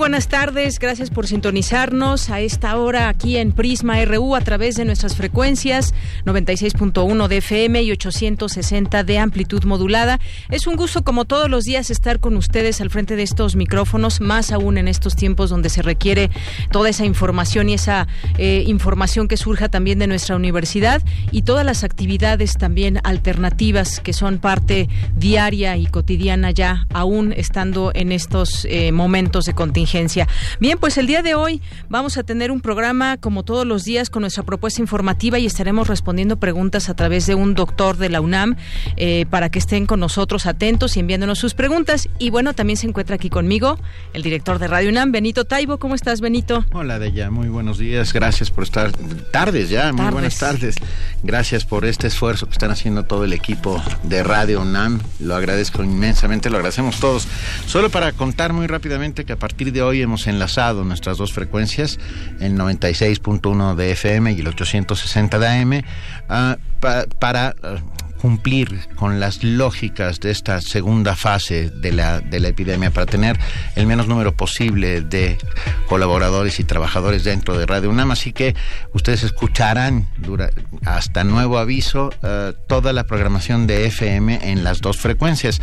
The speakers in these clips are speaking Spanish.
Buenas tardes, gracias por sintonizarnos a esta hora aquí en Prisma RU a través de nuestras frecuencias 96.1 de FM y 860 de amplitud modulada. Es un gusto como todos los días estar con ustedes al frente de estos micrófonos, más aún en estos tiempos donde se requiere toda esa información y esa eh, información que surja también de nuestra universidad y todas las actividades también alternativas que son parte diaria y cotidiana ya aún estando en estos eh, momentos de contingencia. Bien, pues el día de hoy vamos a tener un programa como todos los días con nuestra propuesta informativa y estaremos respondiendo preguntas a través de un doctor de la UNAM eh, para que estén con nosotros atentos y enviándonos sus preguntas. Y bueno, también se encuentra aquí conmigo el director de Radio UNAM, Benito Taibo. ¿Cómo estás, Benito? Hola, Deya. Muy buenos días. Gracias por estar. Tardes ya, muy buenas tardes. Gracias por este esfuerzo que están haciendo todo el equipo de Radio UNAM. Lo agradezco inmensamente, lo agradecemos todos. Solo para contar muy rápidamente que a partir de hoy hemos enlazado nuestras dos frecuencias, el 96.1 de FM y el 860 de AM, ah, para ah, cumplir con las lógicas de esta segunda fase de la, de la epidemia para tener el menos número posible de colaboradores y trabajadores dentro de Radio UNAM. Así que ustedes escucharán hasta nuevo aviso eh, toda la programación de FM en las dos frecuencias.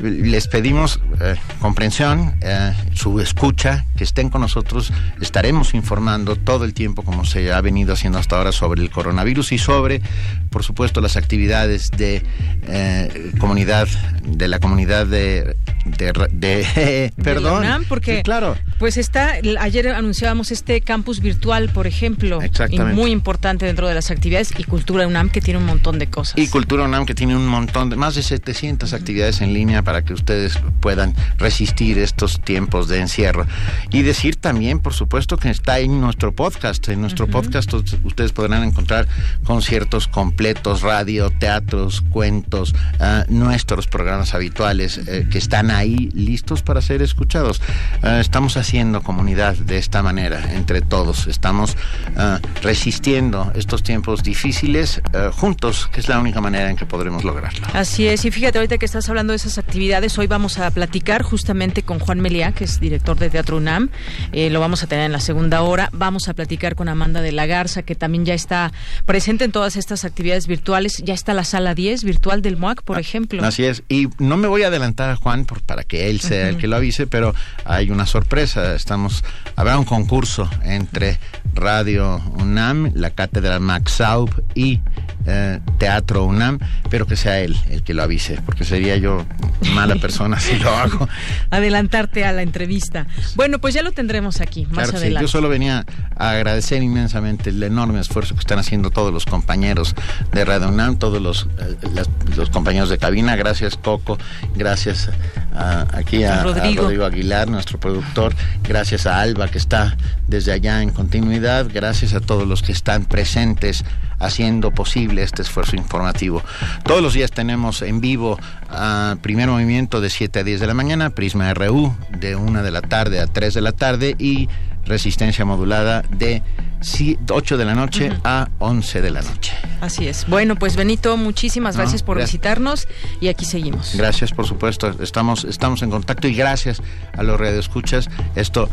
Les pedimos eh, comprensión, eh, su escucha, que estén con nosotros. Estaremos informando todo el tiempo como se ha venido haciendo hasta ahora sobre el coronavirus y sobre, por supuesto, las actividades de eh, comunidad, de la comunidad de, de, perdón, porque claro, pues está, ayer anunciábamos este campus virtual, por ejemplo, muy importante dentro de las actividades y Cultura UNAM que tiene un montón de cosas. Y Cultura UNAM que tiene un montón de más de 700 actividades en línea para que ustedes puedan resistir estos tiempos de encierro. Y decir también, por supuesto, que está en nuestro podcast, en nuestro podcast ustedes podrán encontrar conciertos completos, radio, teatro cuentos, ah, nuestros programas habituales eh, que están ahí listos para ser escuchados. Ah, estamos haciendo comunidad de esta manera, entre todos. Estamos ah, resistiendo estos tiempos difíciles juntos, que es la única manera en que podremos lograrlo. Así es, y fíjate, ahorita que estás hablando de esas actividades, hoy vamos a platicar justamente con Juan Meliá, que es director de Teatro UNAM. Eh, lo vamos a tener en la segunda hora. Vamos a platicar con Amanda de la Garza, que también ya está presente en todas estas actividades virtuales. Ya está la sala la 10 virtual del MOAC, por ejemplo. Así es. Y no me voy a adelantar a Juan por, para que él sea el que lo avise, pero hay una sorpresa. Estamos, habrá un concurso entre Radio UNAM, la cátedra Max y eh, Teatro UNAM, pero que sea él el que lo avise, porque sería yo mala persona si lo hago. Adelantarte a la entrevista. Bueno, pues ya lo tendremos aquí más adelante. Yo solo venía a agradecer inmensamente el enorme esfuerzo que están haciendo todos los compañeros de Radio UNAM, todos los, eh, los compañeros de cabina. Gracias, Coco. Gracias aquí a Rodrigo Aguilar, nuestro productor. Gracias a Alba, que está desde allá en continuidad. Gracias a todos los que están presentes haciendo posible este esfuerzo informativo. Todos los días tenemos en vivo a primer movimiento de 7 a 10 de la mañana, Prisma RU de 1 de la tarde a 3 de la tarde y resistencia modulada de 8 de la noche a 11 de la noche. Así es. Bueno, pues Benito, muchísimas gracias por visitarnos y aquí seguimos. Gracias, por supuesto. Estamos, estamos en contacto y gracias a los radioescuchas. Esto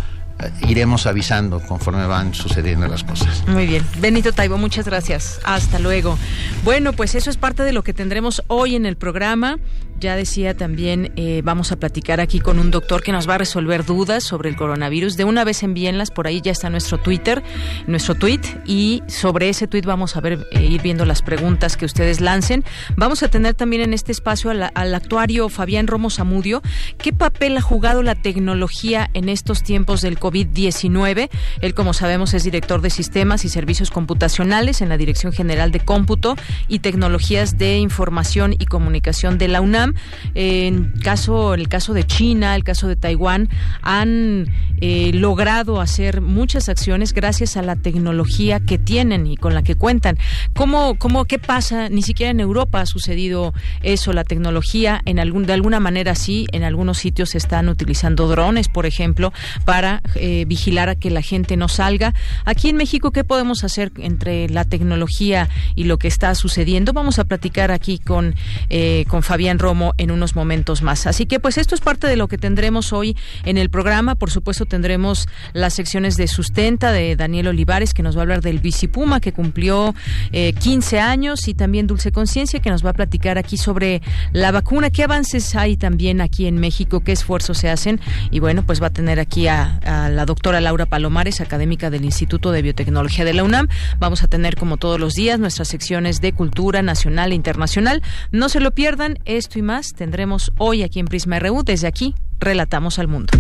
iremos avisando conforme van sucediendo las cosas. Muy bien. Benito Taibo, muchas gracias. Hasta luego. Bueno, pues eso es parte de lo que tendremos hoy en el programa. Ya decía también, eh, vamos a platicar aquí con un doctor que nos va a resolver dudas sobre el coronavirus. De una vez envíenlas, por ahí ya está nuestro Twitter, nuestro tweet, y sobre ese tweet vamos a ver, eh, ir viendo las preguntas que ustedes lancen. Vamos a tener también en este espacio al, al actuario Fabián Romo Zamudio. ¿Qué papel ha jugado la tecnología en estos tiempos del COVID-19? Él, como sabemos, es director de sistemas y servicios computacionales en la Dirección General de Cómputo y Tecnologías de Información y Comunicación de la UNAM. En caso, el caso de China, el caso de Taiwán, han eh, logrado hacer muchas acciones gracias a la tecnología que tienen y con la que cuentan. ¿Cómo, cómo qué pasa? Ni siquiera en Europa ha sucedido eso, la tecnología en algún de alguna manera sí, en algunos sitios se están utilizando drones, por ejemplo, para eh, vigilar a que la gente no salga. Aquí en México, ¿qué podemos hacer entre la tecnología y lo que está sucediendo? Vamos a platicar aquí con, eh, con Fabián Romo en unos momentos más. Así que pues esto es parte de lo que tendremos hoy en el programa. Por supuesto tendremos las secciones de sustenta de Daniel Olivares que nos va a hablar del Bicipuma que cumplió 15 eh, años y también Dulce Conciencia que nos va a platicar aquí sobre la vacuna. ¿Qué avances hay también aquí en México? ¿Qué esfuerzos se hacen? Y bueno, pues va a tener aquí a, la doctora Laura Palomares, académica del Instituto de Biotecnología de la UNAM. Vamos a tener como todos los días nuestras secciones de cultura nacional e internacional. No se lo pierdan, esto y más tendremos hoy aquí en Prisma RU. Desde aquí, relatamos al mundo.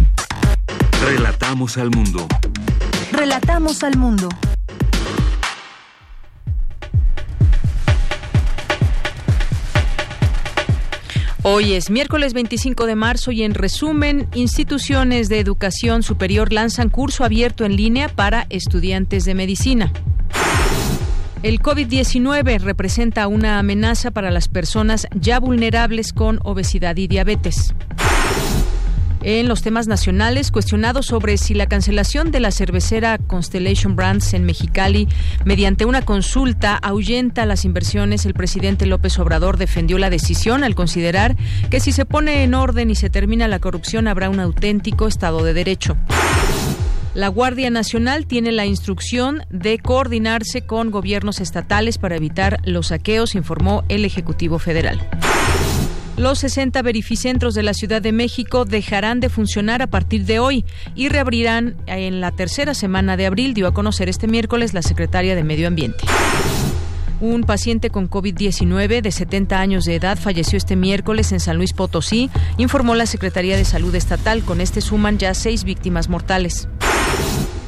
Relatamos al mundo. Relatamos al mundo. Hoy es miércoles 25 de marzo y en resumen, instituciones de educación superior lanzan curso abierto en línea para estudiantes de medicina. El COVID-19 representa una amenaza para las personas ya vulnerables con obesidad y diabetes. En los temas nacionales, cuestionado sobre si la cancelación de la cervecera Constellation Brands en Mexicali mediante una consulta ahuyenta las inversiones, el presidente López Obrador defendió la decisión al considerar que si se pone en orden y se termina la corrupción habrá un auténtico Estado de Derecho. La Guardia Nacional tiene la instrucción de coordinarse con gobiernos estatales para evitar los saqueos, informó el Ejecutivo Federal. Los 60 verificentros de la Ciudad de México dejarán de funcionar a partir de hoy y reabrirán en la tercera semana de abril, dio a conocer este miércoles la secretaria de Medio Ambiente. Un paciente con COVID-19 de 70 años de edad falleció este miércoles en San Luis Potosí, informó la Secretaría de Salud Estatal. Con este suman ya seis víctimas mortales.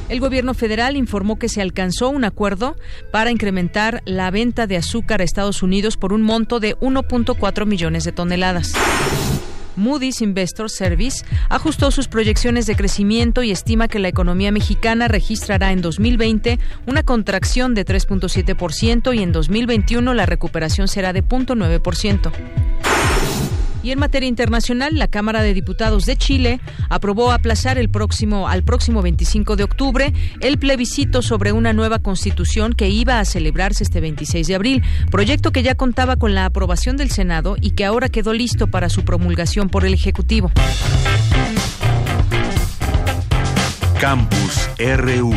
El gobierno federal informó que se alcanzó un acuerdo para incrementar la venta de azúcar a Estados Unidos por un monto de 1.4 millones de toneladas. Moody's Investor Service ajustó sus proyecciones de crecimiento y estima que la economía mexicana registrará en 2020 una contracción de 3.7% y en 2021 la recuperación será de 0.9%. Y en materia internacional, la Cámara de Diputados de Chile aprobó aplazar el próximo, al próximo 25 de octubre el plebiscito sobre una nueva constitución que iba a celebrarse este 26 de abril, proyecto que ya contaba con la aprobación del Senado y que ahora quedó listo para su promulgación por el Ejecutivo. Campus RU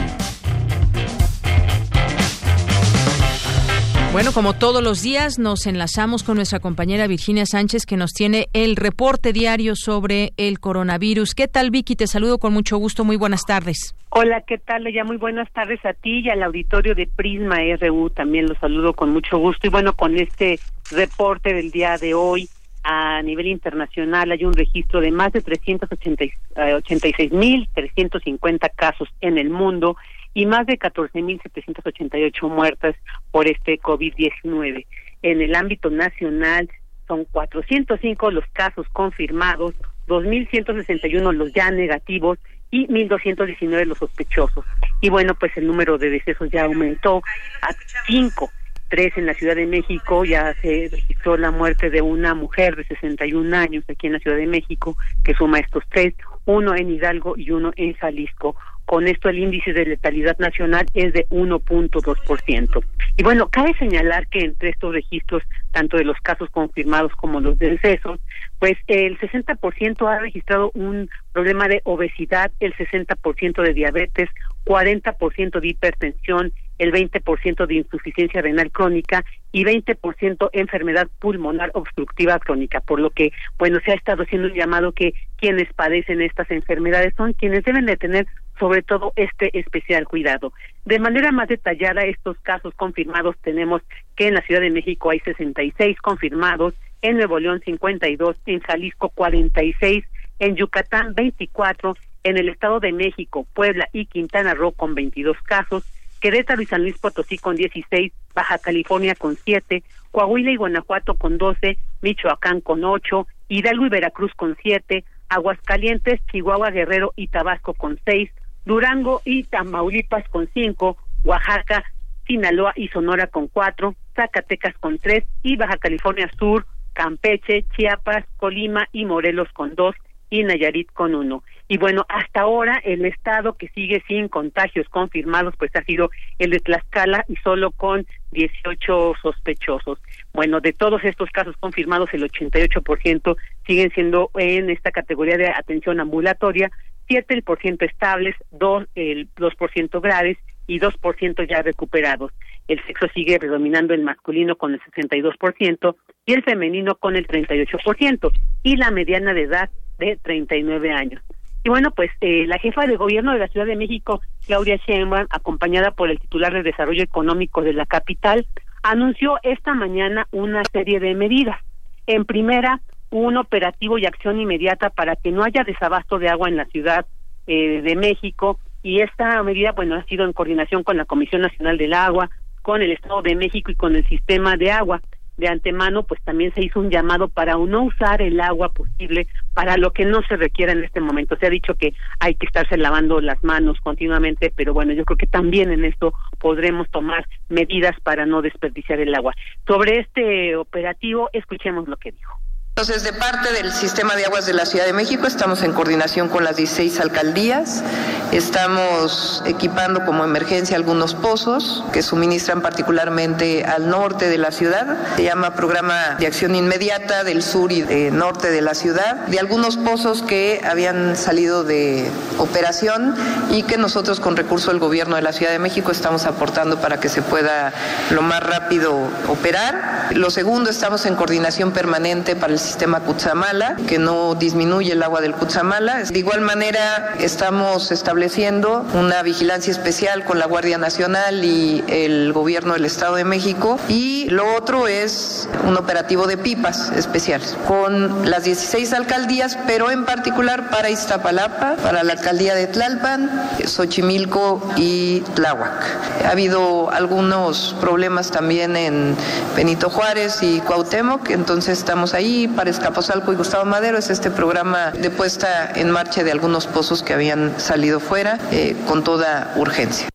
Bueno, como todos los días, nos enlazamos con nuestra compañera Virginia Sánchez, que nos tiene el reporte diario sobre el coronavirus. ¿Qué tal, Vicky? Te saludo con mucho gusto. Muy buenas tardes. Hola, ¿qué tal? Ya muy buenas tardes a ti y al auditorio de Prisma RU. También los saludo con mucho gusto. Y bueno, con este reporte del día de hoy, a nivel internacional hay un registro de más de 386.350 eh, casos en el mundo y más de 14.788 muertas por este COVID-19. En el ámbito nacional son 405 los casos confirmados, 2.161 los ya negativos y 1.219 los sospechosos. Y bueno, pues el número de decesos ya aumentó a cinco. Tres en la Ciudad de México, ya se registró la muerte de una mujer de 61 años aquí en la Ciudad de México, que suma estos tres, uno en Hidalgo y uno en Jalisco. Con esto el índice de letalidad nacional es de 1.2%. Y bueno, cabe señalar que entre estos registros, tanto de los casos confirmados como los decesos, pues el 60% ha registrado un problema de obesidad, el 60% de diabetes, 40% de hipertensión el 20% de insuficiencia renal crónica y 20% enfermedad pulmonar obstructiva crónica, por lo que, bueno, se ha estado haciendo un llamado que quienes padecen estas enfermedades son quienes deben de tener sobre todo este especial cuidado. De manera más detallada, estos casos confirmados tenemos que en la Ciudad de México hay 66 confirmados, en Nuevo León 52, en Jalisco 46, en Yucatán 24, en el Estado de México, Puebla y Quintana Roo con 22 casos, Querétaro y San Luis Potosí con 16, Baja California con 7, Coahuila y Guanajuato con 12, Michoacán con 8, Hidalgo y Veracruz con 7, Aguascalientes, Chihuahua, Guerrero y Tabasco con 6, Durango y Tamaulipas con 5, Oaxaca, Sinaloa y Sonora con 4, Zacatecas con 3 y Baja California Sur, Campeche, Chiapas, Colima y Morelos con 2 y Nayarit con 1. Y bueno, hasta ahora el estado que sigue sin contagios confirmados pues ha sido el de Tlaxcala y solo con 18 sospechosos. Bueno, de todos estos casos confirmados el 88% siguen siendo en esta categoría de atención ambulatoria, 7% estables, 2 el 2% graves y 2% ya recuperados. El sexo sigue predominando el masculino con el 62% y el femenino con el 38% y la mediana de edad de 39 años. Y bueno, pues eh, la jefa de gobierno de la Ciudad de México, Claudia Sheinbaum, acompañada por el titular de Desarrollo Económico de la capital, anunció esta mañana una serie de medidas. En primera, un operativo y acción inmediata para que no haya desabasto de agua en la Ciudad eh, de México. Y esta medida, bueno, ha sido en coordinación con la Comisión Nacional del Agua, con el Estado de México y con el Sistema de Agua de antemano, pues también se hizo un llamado para no usar el agua posible para lo que no se requiera en este momento. Se ha dicho que hay que estarse lavando las manos continuamente, pero bueno, yo creo que también en esto podremos tomar medidas para no desperdiciar el agua. Sobre este operativo, escuchemos lo que dijo. Entonces, de parte del Sistema de Aguas de la Ciudad de México, estamos en coordinación con las 16 alcaldías, estamos equipando como emergencia algunos pozos que suministran particularmente al norte de la ciudad, se llama Programa de Acción Inmediata del sur y de norte de la ciudad, de algunos pozos que habían salido de operación y que nosotros con recurso del gobierno de la Ciudad de México estamos aportando para que se pueda lo más rápido operar. Lo segundo, estamos en coordinación permanente para el sistema Cutzamala, que no disminuye el agua del Cutzamala. De igual manera, estamos estableciendo una vigilancia especial con la Guardia Nacional y el gobierno del Estado de México. Y lo otro es un operativo de pipas especiales con las 16 alcaldías, pero en particular para Iztapalapa, para la alcaldía de Tlalpan, Xochimilco y Tláhuac. Ha habido algunos problemas también en Benito Juárez y Cuauhtémoc, entonces estamos ahí para Escaposalco y Gustavo Madero es este programa de puesta en marcha de algunos pozos que habían salido fuera eh, con toda urgencia.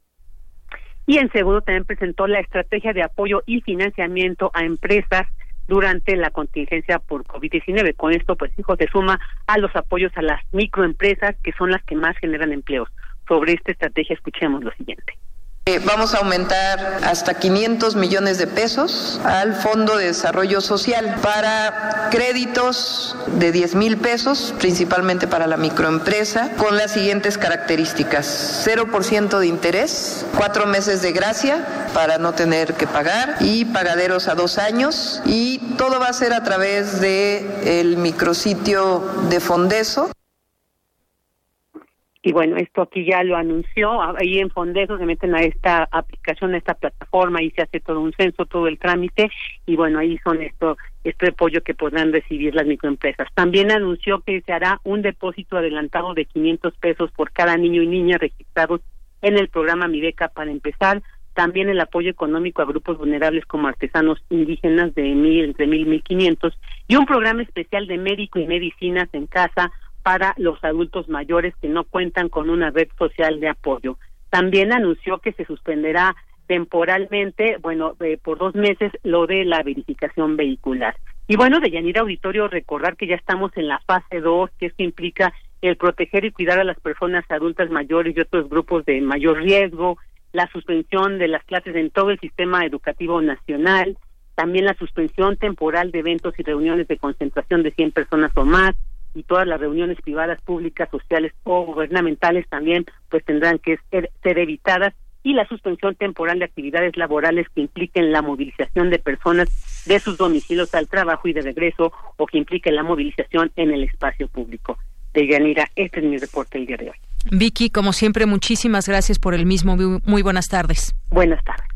Y en segundo también presentó la estrategia de apoyo y financiamiento a empresas durante la contingencia por COVID-19. Con esto, pues, hijo, se suma a los apoyos a las microempresas, que son las que más generan empleos. Sobre esta estrategia, escuchemos lo siguiente. Eh, vamos a aumentar hasta 500 millones de pesos al Fondo de Desarrollo Social para créditos de 10 mil pesos, principalmente para la microempresa, con las siguientes características. 0% de interés, cuatro meses de gracia para no tener que pagar y pagaderos a dos años y todo va a ser a través de el micrositio de Fondeso. Y bueno, esto aquí ya lo anunció, ahí en Fondeso se meten a esta aplicación, a esta plataforma, y se hace todo un censo, todo el trámite, y bueno, ahí son esto, este apoyo que podrán recibir las microempresas. También anunció que se hará un depósito adelantado de 500 pesos por cada niño y niña registrados en el programa Mi Beca para empezar, también el apoyo económico a grupos vulnerables como artesanos indígenas de mil, entre mil mil quinientos, y un programa especial de médico y medicinas en casa para los adultos mayores que no cuentan con una red social de apoyo. También anunció que se suspenderá temporalmente, bueno, eh, por dos meses, lo de la verificación vehicular. Y bueno, de Yanira Auditorio, recordar que ya estamos en la fase 2, que esto implica el proteger y cuidar a las personas adultas mayores y otros grupos de mayor riesgo, la suspensión de las clases en todo el sistema educativo nacional, también la suspensión temporal de eventos y reuniones de concentración de 100 personas o más, y todas las reuniones privadas, públicas, sociales o gubernamentales también pues tendrán que ser, evitadas y la suspensión temporal de actividades laborales que impliquen la movilización de personas de sus domicilios al trabajo y de regreso o que impliquen la movilización en el espacio público. De Yanira, este es mi reporte el día de hoy. Vicky, como siempre, muchísimas gracias por el mismo. Muy buenas tardes. Buenas tardes.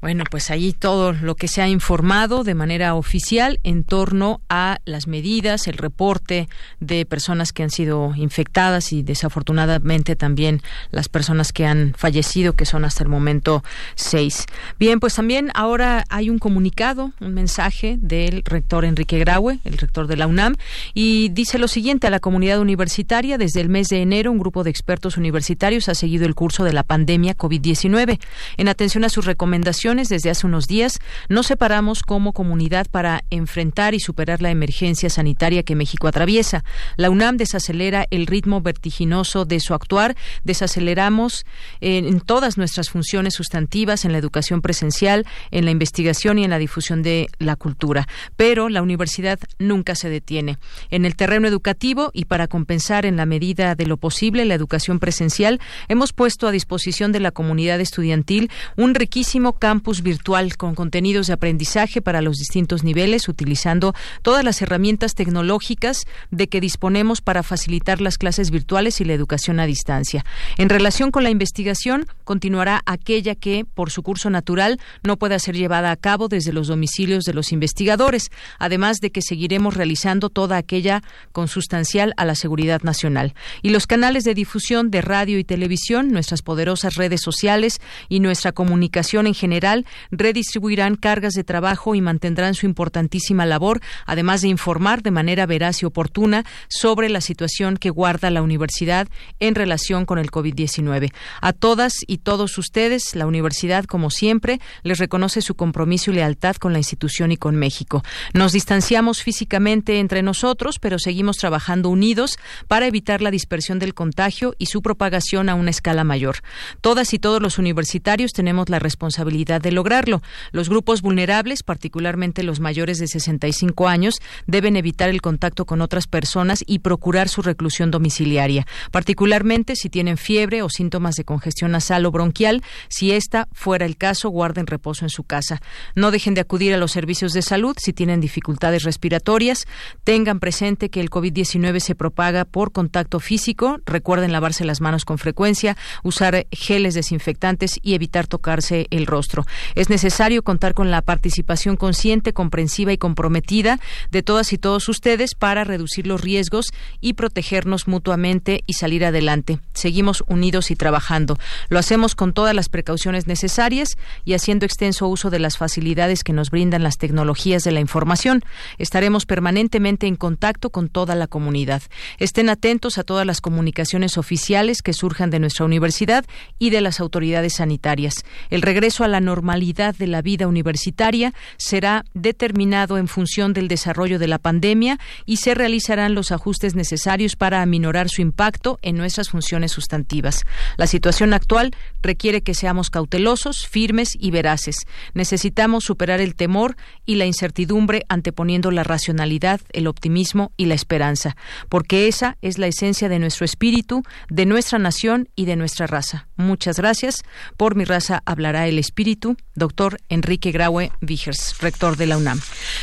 Bueno, pues ahí todo lo que se ha informado de manera oficial en torno a las medidas, el reporte de personas que han sido infectadas y desafortunadamente también las personas que han fallecido, que son hasta el momento seis. Bien, pues también ahora hay un comunicado, un mensaje del rector Enrique Graue, el rector de la UNAM, y dice lo siguiente a la comunidad universitaria. Desde el mes de enero, un grupo de expertos universitarios ha seguido el curso de la pandemia COVID-19. En atención a sus recomendaciones, desde hace unos días, nos separamos como comunidad para enfrentar y superar la emergencia sanitaria que México atraviesa. La UNAM desacelera el ritmo vertiginoso de su actuar, desaceleramos en todas nuestras funciones sustantivas, en la educación presencial, en la investigación y en la difusión de la cultura. Pero la universidad nunca se detiene. En el terreno educativo y para compensar en la medida de lo posible la educación presencial, hemos puesto a disposición de la comunidad estudiantil un riquísimo campo virtual con contenidos de aprendizaje para los distintos niveles, utilizando todas las herramientas tecnológicas de que disponemos para facilitar las clases virtuales y la educación a distancia. En relación con la investigación, continuará aquella que, por su curso natural, no pueda ser llevada a cabo desde los domicilios de los investigadores, además de que seguiremos realizando toda aquella consustancial a la seguridad nacional. Y los canales de difusión de radio y televisión, nuestras poderosas redes sociales y nuestra comunicación en general redistribuirán cargas de trabajo y mantendrán su importantísima labor, además de informar de manera veraz y oportuna sobre la situación que guarda la universidad en relación con el COVID-19. A todas y todos ustedes, la universidad, como siempre, les reconoce su compromiso y lealtad con la institución y con México. Nos distanciamos físicamente entre nosotros, pero seguimos trabajando unidos para evitar la dispersión del contagio y su propagación a una escala mayor. Todas y todos los universitarios tenemos la responsabilidad de lograrlo. Los grupos vulnerables, particularmente los mayores de 65 años, deben evitar el contacto con otras personas y procurar su reclusión domiciliaria, particularmente si tienen fiebre o síntomas de congestión nasal o bronquial. Si esta fuera el caso, guarden reposo en su casa. No dejen de acudir a los servicios de salud si tienen dificultades respiratorias. Tengan presente que el COVID-19 se propaga por contacto físico. Recuerden lavarse las manos con frecuencia, usar geles desinfectantes y evitar tocarse el rostro. Es necesario contar con la participación consciente, comprensiva y comprometida de todas y todos ustedes para reducir los riesgos y protegernos mutuamente y salir adelante. Seguimos unidos y trabajando. Lo hacemos con todas las precauciones necesarias y haciendo extenso uso de las facilidades que nos brindan las tecnologías de la información. Estaremos permanentemente en contacto con toda la comunidad. Estén atentos a todas las comunicaciones oficiales que surjan de nuestra universidad y de las autoridades sanitarias. El regreso a la normalidad de la vida universitaria será determinado en función del desarrollo de la pandemia y se realizarán los ajustes necesarios para aminorar su impacto en nuestras funciones sustantivas. La situación actual requiere que seamos cautelosos, firmes y veraces. Necesitamos superar el temor y la incertidumbre anteponiendo la racionalidad, el optimismo y la esperanza, porque esa es la esencia de nuestro espíritu, de nuestra nación y de nuestra raza. Muchas gracias. Por mi raza hablará el espíritu doctor Enrique Graue Vigers, rector de la UNAM.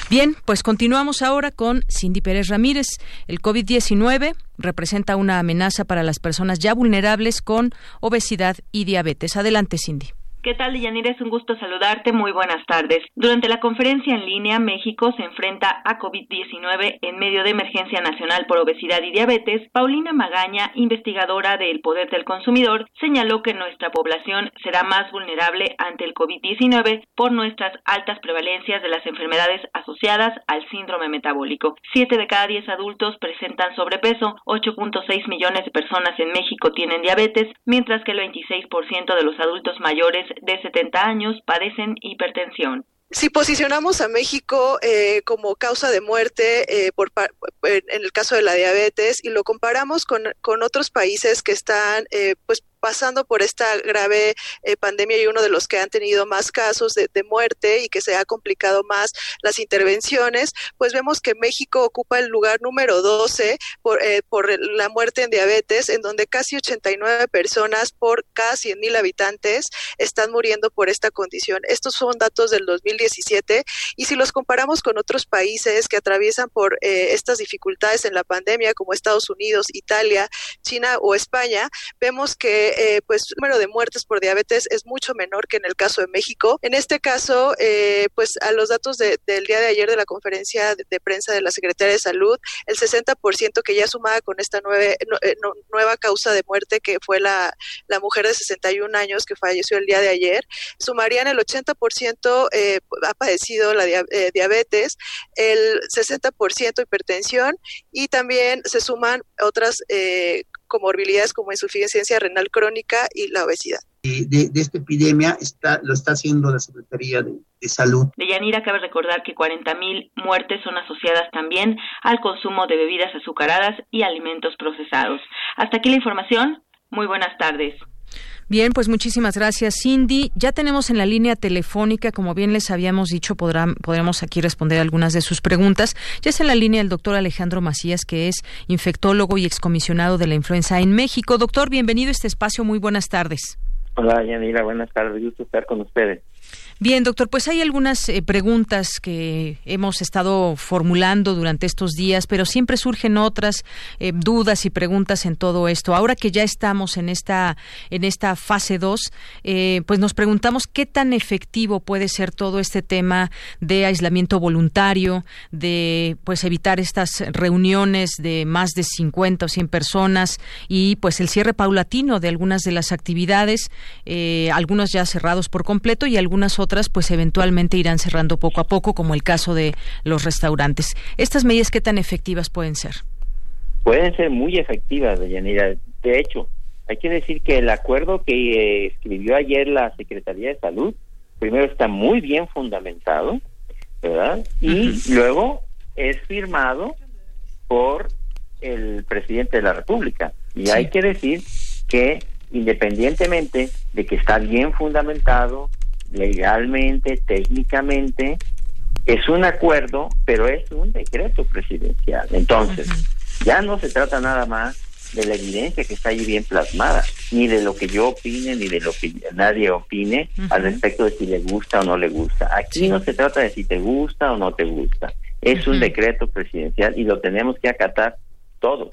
Bien, pues continuamos ahora con Cindy Pérez Ramírez. El COVID-19 representa una amenaza para las personas ya vulnerables con obesidad y diabetes. Adelante, Cindy. ¿Qué tal, Yanira? Es un gusto saludarte. Muy buenas tardes. Durante la conferencia en línea, México se enfrenta a COVID-19 en medio de emergencia nacional por obesidad y diabetes. Paulina Magaña, investigadora del Poder del Consumidor, señaló que nuestra población será más vulnerable ante el COVID-19 por nuestras altas prevalencias de las enfermedades asociadas al síndrome metabólico. Siete de cada diez adultos presentan sobrepeso, 8.6 millones de personas en México tienen diabetes, mientras que el 26% de los adultos mayores de 70 años padecen hipertensión. Si posicionamos a México eh, como causa de muerte eh, por, en el caso de la diabetes y lo comparamos con, con otros países que están eh, pues pasando por esta grave eh, pandemia y uno de los que han tenido más casos de, muerte y que se ha complicado más las intervenciones, pues vemos que México ocupa el lugar número 12 por, eh, por la muerte en diabetes, en donde casi 89 personas por cada 100 mil habitantes están muriendo por esta condición. Estos son datos del 2017 y si los comparamos con otros países que atraviesan por eh, estas dificultades en la pandemia, como Estados Unidos, Italia, China o España, vemos que eh, pues el número de muertes por diabetes es mucho menor que en el caso de México. En este caso, eh, pues a los datos del día de ayer de la conferencia de, prensa de la Secretaría de Salud, el 60% que ya sumaba con esta nueve, nueva causa de muerte que fue la, la mujer de 61 años que falleció el día de ayer, sumarían el 80% eh, ha padecido la diabetes, el 60% hipertensión y también se suman otras eh, comorbilidades como insuficiencia renal crónica y la obesidad. De, esta epidemia está, lo está haciendo la Secretaría de, Salud. De Yanira cabe recordar que 40.000 muertes son asociadas también al consumo de bebidas azucaradas y alimentos procesados. Hasta aquí la información. Muy buenas tardes. Bien, pues muchísimas gracias, Cindy. Ya tenemos en la línea telefónica, como bien les habíamos dicho, podrán, podremos aquí responder algunas de sus preguntas. Ya es en la línea el doctor Alejandro Macías, que es infectólogo y excomisionado de la influenza en México. Doctor, bienvenido a este espacio. Muy buenas tardes. Hola, Yanira. Buenas tardes. Gusto estar con ustedes. Bien, doctor, pues hay algunas eh, preguntas que hemos estado formulando durante estos días, pero siempre surgen otras eh, dudas y preguntas en todo esto. Ahora que ya estamos en esta en esta fase 2, eh, pues nos preguntamos qué tan efectivo puede ser todo este tema de aislamiento voluntario, de pues evitar estas reuniones de más de 50 o 100 personas y pues el cierre paulatino de algunas de las actividades, algunos ya cerrados por completo y algunas otras otras pues eventualmente irán cerrando poco a poco, como el caso de los restaurantes. ¿Estas medidas qué tan efectivas pueden ser? Pueden ser muy efectivas, Yanira. De hecho, hay que decir que el acuerdo que eh, escribió ayer la Secretaría de Salud, primero está muy bien fundamentado, ¿verdad? Y luego es firmado por el presidente de la República. Y hay que decir que independientemente de que está bien fundamentado, legalmente, técnicamente, es un acuerdo, pero es un decreto presidencial. Entonces, ya no se trata nada más de la evidencia que está ahí bien plasmada, ni de lo que yo opine, ni de lo que nadie opine al respecto de si le gusta o no le gusta. Aquí no se trata de si te gusta o no te gusta. Es un decreto presidencial y lo tenemos que acatar todos.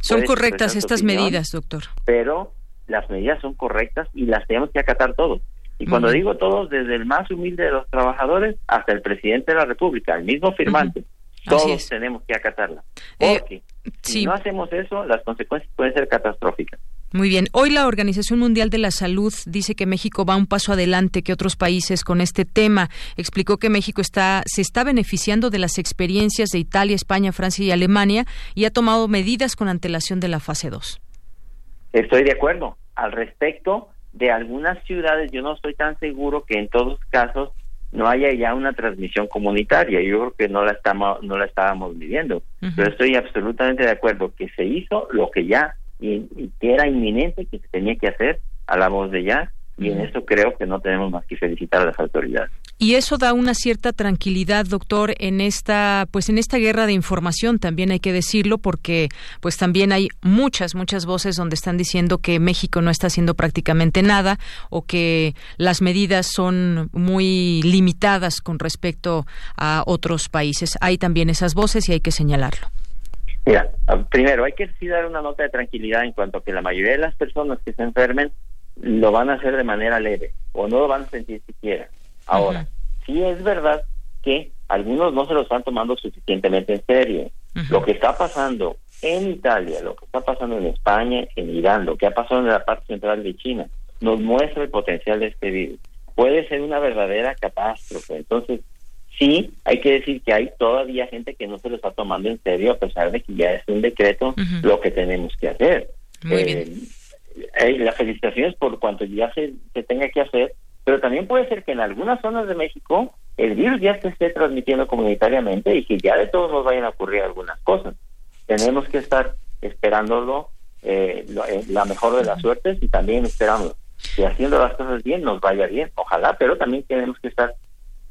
Son correctas estas medidas, doctor. Pero las medidas son correctas y las tenemos que acatar todos. Y cuando digo todos, desde el más humilde de los trabajadores hasta el presidente de la República, el mismo firmante, todos tenemos que acatarla. Eh, Porque si no hacemos eso, las consecuencias pueden ser catastróficas. Muy bien. Hoy la Organización Mundial de la Salud dice que México va un paso adelante que otros países con este tema. Explicó que México está se está beneficiando de las experiencias de Italia, España, Francia y Alemania y ha tomado medidas con antelación de la fase 2. Estoy de acuerdo. Al respecto, de algunas ciudades yo no estoy tan seguro que en todos casos no haya ya una transmisión comunitaria. Yo creo que no la estamos no la estábamos viviendo. Pero estoy absolutamente de acuerdo que se hizo lo que ya y, que era inminente que se tenía que hacer a la voz de ya y en eso creo que no tenemos más que felicitar a las autoridades. Y eso da una cierta tranquilidad, doctor, en esta, pues en esta guerra de información, también hay que decirlo, porque pues también hay muchas, muchas voces donde están diciendo que México no está haciendo prácticamente nada o que las medidas son muy limitadas con respecto a otros países. Hay también esas voces y hay que señalarlo. Mira, primero hay que sí dar una nota de tranquilidad en cuanto a que la mayoría de las personas que se enfermen lo van a hacer de manera leve o no lo van a sentir siquiera. Ahora, sí es verdad que algunos no se lo están tomando suficientemente en serio. Lo que está pasando en Italia, lo que está pasando en España, en Irán, lo que ha pasado en la parte central de China, nos muestra el potencial de este virus. Puede ser una verdadera catástrofe. Entonces, sí, hay que decir que hay todavía gente que no se lo está tomando en serio, a pesar de que ya es un decreto lo que tenemos que hacer. Muy bien. Eh, las felicitaciones por cuanto ya se, se tenga que hacer, pero también puede ser que en algunas zonas de México el virus ya se esté transmitiendo comunitariamente y que ya de todos nos vayan a ocurrir algunas cosas. Tenemos que estar esperándolo eh, eh, la mejor de las suertes y también esperamos que haciendo las cosas bien nos vaya bien, ojalá, pero también tenemos que estar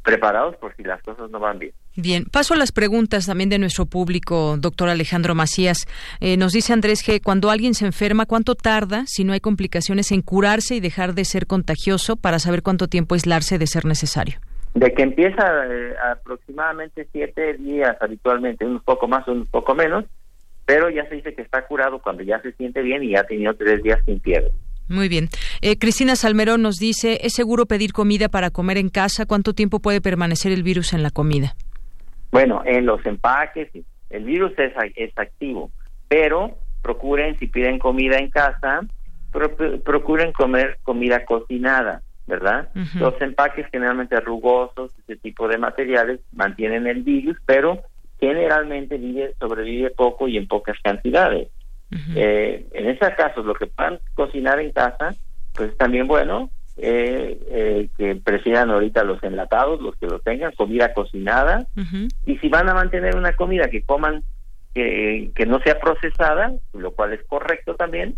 preparados por si las cosas no van bien. Bien, paso a las preguntas también de nuestro público, doctor Alejandro Macías. Eh, nos dice Andrés que cuando alguien se enferma, ¿cuánto tarda, si no hay complicaciones, en curarse y dejar de ser contagioso para saber cuánto tiempo aislarse de ser necesario? De que empieza eh, aproximadamente siete días habitualmente, un poco más, un poco menos, pero ya se dice que está curado cuando ya se siente bien y ya ha tenido tres días sin fiebre. Muy bien. Eh, Cristina Salmerón nos dice, ¿es seguro pedir comida para comer en casa? ¿Cuánto tiempo puede permanecer el virus en la comida? Bueno, en los empaques el virus es, es activo, pero procuren, si piden comida en casa, procuren comer comida cocinada, ¿verdad? Los empaques generalmente rugosos, ese tipo de materiales, mantienen el virus, pero generalmente vive, sobrevive poco y en pocas cantidades. Eh, en esos casos, lo que puedan cocinar en casa, pues también bueno, eh, eh, que prefieran ahorita los enlatados, los que lo tengan, comida cocinada, y si van a mantener una comida que coman que, que no sea procesada, lo cual es correcto también,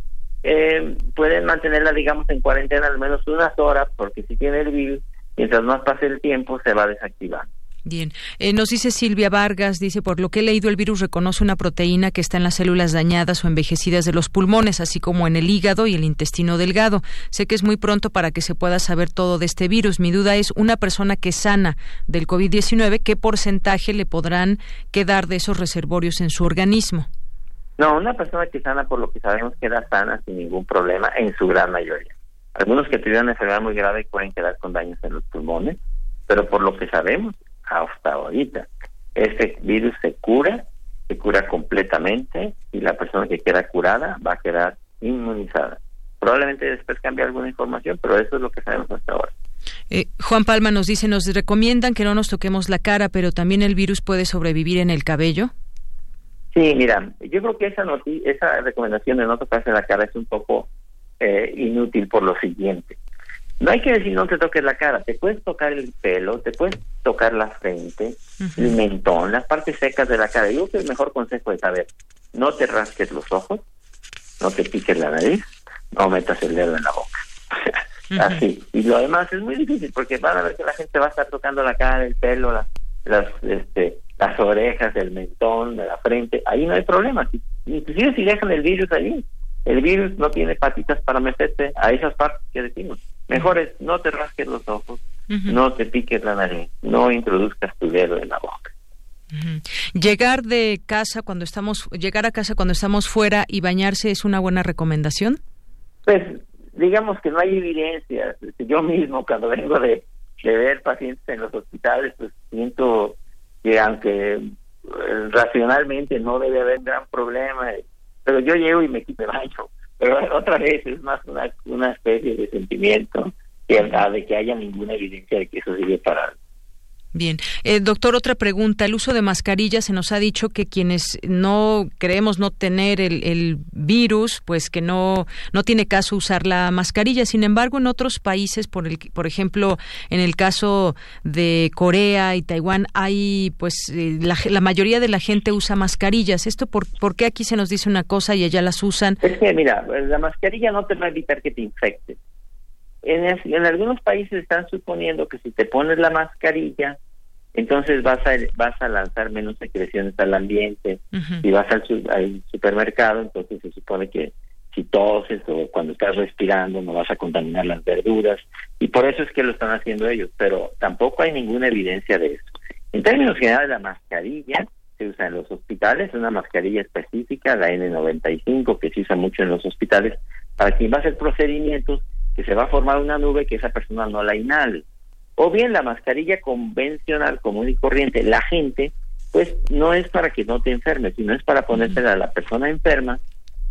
pueden mantenerla, digamos, en cuarentena al menos unas horas, porque si tiene el virus, mientras más pase el tiempo, se va desactivando. Bien, eh, nos dice Silvia Vargas, dice, por lo que he leído, el virus reconoce una proteína que está en las células dañadas o envejecidas de los pulmones, así como en el hígado y el intestino delgado. Sé que es muy pronto para que se pueda saber todo de este virus. Mi duda es, una persona que sana del COVID-19, ¿qué porcentaje le podrán quedar de esos reservorios en su organismo? No, una persona que sana, por lo que sabemos, queda sana sin ningún problema en su gran mayoría. Algunos que tuvieron enfermedad muy grave pueden quedar con daños en los pulmones, pero por lo que sabemos, hasta ahorita. Este virus se cura, se cura completamente y la persona que queda curada va a quedar inmunizada. Probablemente después cambie alguna información, pero eso es lo que sabemos hasta ahora. Eh, Juan Palma nos dice, nos recomiendan que no nos toquemos la cara, pero también el virus puede sobrevivir en el cabello. Sí, mira, yo creo que esa, esa recomendación de no tocarse la cara es un poco eh, inútil por lo siguiente. No hay que decir no te toques la cara, te puedes tocar el pelo, te puedes tocar la frente, el mentón, las partes secas de la cara. Yo creo que el mejor consejo es, saber, no te rasques los ojos, no te piques la nariz, no metas el dedo en la boca. Así. Y lo demás es muy difícil porque van a ver que la gente va a estar tocando la cara, el pelo, las, las, este, las orejas, el mentón, de la frente. Ahí no hay problema. Inclusive si dejan el virus ahí, el virus no tiene patitas para meterse a esas partes que decimos. Mejor es no te rasques los ojos, no te piques la nariz, no introduzcas tu dedo en la boca. Llegar de casa cuando estamos, llegar a casa cuando estamos fuera y bañarse es una buena recomendación. Pues digamos que no hay evidencia. Yo mismo cuando vengo de, ver pacientes en los hospitales, pues siento que aunque eh, racionalmente no debe haber gran problema, pero yo llego y me quito el baño pero otra vez es más una, una especie de sentimiento que de que haya ninguna evidencia de que eso sirve para Bien. Eh, doctor, otra pregunta. El uso de mascarillas se nos ha dicho que quienes no creemos no tener el, el, virus, pues que no, no tiene caso usar la mascarilla. Sin embargo, en otros países, por, el, por ejemplo, en el caso de Corea y Taiwán, hay, pues, eh, la, la, mayoría de la gente usa mascarillas. ¿Esto por, por qué aquí se nos dice una cosa y allá las usan? Es que, mira, la mascarilla no te va a evitar que te infectes. En, en algunos países están suponiendo que si te pones la mascarilla, entonces vas a vas a lanzar menos secreciones al ambiente. Si vas al, al, supermercado, entonces se supone que si toses o cuando estás respirando no vas a contaminar las verduras y por eso es que lo están haciendo ellos, pero tampoco hay ninguna evidencia de eso. En términos generales, la mascarilla se usa en los hospitales, una mascarilla específica, la N95, que se usa mucho en los hospitales, para quien va a hacer procedimientos que se va a formar una nube que esa persona no la inhale o bien la mascarilla convencional común y corriente, la gente, pues no es para que no te enfermes, sino es para ponérsela a la persona enferma,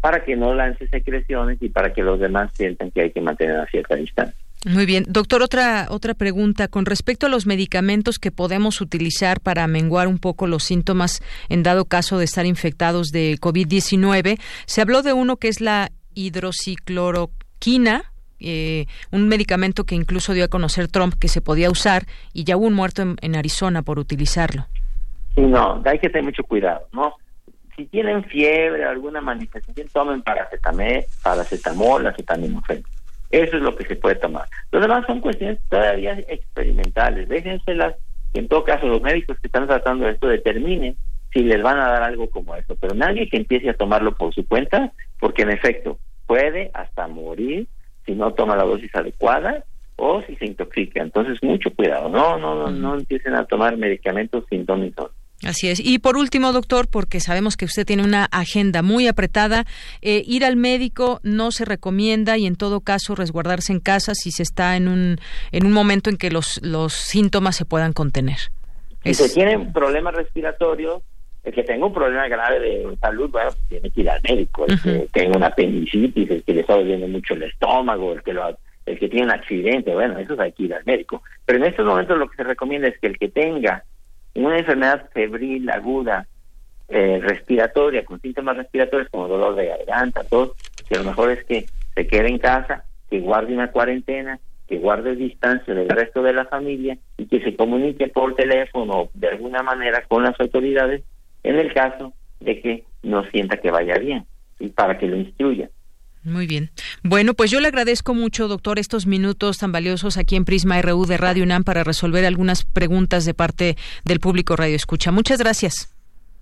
para que no lance secreciones y para que los demás sientan que hay que mantener a cierta distancia. Muy bien, doctor, otra otra pregunta con respecto a los medicamentos que podemos utilizar para menguar un poco los síntomas en dado caso de estar infectados de COVID-19. Se habló de uno que es la hidrocicloroquina, eh, un medicamento que incluso dio a conocer Trump que se podía usar y ya hubo un muerto en, Arizona por utilizarlo. Sí, no, hay que tener mucho cuidado, ¿no? si tienen fiebre alguna manifestación, tomen paracetamol, paracetamol, acetaminofén. Eso es lo que se puede tomar. Lo demás son cuestiones todavía experimentales. Déjenselas que en todo caso los médicos que están tratando esto determinen si les van a dar algo como eso. Pero nadie que empiece a tomarlo por su cuenta, porque en efecto puede hasta morir si no toma la dosis adecuada o si se intoxica. Entonces, mucho cuidado. No, no, no, no empiecen a tomar medicamentos sin don Así es. Y por último, doctor, porque sabemos que usted tiene una agenda muy apretada, eh, ir al médico no se recomienda y en todo caso resguardarse en casa si se está en un, en un momento en que los, los síntomas se puedan contener. Si se tiene un problema respiratorio, el que tenga un problema grave de salud, bueno, tiene que ir al médico. El que tenga una apendicitis, el que le está doliendo mucho el estómago, el que lo, el que tiene un accidente, bueno, eso hay que ir al médico. Pero en estos momentos lo que se recomienda es que el que tenga una enfermedad febril aguda eh, respiratoria, con síntomas respiratorios como dolor de garganta, tos, que lo mejor es que se quede en casa, que guarde una cuarentena, que guarde distancia del resto de la familia y que se comunique por teléfono de alguna manera con las autoridades en el caso de que no sienta que vaya bien y para que lo instruya. Muy bien. Bueno, pues yo le agradezco mucho, doctor, estos minutos tan valiosos aquí en Prisma RU de Radio UNAM para resolver algunas preguntas de parte del público Radio Escucha. Muchas gracias.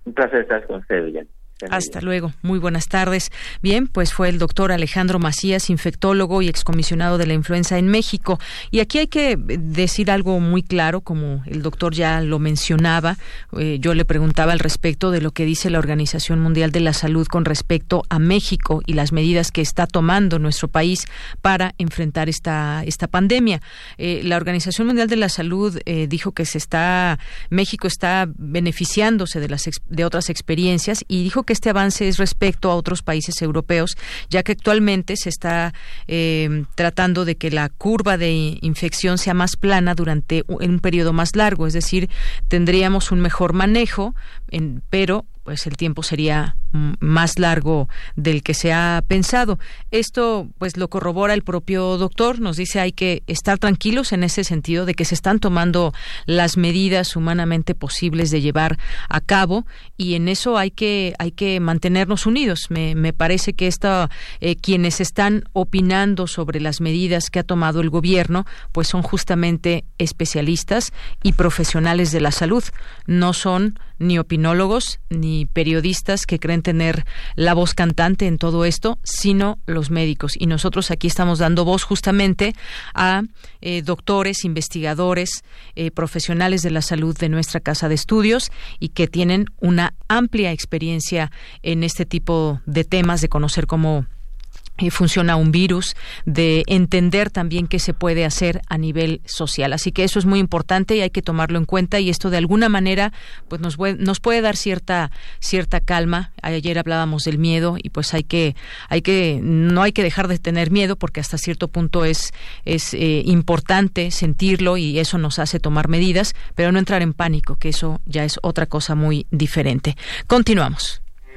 Un placer estar con usted, hasta luego. Muy buenas tardes. Bien, pues fue el doctor Alejandro Macías, infectólogo y excomisionado de la influenza en México. Y aquí hay que decir algo muy claro, como el doctor ya lo mencionaba. Eh, yo le preguntaba al respecto de lo que dice la Organización Mundial de la Salud con respecto a México y las medidas que está tomando nuestro país para enfrentar esta, esta pandemia. Eh, la Organización Mundial de la Salud eh, dijo que se está, México está beneficiándose de, las, de otras experiencias y dijo que este avance es respecto a otros países europeos, ya que actualmente se está eh, tratando de que la curva de infección sea más plana durante un periodo más largo, es decir, tendríamos un mejor manejo, en, pero pues el tiempo sería más largo del que se ha pensado. Esto pues lo corrobora el propio doctor, nos dice hay que estar tranquilos en ese sentido de que se están tomando las medidas humanamente posibles de llevar a cabo y en eso hay que hay que mantenernos unidos. Me, me parece que esta, eh, quienes están opinando sobre las medidas que ha tomado el gobierno pues son justamente especialistas y profesionales de la salud, no son ni opinólogos ni periodistas que creen tener la voz cantante en todo esto, sino los médicos. Y nosotros aquí estamos dando voz justamente a eh, doctores, investigadores, eh, profesionales de la salud de nuestra casa de estudios y que tienen una amplia experiencia en este tipo de temas, de conocer cómo funciona un virus, de entender también qué se puede hacer a nivel social. Así que eso es muy importante y hay que tomarlo en cuenta y esto de alguna manera pues nos nos puede dar cierta cierta calma. Ayer hablábamos del miedo y pues hay que hay que no hay que dejar de tener miedo porque hasta cierto punto es es eh, importante sentirlo y eso nos hace tomar medidas, pero no entrar en pánico, que eso ya es otra cosa muy diferente. Continuamos.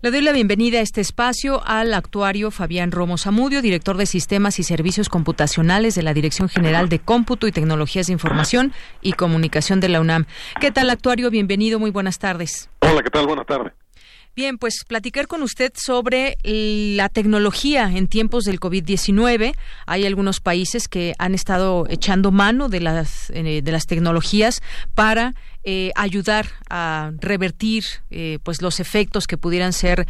Le doy la bienvenida a este espacio al actuario Fabián Romo Zamudio, director de Sistemas y Servicios Computacionales de la Dirección General de Cómputo y Tecnologías de Información y Comunicación de la UNAM. ¿Qué tal, actuario? Bienvenido, muy buenas tardes. Hola, ¿qué tal? Buenas tardes. Bien, pues platicar con usted sobre la tecnología en tiempos del COVID-19. Hay algunos países que han estado echando mano de las, eh, de las tecnologías para eh, ayudar a revertir eh, pues los efectos que pudieran ser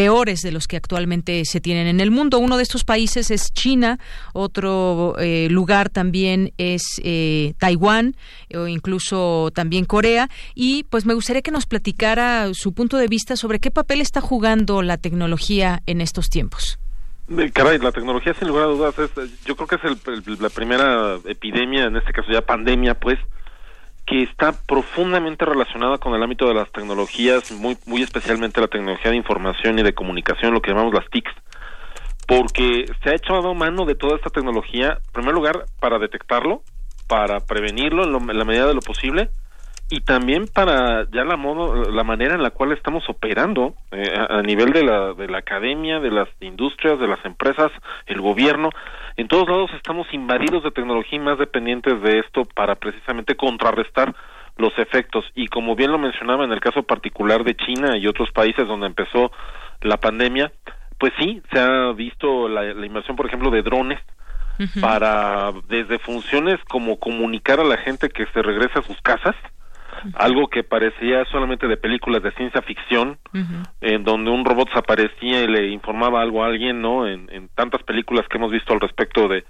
peores de los que actualmente se tienen en el mundo. Uno de estos países es China, otro eh, lugar también es eh, Taiwán o incluso también Corea. Y pues me gustaría que nos platicara su punto de vista sobre qué papel está jugando la tecnología en estos tiempos. Eh, caray, la tecnología sin lugar a dudas es, yo creo que es la primera epidemia, en este caso ya pandemia, pues, que está profundamente relacionada con el ámbito de las tecnologías, muy, muy especialmente la tecnología de información y de comunicación, lo que llamamos las TICs, porque se ha echado mano de toda esta tecnología, en primer lugar, para detectarlo, para prevenirlo en, la medida de lo posible y también para ya la modo, la manera en la cual estamos operando eh, a, nivel de la de la academia, de las industrias, de las empresas, el gobierno, en todos lados estamos invadidos de tecnología y más dependientes de esto para precisamente contrarrestar los efectos. Y como bien lo mencionaba en el caso particular de China y otros países donde empezó la pandemia, pues sí, se ha visto la, la inversión, por ejemplo, de drones para desde funciones como comunicar a la gente que se regresa a sus casas, algo que parecía solamente de películas de ciencia ficción, en donde un robot aparecía y le informaba algo a alguien, ¿no? En, en tantas películas que hemos visto al respecto de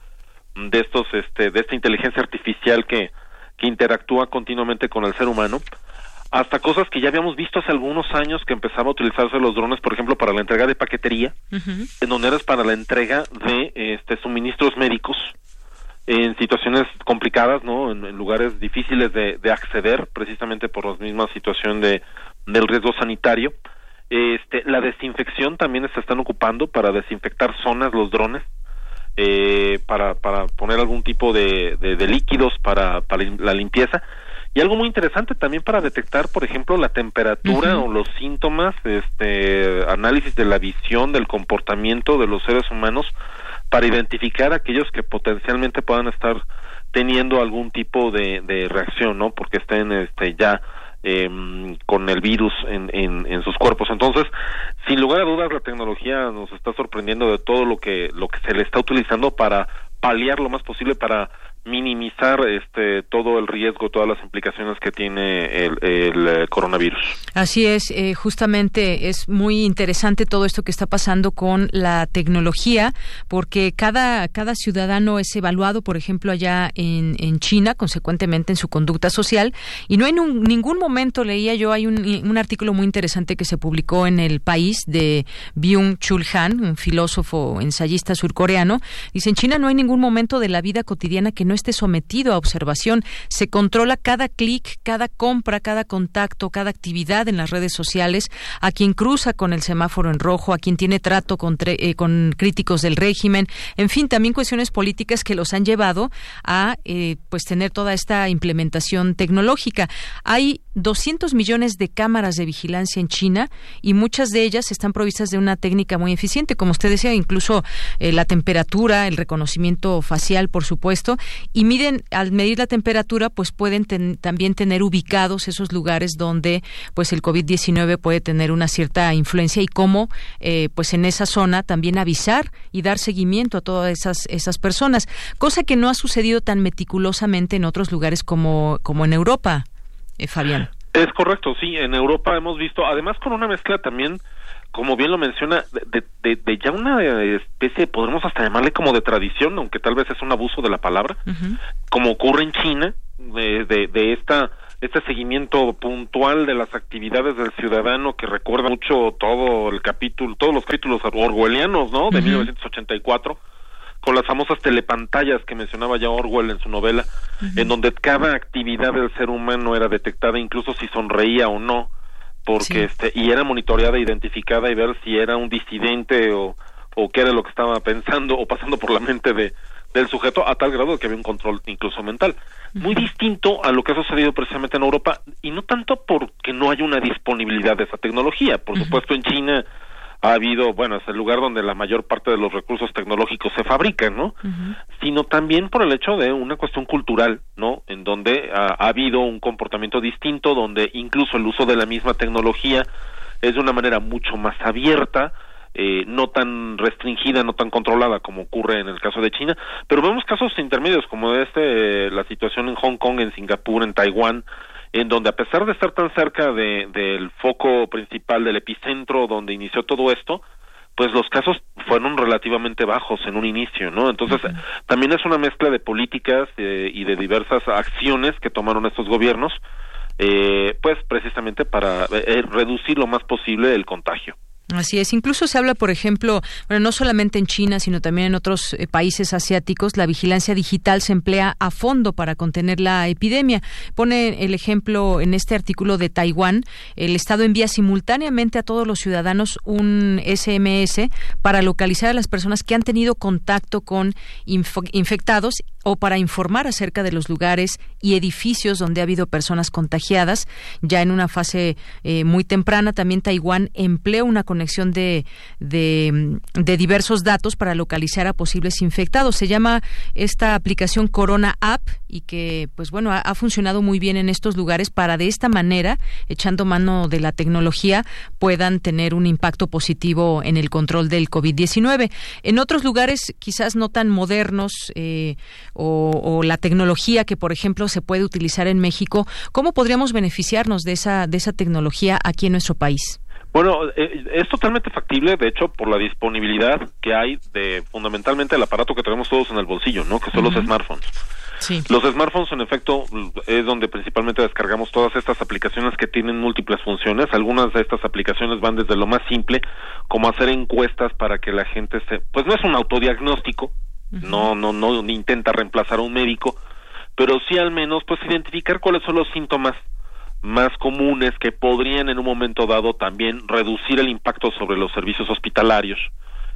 de estos este de esta inteligencia artificial que que interactúa continuamente con el ser humano hasta cosas que ya habíamos visto hace algunos años que empezaba a utilizarse los drones, por ejemplo, para la entrega de paquetería, en donde eres para la entrega de este suministros médicos en situaciones complicadas, ¿no? En, lugares difíciles de, de, acceder, precisamente por la misma situación de del riesgo sanitario. Este, la desinfección también se están ocupando para desinfectar zonas los drones, eh, para, para poner algún tipo de, de, de líquidos para, para la limpieza y algo muy interesante también para detectar, por ejemplo, la temperatura o los síntomas, este análisis de la visión, del comportamiento de los seres humanos para identificar aquellos que potencialmente puedan estar teniendo algún tipo de, de reacción, ¿no? Porque estén este ya eh, con el virus en, en, en, sus cuerpos. Entonces, sin lugar a dudas, la tecnología nos está sorprendiendo de todo lo que lo que se le está utilizando para paliar lo más posible para minimizar este todo el riesgo, todas las implicaciones que tiene el, eh, coronavirus. Así es, eh, justamente es muy interesante todo esto que está pasando con la tecnología, porque cada, cada ciudadano es evaluado, por ejemplo, allá en, en China, consecuentemente en su conducta social, y no en ningún momento leía yo, hay un, un, artículo muy interesante que se publicó en el país de Byung-Chul Han, un filósofo ensayista surcoreano, dice, en China no hay ningún momento de la vida cotidiana que no esté sometido a observación. Se controla cada clic, cada compra, cada contacto, cada actividad en las redes sociales, a quien cruza con el semáforo en rojo, a quien tiene trato con, eh, con críticos del régimen, en fin, también cuestiones políticas que los han llevado a eh, pues tener toda esta implementación tecnológica. Hay 200 millones de cámaras de vigilancia en China y muchas de ellas están provistas de una técnica muy eficiente, como usted decía, incluso eh, la temperatura, el reconocimiento facial, por supuesto, y miden al medir la temperatura, pues pueden también tener ubicados esos lugares donde pues el COVID-19 puede tener una cierta influencia y cómo eh, pues en esa zona también avisar y dar seguimiento a todas esas esas personas, cosa que no ha sucedido tan meticulosamente en otros lugares como como en Europa. Eh, Fabián. Es correcto, sí. En Europa hemos visto, además con una mezcla también, como bien lo menciona, de, de, de ya una especie, podremos hasta llamarle como de tradición, aunque tal vez es un abuso de la palabra, como ocurre en China, de, de, de esta este seguimiento puntual de las actividades del ciudadano que recuerda mucho todo el capítulo, todos los capítulos orwellianos, ¿no? De 1984 con las famosas telepantallas que mencionaba ya Orwell en su novela, en donde cada actividad del ser humano era detectada, incluso si sonreía o no, porque este y era monitoreada, identificada y ver si era un disidente o o qué era lo que estaba pensando o pasando por la mente de del sujeto a tal grado que había un control incluso mental. Muy distinto a lo que ha sucedido precisamente en Europa y no tanto porque no hay una disponibilidad de esa tecnología. Por supuesto en China ha habido, bueno, es el lugar donde la mayor parte de los recursos tecnológicos se fabrican, ¿no? Sino también por el hecho de una cuestión cultural, ¿no? En donde ha, habido un comportamiento distinto, donde incluso el uso de la misma tecnología es de una manera mucho más abierta, eh, no tan restringida, no tan controlada como ocurre en el caso de China, pero vemos casos intermedios como este, la situación en Hong Kong, en Singapur, en Taiwán, en donde a pesar de estar tan cerca de, del foco principal, del epicentro donde inició todo esto, pues los casos fueron relativamente bajos en un inicio, ¿no? Entonces, también es una mezcla de políticas eh, y de diversas acciones que tomaron estos gobiernos, eh, pues precisamente para eh, reducir lo más posible el contagio. Así es. Incluso se habla, por ejemplo, bueno, no solamente en China, sino también en otros eh, países asiáticos, la vigilancia digital se emplea a fondo para contener la epidemia. Pone el ejemplo en este artículo de Taiwán. El Estado envía simultáneamente a todos los ciudadanos un SMS para localizar a las personas que han tenido contacto con infectados o para informar acerca de los lugares y edificios donde ha habido personas contagiadas. Ya en una fase eh, muy temprana, también Taiwán emplea una conexión de, de, diversos datos para localizar a posibles infectados. Se llama esta aplicación Corona App y que, pues bueno, ha, funcionado muy bien en estos lugares para de esta manera, echando mano de la tecnología, puedan tener un impacto positivo en el control del COVID-19. En otros lugares, quizás no tan modernos, eh, o, la tecnología que, por ejemplo, se puede utilizar en México, ¿cómo podríamos beneficiarnos de esa, de esa tecnología aquí en nuestro país? Bueno, eh, es totalmente factible, de hecho, por la disponibilidad que hay de fundamentalmente el aparato que tenemos todos en el bolsillo, ¿no? Que son los smartphones. Sí. Los smartphones, en efecto, es donde principalmente descargamos todas estas aplicaciones que tienen múltiples funciones. Algunas de estas aplicaciones van desde lo más simple, como hacer encuestas para que la gente se... Pues no es un autodiagnóstico, no, no, no intenta reemplazar a un médico, pero sí al menos pues identificar cuáles son los síntomas más comunes que podrían en un momento dado también reducir el impacto sobre los servicios hospitalarios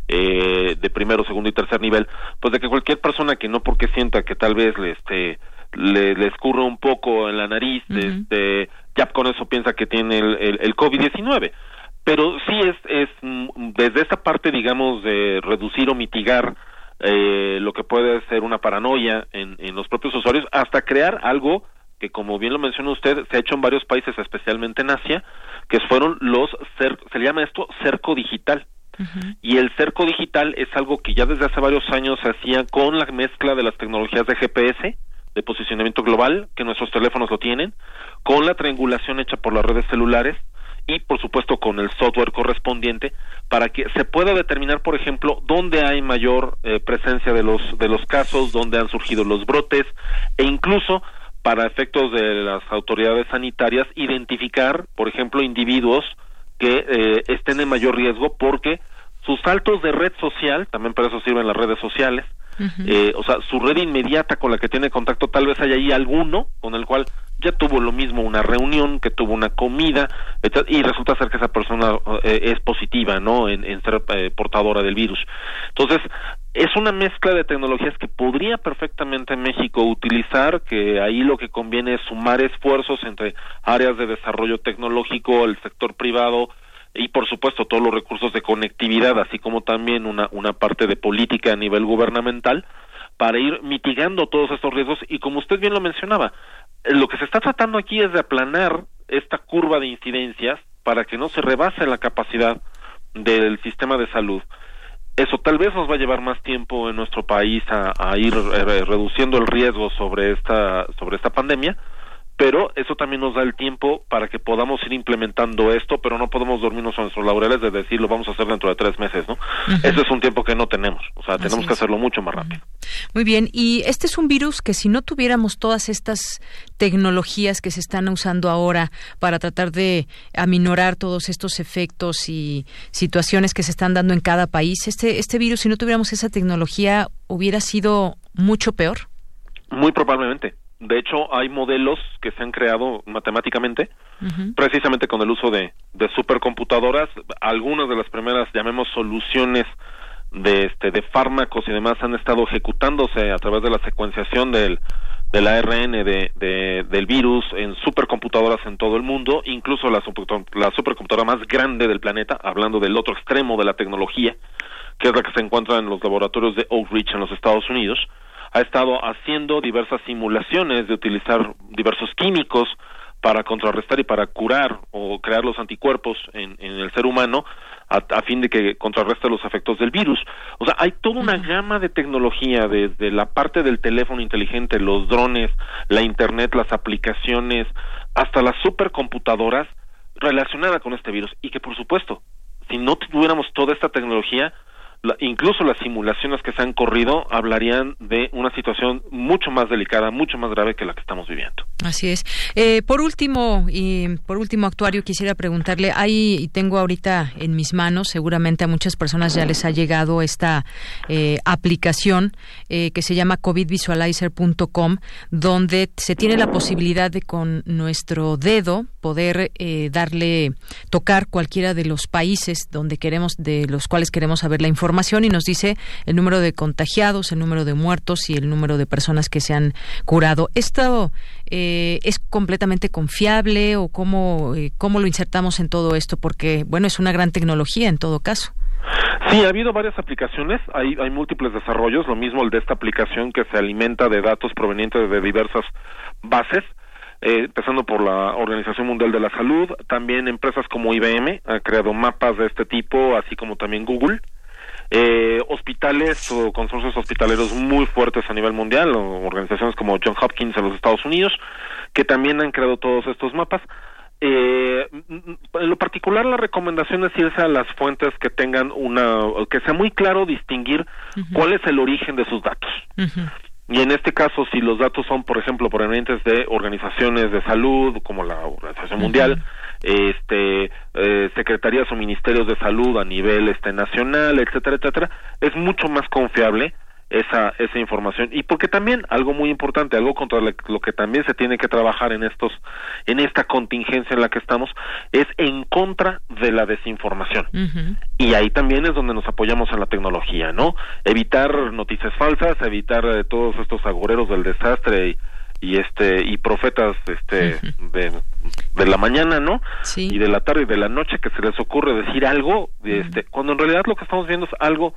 eh, de primero, segundo y tercer nivel, pues de que cualquier persona que no porque sienta que tal vez le este le, le escurre un poco en la nariz, este, ya con eso piensa que tiene el, el, el COVID-19 pero sí es, es mm, desde esta parte, digamos, de reducir o mitigar eh, lo que puede ser una paranoia en, en los propios usuarios, hasta crear algo que, como bien lo menciona usted, se ha hecho en varios países, especialmente en Asia, que fueron los, se le llama esto cerco digital. Y el cerco digital es algo que ya desde hace varios años se hacía con la mezcla de las tecnologías de GPS, de posicionamiento global, que nuestros teléfonos lo tienen, con la triangulación hecha por las redes celulares, y por supuesto con el software correspondiente para que se pueda determinar por ejemplo dónde hay mayor eh, presencia de los de los casos dónde han surgido los brotes e incluso para efectos de las autoridades sanitarias identificar por ejemplo individuos que eh, estén en mayor riesgo porque sus saltos de red social también para eso sirven las redes sociales eh, o sea, su red inmediata con la que tiene contacto, tal vez haya ahí alguno con el cual ya tuvo lo mismo una reunión, que tuvo una comida, y resulta ser que esa persona eh, es positiva, ¿no? En, ser eh, portadora del virus. Entonces, es una mezcla de tecnologías que podría perfectamente México utilizar, que ahí lo que conviene es sumar esfuerzos entre áreas de desarrollo tecnológico, el sector privado, y por supuesto todos los recursos de conectividad, así como también una, una parte de política a nivel gubernamental, para ir mitigando todos estos riesgos y como usted bien lo mencionaba, lo que se está tratando aquí es de aplanar esta curva de incidencias para que no se rebase la capacidad del sistema de salud. Eso tal vez nos va a llevar más tiempo en nuestro país a, a ir eh, reduciendo el riesgo sobre esta sobre esta pandemia, pero eso también nos da el tiempo para que podamos ir implementando esto, pero no podemos dormirnos a nuestros laureles de decir lo vamos a hacer dentro de tres meses, ¿no? Ese es un tiempo que no tenemos, o sea, tenemos que hacerlo mucho más rápido. Muy bien, y este es un virus que si no tuviéramos todas estas tecnologías que se están usando ahora para tratar de aminorar todos estos efectos y situaciones que se están dando en cada país, este, este virus, si no tuviéramos esa tecnología, hubiera sido mucho peor. Muy probablemente de hecho, hay modelos que se han creado matemáticamente, precisamente con el uso de, de supercomputadoras. Algunas de las primeras, llamemos, soluciones de, este, de fármacos y demás han estado ejecutándose a través de la secuenciación del, del ARN de, de, del virus en supercomputadoras en todo el mundo, incluso la, la supercomputadora más grande del planeta, hablando del otro extremo de la tecnología, que es la que se encuentra en los laboratorios de Oak Ridge en los Estados Unidos, ha estado haciendo diversas simulaciones de utilizar diversos químicos para contrarrestar y para curar o crear los anticuerpos en, el ser humano a, fin de que contrarreste los efectos del virus. O sea, hay toda una gama de tecnología desde la parte del teléfono inteligente, los drones, la internet, las aplicaciones, hasta las supercomputadoras relacionadas con este virus y que por supuesto, si no tuviéramos toda esta tecnología, incluso las simulaciones que se han corrido hablarían de una situación mucho más delicada, mucho más grave que la que estamos viviendo. Así es. Eh, por último, y por último, actuario, quisiera preguntarle, ahí y tengo ahorita en mis manos, seguramente a muchas personas ya les ha llegado esta eh, aplicación eh, que se llama covidvisualizer.com, donde se tiene la posibilidad de con nuestro dedo poder darle, tocar cualquiera de los países donde queremos, de los cuales queremos saber la información y nos dice el número de contagiados, el número de muertos y el número de personas que se han curado. ¿Esto eh, es completamente confiable o cómo, eh, cómo lo insertamos en todo esto? Porque, bueno, es una gran tecnología en todo caso. Sí, ha habido varias aplicaciones, hay, hay múltiples desarrollos, lo mismo el de esta aplicación que se alimenta de datos provenientes de diversas bases, eh, empezando por la Organización Mundial de la Salud, también empresas como IBM han creado mapas de este tipo, así como también Google eh, hospitales o consorcios hospitaleros muy fuertes a nivel mundial, o organizaciones como John Hopkins en los Estados Unidos, que también han creado todos estos mapas. Eh, en lo particular, la recomendación es irse a las fuentes que tengan una, que sea muy claro distinguir cuál es el origen de sus datos. Y en este caso, si los datos son, por ejemplo, provenientes de organizaciones de salud, como la Organización Mundial, este eh, secretarías o ministerios de salud a nivel este nacional etcétera etcétera es mucho más confiable esa esa información. Y porque también algo muy importante algo contra lo que también se tiene que trabajar en estos en esta contingencia en la que estamos es en contra de la desinformación. Y ahí también es donde nos apoyamos en la tecnología no evitar noticias falsas evitar eh, todos estos agoreros del desastre y y este y profetas este de, de, la mañana no y de la tarde y de la noche que se les ocurre decir algo este cuando en realidad lo que estamos viendo es algo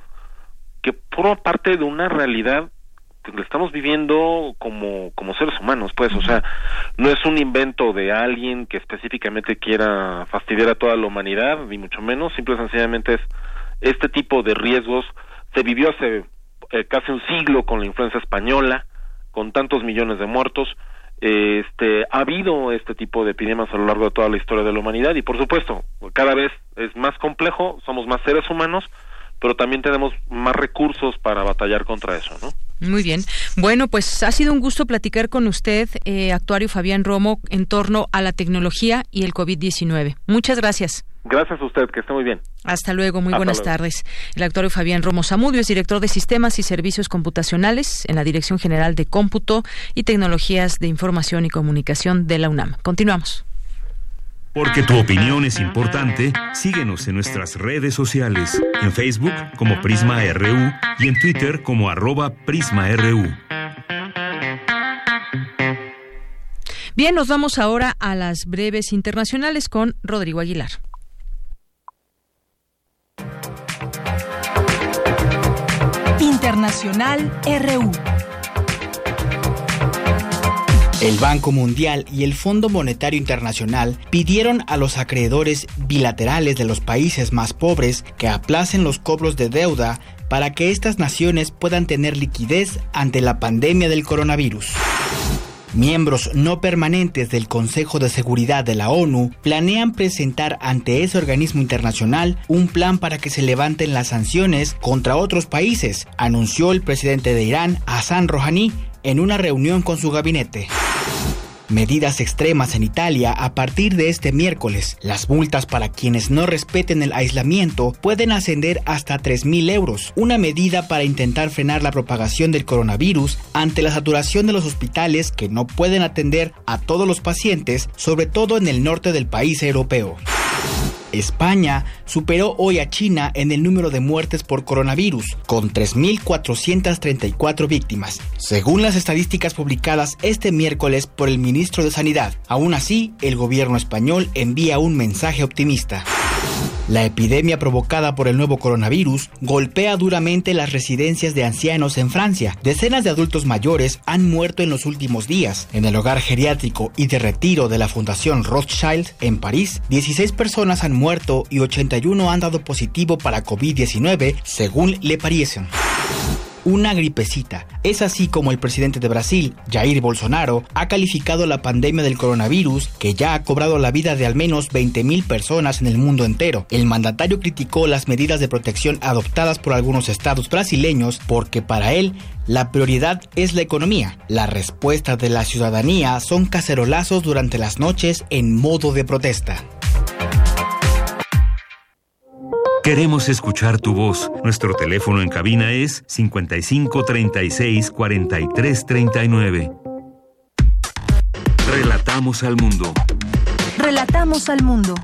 que forma parte de una realidad que le estamos viviendo como como seres humanos pues o sea no es un invento de alguien que específicamente quiera fastidiar a toda la humanidad ni mucho menos simple y sencillamente es este tipo de riesgos se vivió hace eh, casi un siglo con la influenza española con tantos millones de muertos. Este, ha habido este tipo de epidemias a lo largo de toda la historia de la humanidad y por supuesto cada vez es más complejo, somos más seres humanos, pero también tenemos más recursos para batallar contra eso, ¿no? Muy bien. Bueno, pues ha sido un gusto platicar con usted, eh, actuario Fabián Romo, en torno a la tecnología y el COVID-19. Muchas gracias. Gracias a usted, que esté muy bien. Hasta luego, muy buenas tardes. El actuario Fabián Romo Zamudio es director de Sistemas y Servicios Computacionales en la Dirección General de Cómputo y Tecnologías de Información y Comunicación de la UNAM. Continuamos. Porque tu opinión es importante, síguenos en nuestras redes sociales, en Facebook como Prisma RU y en Twitter como arroba PrismaRU. Bien, nos vamos ahora a las breves internacionales con Rodrigo Aguilar. Internacional RU. El Banco Mundial y el Fondo Monetario Internacional pidieron a los acreedores bilaterales de los países más pobres que aplacen los cobros de deuda para que estas naciones puedan tener liquidez ante la pandemia del coronavirus. Miembros no permanentes del Consejo de Seguridad de la ONU planean presentar ante ese organismo internacional un plan para que se levanten las sanciones contra otros países, anunció el presidente de Irán, Hassan Rouhani, en una reunión con su gabinete. Medidas extremas en Italia a partir de este miércoles. Las multas para quienes no respeten el aislamiento pueden ascender hasta 3.000 euros, una medida para intentar frenar la propagación del coronavirus ante la saturación de los hospitales que no pueden atender a todos los pacientes, sobre todo en el norte del país europeo. España superó hoy a China en el número de muertes por coronavirus, con 3.434 víctimas, según las estadísticas publicadas este miércoles por el ministro de Sanidad. Aún así, el gobierno español envía un mensaje optimista. La epidemia provocada por el nuevo coronavirus golpea duramente las residencias de ancianos en Francia. Decenas de adultos mayores han muerto en los últimos días. En el hogar geriátrico y de retiro de la Fundación Rothschild en París, 16 personas han muerto y 81 han dado positivo para COVID-19, según Le Parisien. Una gripecita. Es así como el presidente de Brasil, Jair Bolsonaro, ha calificado la pandemia del coronavirus, que ya ha cobrado la vida de al menos 20.000 personas en el mundo entero. El mandatario criticó las medidas de protección adoptadas por algunos estados brasileños porque para él la prioridad es la economía. La respuesta de la ciudadanía son cacerolazos durante las noches en modo de protesta. Queremos escuchar tu voz. Nuestro teléfono en cabina es 55 36 43 39. Relatamos al mundo. Relatamos al mundo.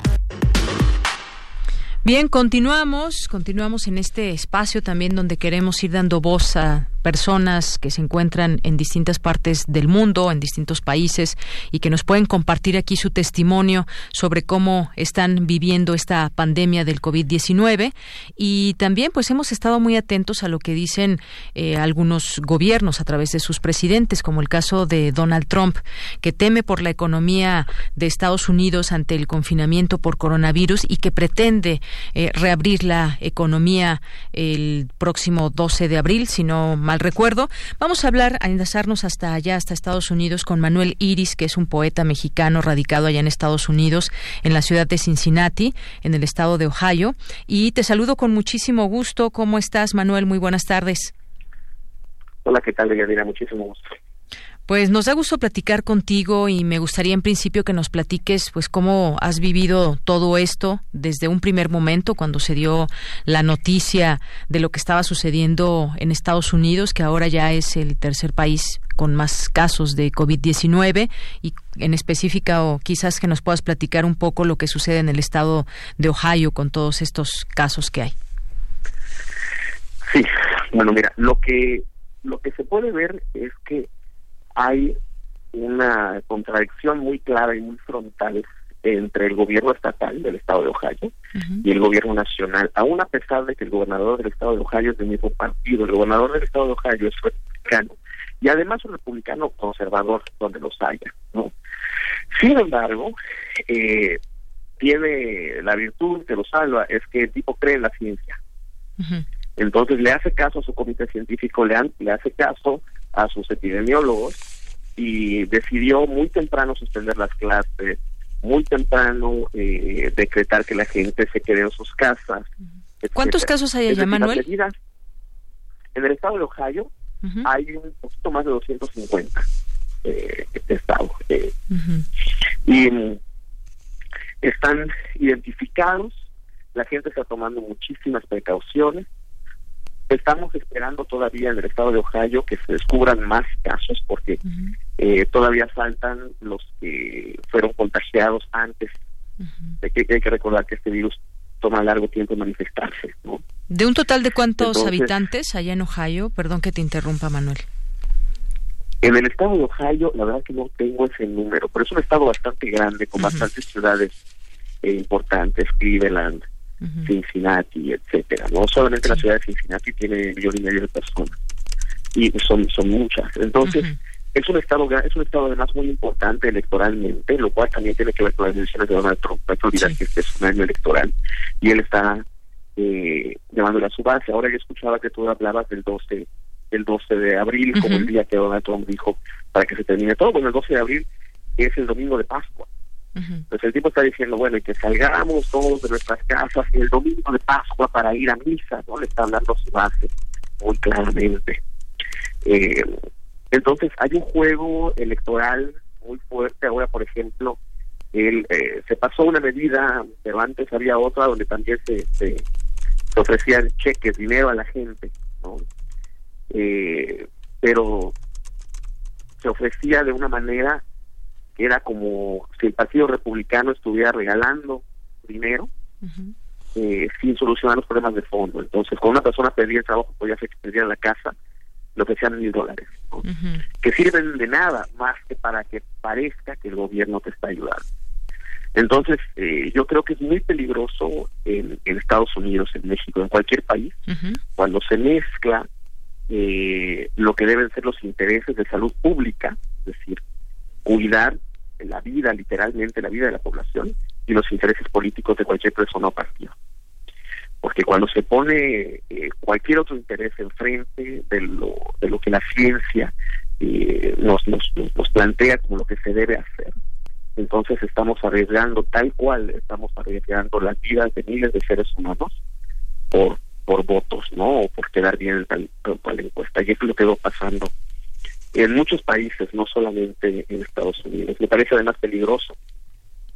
Bien, continuamos, continuamos en este espacio también donde queremos ir dando voz a personas que se encuentran en distintas partes del mundo, en distintos países, y que nos pueden compartir aquí su testimonio sobre cómo están viviendo esta pandemia del COVID-19. Y también, pues, hemos estado muy atentos a lo que dicen eh, algunos gobiernos a través de sus presidentes, como el caso de Donald Trump, que teme por la economía de Estados Unidos ante el confinamiento por coronavirus y que pretende eh, reabrir la economía el próximo 12 de abril, si no recuerdo. Vamos a hablar, a enlazarnos hasta allá, hasta Estados Unidos, con Manuel Iris, que es un poeta mexicano radicado allá en Estados Unidos, en la ciudad de Cincinnati, en el estado de Ohio. Y te saludo con muchísimo gusto. ¿Cómo estás, Manuel? Muy buenas tardes. Hola, ¿qué tal, Deyanira? Muchísimo gusto. Pues nos da gusto platicar contigo y me gustaría en principio que nos platiques pues cómo has vivido todo esto desde un primer momento cuando se dio la noticia de lo que estaba sucediendo en Estados Unidos, que ahora ya es el tercer país con más casos de COVID-19 y en específica o quizás que nos puedas platicar un poco lo que sucede en el estado de Ohio con todos estos casos que hay. Sí, bueno, mira, lo que lo que se puede ver es que hay una contradicción muy clara y muy frontal entre el gobierno estatal del estado de Ohio y el gobierno nacional, aún a pesar de que el gobernador del estado de Ohio es del mismo partido, el gobernador del estado de Ohio es republicano y además un republicano conservador donde los haya, ¿no? Sin embargo, eh, tiene la virtud que lo salva es que el tipo cree en la ciencia. Entonces le hace caso a su comité científico, le, le hace caso a sus epidemiólogos y decidió muy temprano suspender las clases, muy temprano eh, decretar que la gente se quede en sus casas. ¿Cuántos casos hay allá, Manuel? En el estado de Ohio hay un poquito más de 250 eh, estados. Eh, Y mm, están identificados, la gente está tomando muchísimas precauciones, Estamos esperando todavía en el estado de Ohio que se descubran más casos porque eh, todavía faltan los que fueron contagiados antes de que hay que recordar que este virus toma largo tiempo en manifestarse. ¿no? ¿De un total de cuántos habitantes allá en Ohio? Perdón que te interrumpa, Manuel. En el estado de Ohio, la verdad que no tengo ese número, pero es un estado bastante grande, con bastantes ciudades eh, importantes, Cleveland, Cincinnati, etcétera. No solamente la ciudad de Cincinnati tiene millón y medio de personas y son son muchas. Entonces es un estado es un estado además muy importante electoralmente, lo cual también tiene que ver con las decisiones de Donald Trump. Hay que olvidar que este es un año electoral y él está eh, a su base. Ahora yo escuchaba que tú hablabas del 12 el 12 de abril como el día que Donald Trump dijo para que se termine todo. Bueno, el 12 de abril es el domingo de Pascua. Entonces el tipo está diciendo, bueno, y que salgamos todos de nuestras casas el domingo de Pascua para ir a misa, ¿no? Le está hablando su base muy claramente. Eh, entonces hay un juego electoral muy fuerte. Ahora, por ejemplo, él, eh, se pasó una medida, pero antes había otra donde también se, se, ofrecían cheques, dinero a la gente, ¿no? Eh, pero se ofrecía de una manera era como si el Partido Republicano estuviera regalando dinero eh, sin solucionar los problemas de fondo. Entonces, cuando una persona pedía el trabajo, podía ser que perdiera la casa, le ofrecían mil dólares, que sirven de nada más que para que parezca que el gobierno te está ayudando. Entonces, eh, yo creo que es muy peligroso en, Estados Unidos, en México, en cualquier país, cuando se mezcla eh, lo que deben ser los intereses de salud pública, es decir, cuidar la vida, literalmente la vida de la población y los intereses políticos de cualquier persona o partido. porque cuando se pone eh, cualquier otro interés enfrente de lo, de lo que la ciencia eh, nos, nos, nos plantea como lo que se debe hacer, entonces estamos arriesgando tal cual, estamos arriesgando las vidas de miles de seres humanos por por votos, ¿no? O por quedar bien en tal cual encuesta. Y eso lo quedó pasando en muchos países, no solamente en Estados Unidos. Me parece además peligroso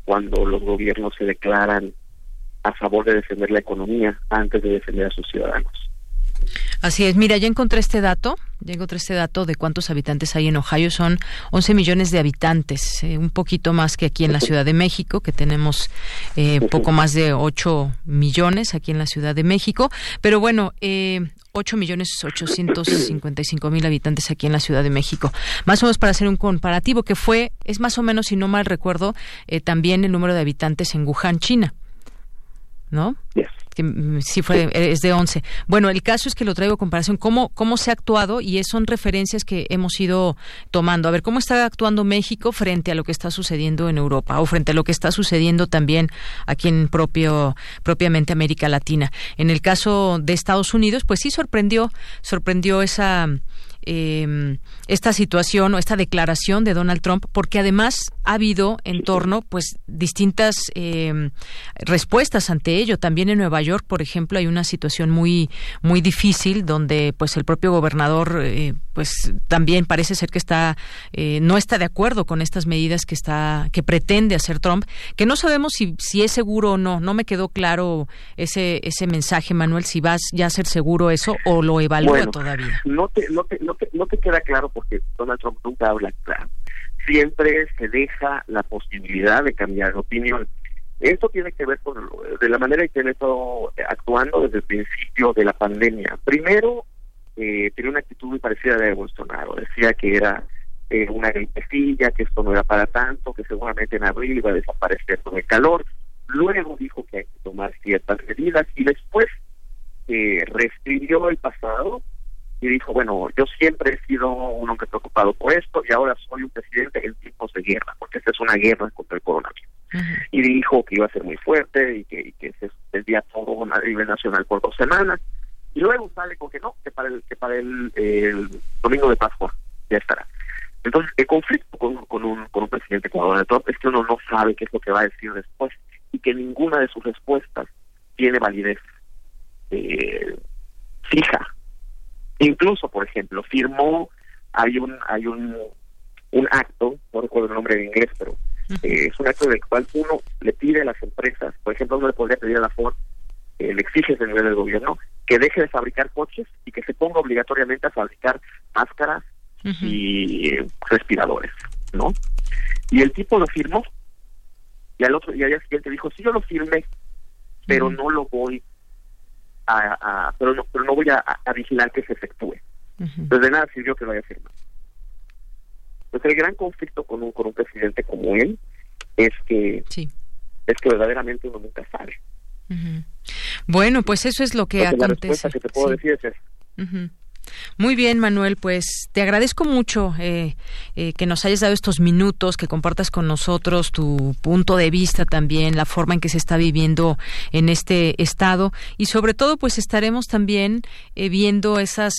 cuando los gobiernos se declaran a favor de defender la economía antes de defender a sus ciudadanos. Así es. Mira, ya encontré este dato. Ya encontré este dato de cuántos habitantes hay en Ohio. Son 11 millones de habitantes, eh, un poquito más que aquí en la Ciudad de México, que tenemos eh, poco más de 8 millones aquí en la Ciudad de México. Pero bueno, eh, 8 millones 855 mil habitantes aquí en la Ciudad de México. Más o menos para hacer un comparativo, que fue, es más o menos, si no mal recuerdo, eh, también el número de habitantes en Wuhan, China. ¿No? Que mm, sí fue, es de 11. Bueno, el caso es que lo traigo a comparación, cómo, cómo se ha actuado y son referencias que hemos ido tomando. A ver, ¿cómo está actuando México frente a lo que está sucediendo en Europa o frente a lo que está sucediendo también aquí en propio, propiamente América Latina? En el caso de Estados Unidos, pues sí sorprendió, sorprendió esa eh, esta situación o esta declaración de Donald Trump, porque además ha habido en torno, pues, distintas eh, respuestas ante ello. También en Nueva York, por ejemplo, hay una situación muy, muy difícil donde, pues, el propio gobernador, eh, pues, también parece ser que está, eh, no está de acuerdo con estas medidas que está, que pretende hacer Trump, que no sabemos si, si es seguro o no. No me quedó claro ese, ese mensaje, Manuel, si vas ya a ser seguro eso o lo evalúa todavía. No te, no te, no te queda claro porque Donald Trump nunca habla claro. Siempre se deja la posibilidad de cambiar de opinión. Esto tiene que ver con de la manera en que él estado actuando desde el principio de la pandemia. Primero, eh, tenía una actitud muy parecida a la de Bolsonaro. Decía que era eh, una gripecilla, que esto no era para tanto, que seguramente en abril iba a desaparecer con el calor. Luego dijo que hay que tomar ciertas medidas y después eh, reescribió el pasado y dijo, bueno, yo siempre he sido un hombre preocupado por esto y ahora soy un presidente en tiempos de guerra, porque esta es una guerra contra el coronavirus. Y dijo que iba a ser muy fuerte y que, y que se desvía todo a nivel nacional por dos semanas. Y luego sale con que no, que para el, que para el, domingo de Pascua ya estará. Entonces, el conflicto con, con, un, con un presidente como Donald Trump es que uno no sabe qué es lo que va a decir después y que ninguna de sus respuestas tiene validez eh, fija Incluso, por ejemplo, firmó, hay un, hay un, un acto, no recuerdo el nombre en inglés, pero eh, es un acto del cual uno le pide a las empresas, por ejemplo, uno le podría pedir a la Ford, eh, le exige desde nivel del gobierno, que deje de fabricar coches y que se ponga obligatoriamente a fabricar máscaras y eh, respiradores, ¿no? Y el tipo lo firmó y al otro y al día siguiente dijo, sí, yo lo firmé, pero no lo voy a, pero no pero no voy a, vigilar que se efectúe. Entonces de nada sirvió que lo haya firmado. Pues el gran conflicto con un, con un presidente como él es que es que verdaderamente uno nunca sabe. Bueno, pues eso es lo que acontece. La respuesta que te puedo decir es eso. Muy bien, Manuel, pues te agradezco mucho eh, eh, que nos hayas dado estos minutos, que compartas con nosotros tu punto de vista también, la forma en que se está viviendo en este estado. Y sobre todo pues estaremos también eh, viendo esas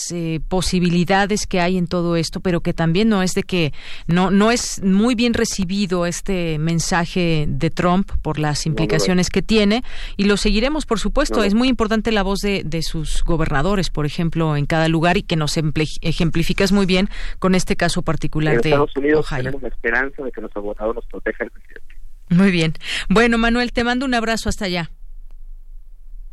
posibilidades que hay en todo esto, pero que también no es de que no no es muy bien recibido este mensaje de Trump por las implicaciones que tiene. Y lo seguiremos, por supuesto. Es muy importante la voz de, de sus gobernadores, por ejemplo, en cada lugar y que nos ejemplificas muy bien con este caso particular en de Estados Unidos tenemos la esperanza de que nuestro votado nos proteja el presidente. Muy bien. Bueno, Manuel, te mando un abrazo hasta allá.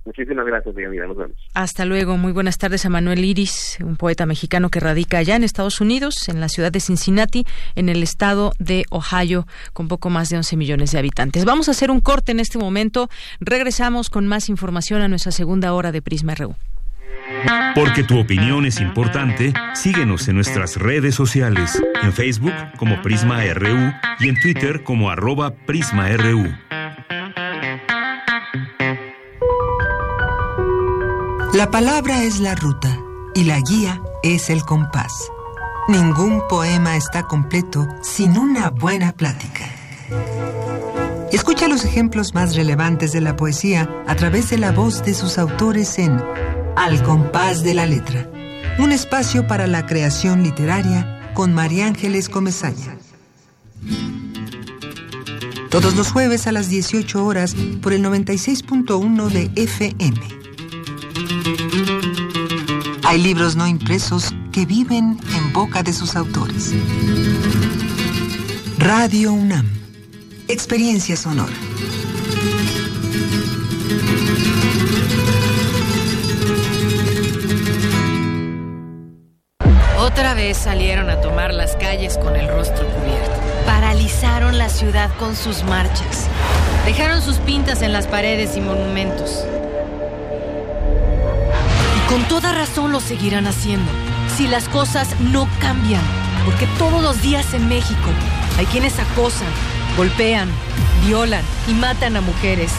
Muchísimas gracias, amiga. Nos vemos. Hasta luego. Muy buenas tardes a Manuel Iris, un poeta mexicano que radica allá en Estados Unidos, en la ciudad de Cincinnati, en el estado de Ohio, con poco más de 11 millones de habitantes. Vamos a hacer un corte en este momento. Regresamos con más información a nuestra segunda hora de Prisma RU. Porque tu opinión es importante, síguenos en nuestras redes sociales, en Facebook como Prisma RU y en Twitter como arroba PrismaRU. La palabra es la ruta y la guía es el compás. Ningún poema está completo sin una buena plática. Escucha los ejemplos más relevantes de la poesía a través de la voz de sus autores en Al compás de la letra, un espacio para la creación literaria con María Ángeles Comezaña. Todos los jueves a las 18 horas por el 96.1 de FM. Hay libros no impresos que viven en boca de sus autores. Radio UNAM. Experiencia sonora. Otra vez salieron a tomar las calles con el rostro cubierto. Paralizaron la ciudad con sus marchas. Dejaron sus pintas en las paredes y monumentos. Y con toda razón lo seguirán haciendo si las cosas no cambian. Porque todos los días en México hay quienes acosan, golpean, violan y matan a mujeres.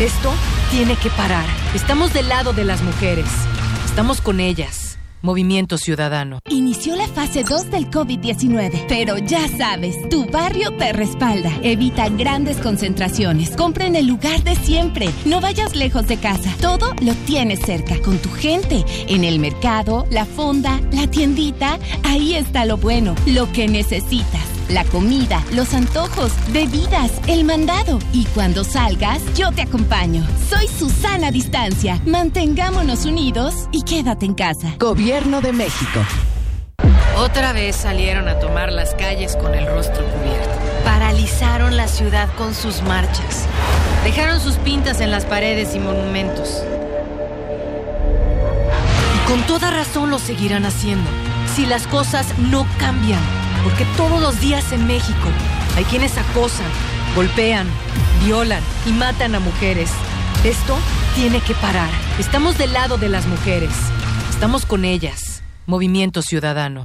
Esto tiene que parar. Estamos del lado de las mujeres. Estamos con ellas. Movimiento Ciudadano. Inició la fase 2 del COVID-19, pero ya sabes, tu barrio te respalda. Evita grandes concentraciones. Compra en el lugar de siempre. No vayas lejos de casa. Todo lo tienes cerca, con tu gente. En el mercado, la fonda, la tiendita. Ahí está lo bueno, lo que necesitas la comida, los antojos, bebidas, el mandado. Y cuando salgas, yo te acompaño. Soy Susana Distancia. Mantengámonos unidos y quédate en casa. Gobierno de México. Otra vez salieron a tomar las calles con el rostro cubierto. Paralizaron la ciudad con sus marchas. Dejaron sus pintas en las paredes y monumentos. Y con toda razón lo seguirán haciendo. Si las cosas no cambian porque todos los días en México hay quienes acosan, golpean, violan y matan a mujeres. Esto tiene que parar. Estamos del lado de las mujeres. Estamos con ellas. Movimiento Ciudadano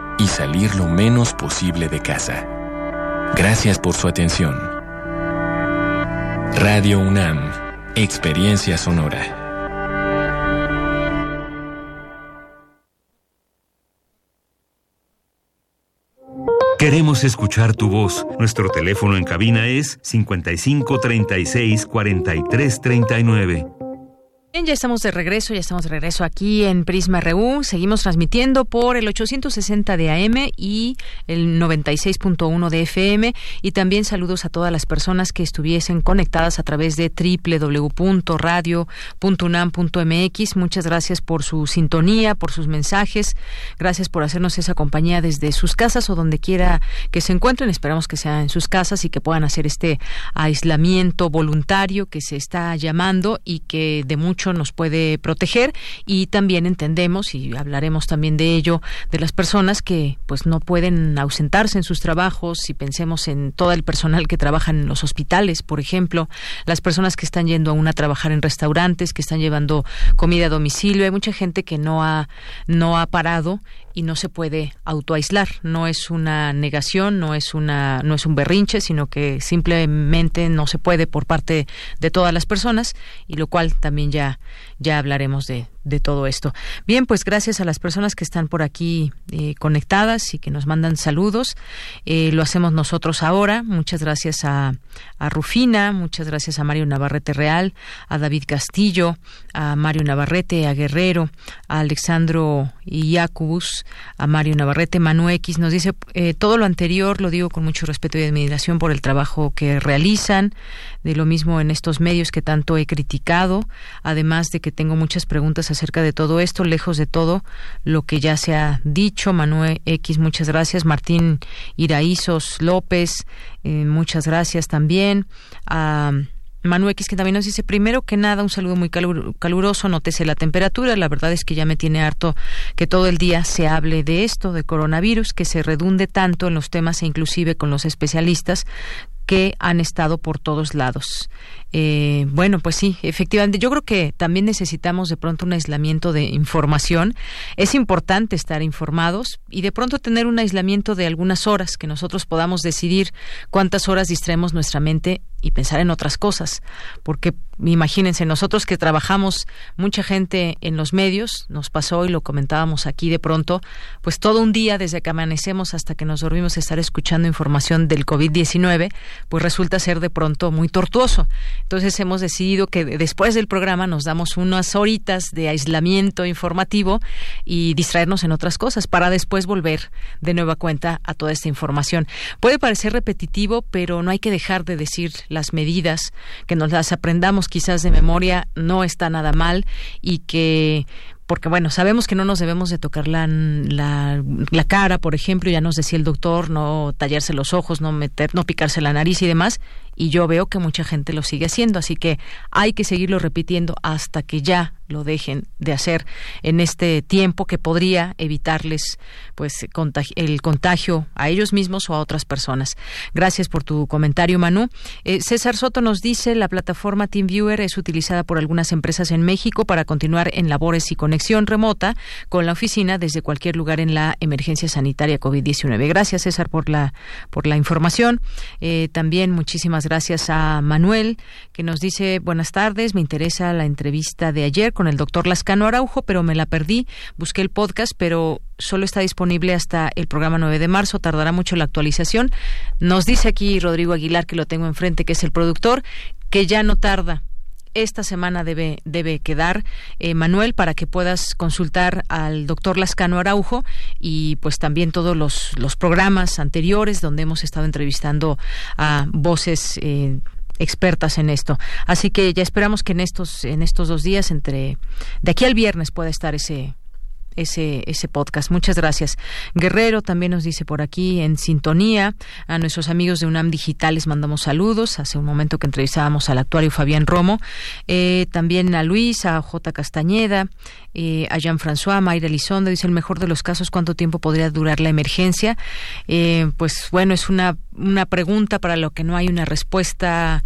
y salir lo menos posible de casa. Gracias por su atención. Radio UNAM, Experiencia Sonora. Queremos escuchar tu voz. Nuestro teléfono en cabina es 55 36 43 39. Bien, ya estamos de regreso, ya estamos de regreso aquí en Prisma RU. Seguimos transmitiendo por el 860 de AM y el 96.1 de FM. Y también saludos a todas las personas que estuviesen conectadas a través de www.radio.unam.mx. Muchas gracias por su sintonía, por sus mensajes. Gracias por hacernos esa compañía desde sus casas o donde quiera que se encuentren. Esperamos que sea en sus casas y que puedan hacer este aislamiento voluntario que se está llamando y que de mucho nos puede proteger y también entendemos y hablaremos también de ello de las personas que pues no pueden ausentarse en sus trabajos. Si pensemos en todo el personal que trabaja en los hospitales por ejemplo las personas que están yendo aún a trabajar en restaurantes que están llevando comida a domicilio. Hay mucha gente que no ha no ha parado y no se puede autoaislar. No es una negación, no es una, no es un berrinche, sino que simplemente no se puede por parte de todas las personas y lo cual también ya, ya hablaremos de de todo esto. Bien, pues gracias a las personas que están por aquí eh, conectadas y que nos mandan saludos. Eh, lo hacemos nosotros ahora. Muchas gracias a, a, Rufina, muchas gracias a Mario Navarrete Real, a David Castillo, a Mario Navarrete, a Guerrero, a Alexandro Iacubus, a Mario Navarrete, Manu X. Nos dice eh, todo lo anterior, lo digo con mucho respeto y admiración por el trabajo que realizan, de lo mismo en estos medios que tanto he criticado, además de que tengo muchas preguntas acerca de todo esto, lejos de todo lo que ya se ha dicho. Manuel X, muchas gracias. Martín Iraízos López, eh, muchas gracias también. A Manu X, que también nos dice, primero que nada, un saludo muy caluroso, nótese la temperatura, la verdad es que ya me tiene harto que todo el día se hable de esto, de coronavirus, que se redunde tanto en los temas e inclusive con los especialistas que han estado por todos lados. Eh, bueno, pues sí, efectivamente. Yo creo que también necesitamos de pronto un aislamiento de información. Es importante estar informados y de pronto tener un aislamiento de algunas horas, que nosotros podamos decidir cuántas horas distraemos nuestra mente y pensar en otras cosas. Porque imagínense, nosotros que trabajamos mucha gente en los medios, nos pasó y lo comentábamos aquí de pronto, pues todo un día desde que amanecemos hasta que nos dormimos estar escuchando información del COVID-19, pues resulta ser de pronto muy tortuoso. Entonces hemos decidido que después del programa nos damos unas horitas de aislamiento informativo y distraernos en otras cosas para después volver de nueva cuenta a toda esta información. Puede parecer repetitivo, pero no hay que dejar de decir las medidas, que nos las aprendamos quizás de memoria, no está nada mal y que porque bueno, sabemos que no nos debemos de tocar la, la, cara, por ejemplo, ya nos decía el doctor, no tallarse los ojos, no meter, no picarse la nariz y demás, y yo veo que mucha gente lo sigue haciendo, así que hay que seguirlo repitiendo hasta que ya lo dejen de hacer en este tiempo que podría evitarles pues el contagio a ellos mismos o a otras personas. Gracias por tu comentario, Manu. Eh, César Soto nos dice la plataforma TeamViewer es utilizada por algunas empresas en México para continuar en labores y conexión remota con la oficina desde cualquier lugar en la emergencia sanitaria COVID-19. Gracias, César, por la por la información. Eh, también muchísimas gracias a Manuel que nos dice buenas tardes. Me interesa la entrevista de ayer con el doctor Lascano Araujo, pero me la perdí. Busqué el podcast, pero solo está disponible hasta el programa 9 de marzo. Tardará mucho la actualización. Nos dice aquí Rodrigo Aguilar, que lo tengo enfrente, que es el productor, que ya no tarda esta semana debe, debe quedar, eh, Manuel, para que puedas consultar al doctor Lascano Araujo y pues también todos los, los programas anteriores donde hemos estado entrevistando a voces eh, expertas en esto. Así que ya esperamos que en estos, en estos dos días, entre de aquí al viernes, pueda estar ese, ese, ese podcast. Muchas gracias. Guerrero también nos dice por aquí en sintonía. A nuestros amigos de UNAM Digital les mandamos saludos. Hace un momento que entrevistábamos al actuario Fabián Romo. Eh, también a Luis, a J. Castañeda, eh, a Jean-François, Mayra Elizondo. Dice el mejor de los casos, ¿cuánto tiempo podría durar la emergencia? Eh, pues bueno, es una, una pregunta para lo que no hay una respuesta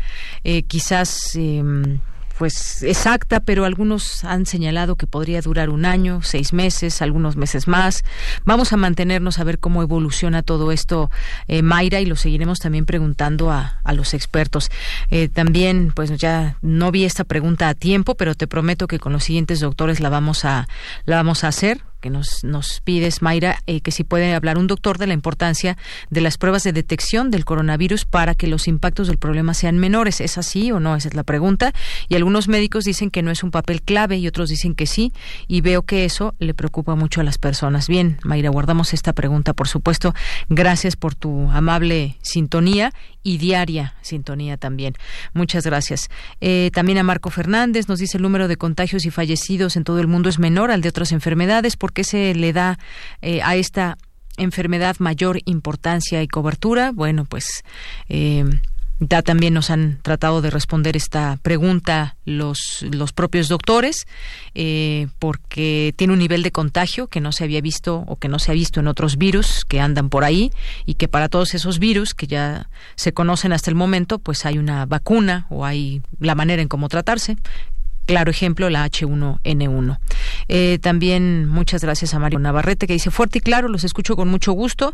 quizás em, pues exacta, pero algunos han señalado que podría durar un año, seis meses, algunos meses más. Vamos a mantenernos a ver cómo evoluciona todo esto, eh, Mayra, y lo seguiremos también preguntando a, a los expertos. Eh, también, pues ya no vi esta pregunta a tiempo, pero te prometo que con los siguientes doctores la vamos a la vamos a hacer que nos, nos pides, Mayra, eh, que si puede hablar un doctor de la importancia de las pruebas de detección del coronavirus para que los impactos del problema sean menores. ¿Es así o no? Esa es la pregunta. Y algunos médicos dicen que no es un papel clave y otros dicen que sí. Y veo que eso le preocupa mucho a las personas. Bien, Mayra, guardamos esta pregunta, por supuesto. Gracias por tu amable sintonía y diaria sintonía también. Muchas gracias. Eh, también a Marco Fernández nos dice el número de contagios y fallecidos en todo el mundo es menor al de otras enfermedades. ¿Por qué se le da eh, a esta enfermedad mayor importancia y cobertura? Bueno, pues eh, también nos han tratado de responder esta pregunta los, los propios doctores, eh, porque tiene un nivel de contagio que no se había visto o que no se ha visto en otros virus que andan por ahí y que para todos esos virus que ya se conocen hasta el momento, pues hay una vacuna o hay la manera en cómo tratarse. Claro ejemplo, la H1N1. Eh, también muchas gracias a Mario Navarrete que dice fuerte y claro, los escucho con mucho gusto.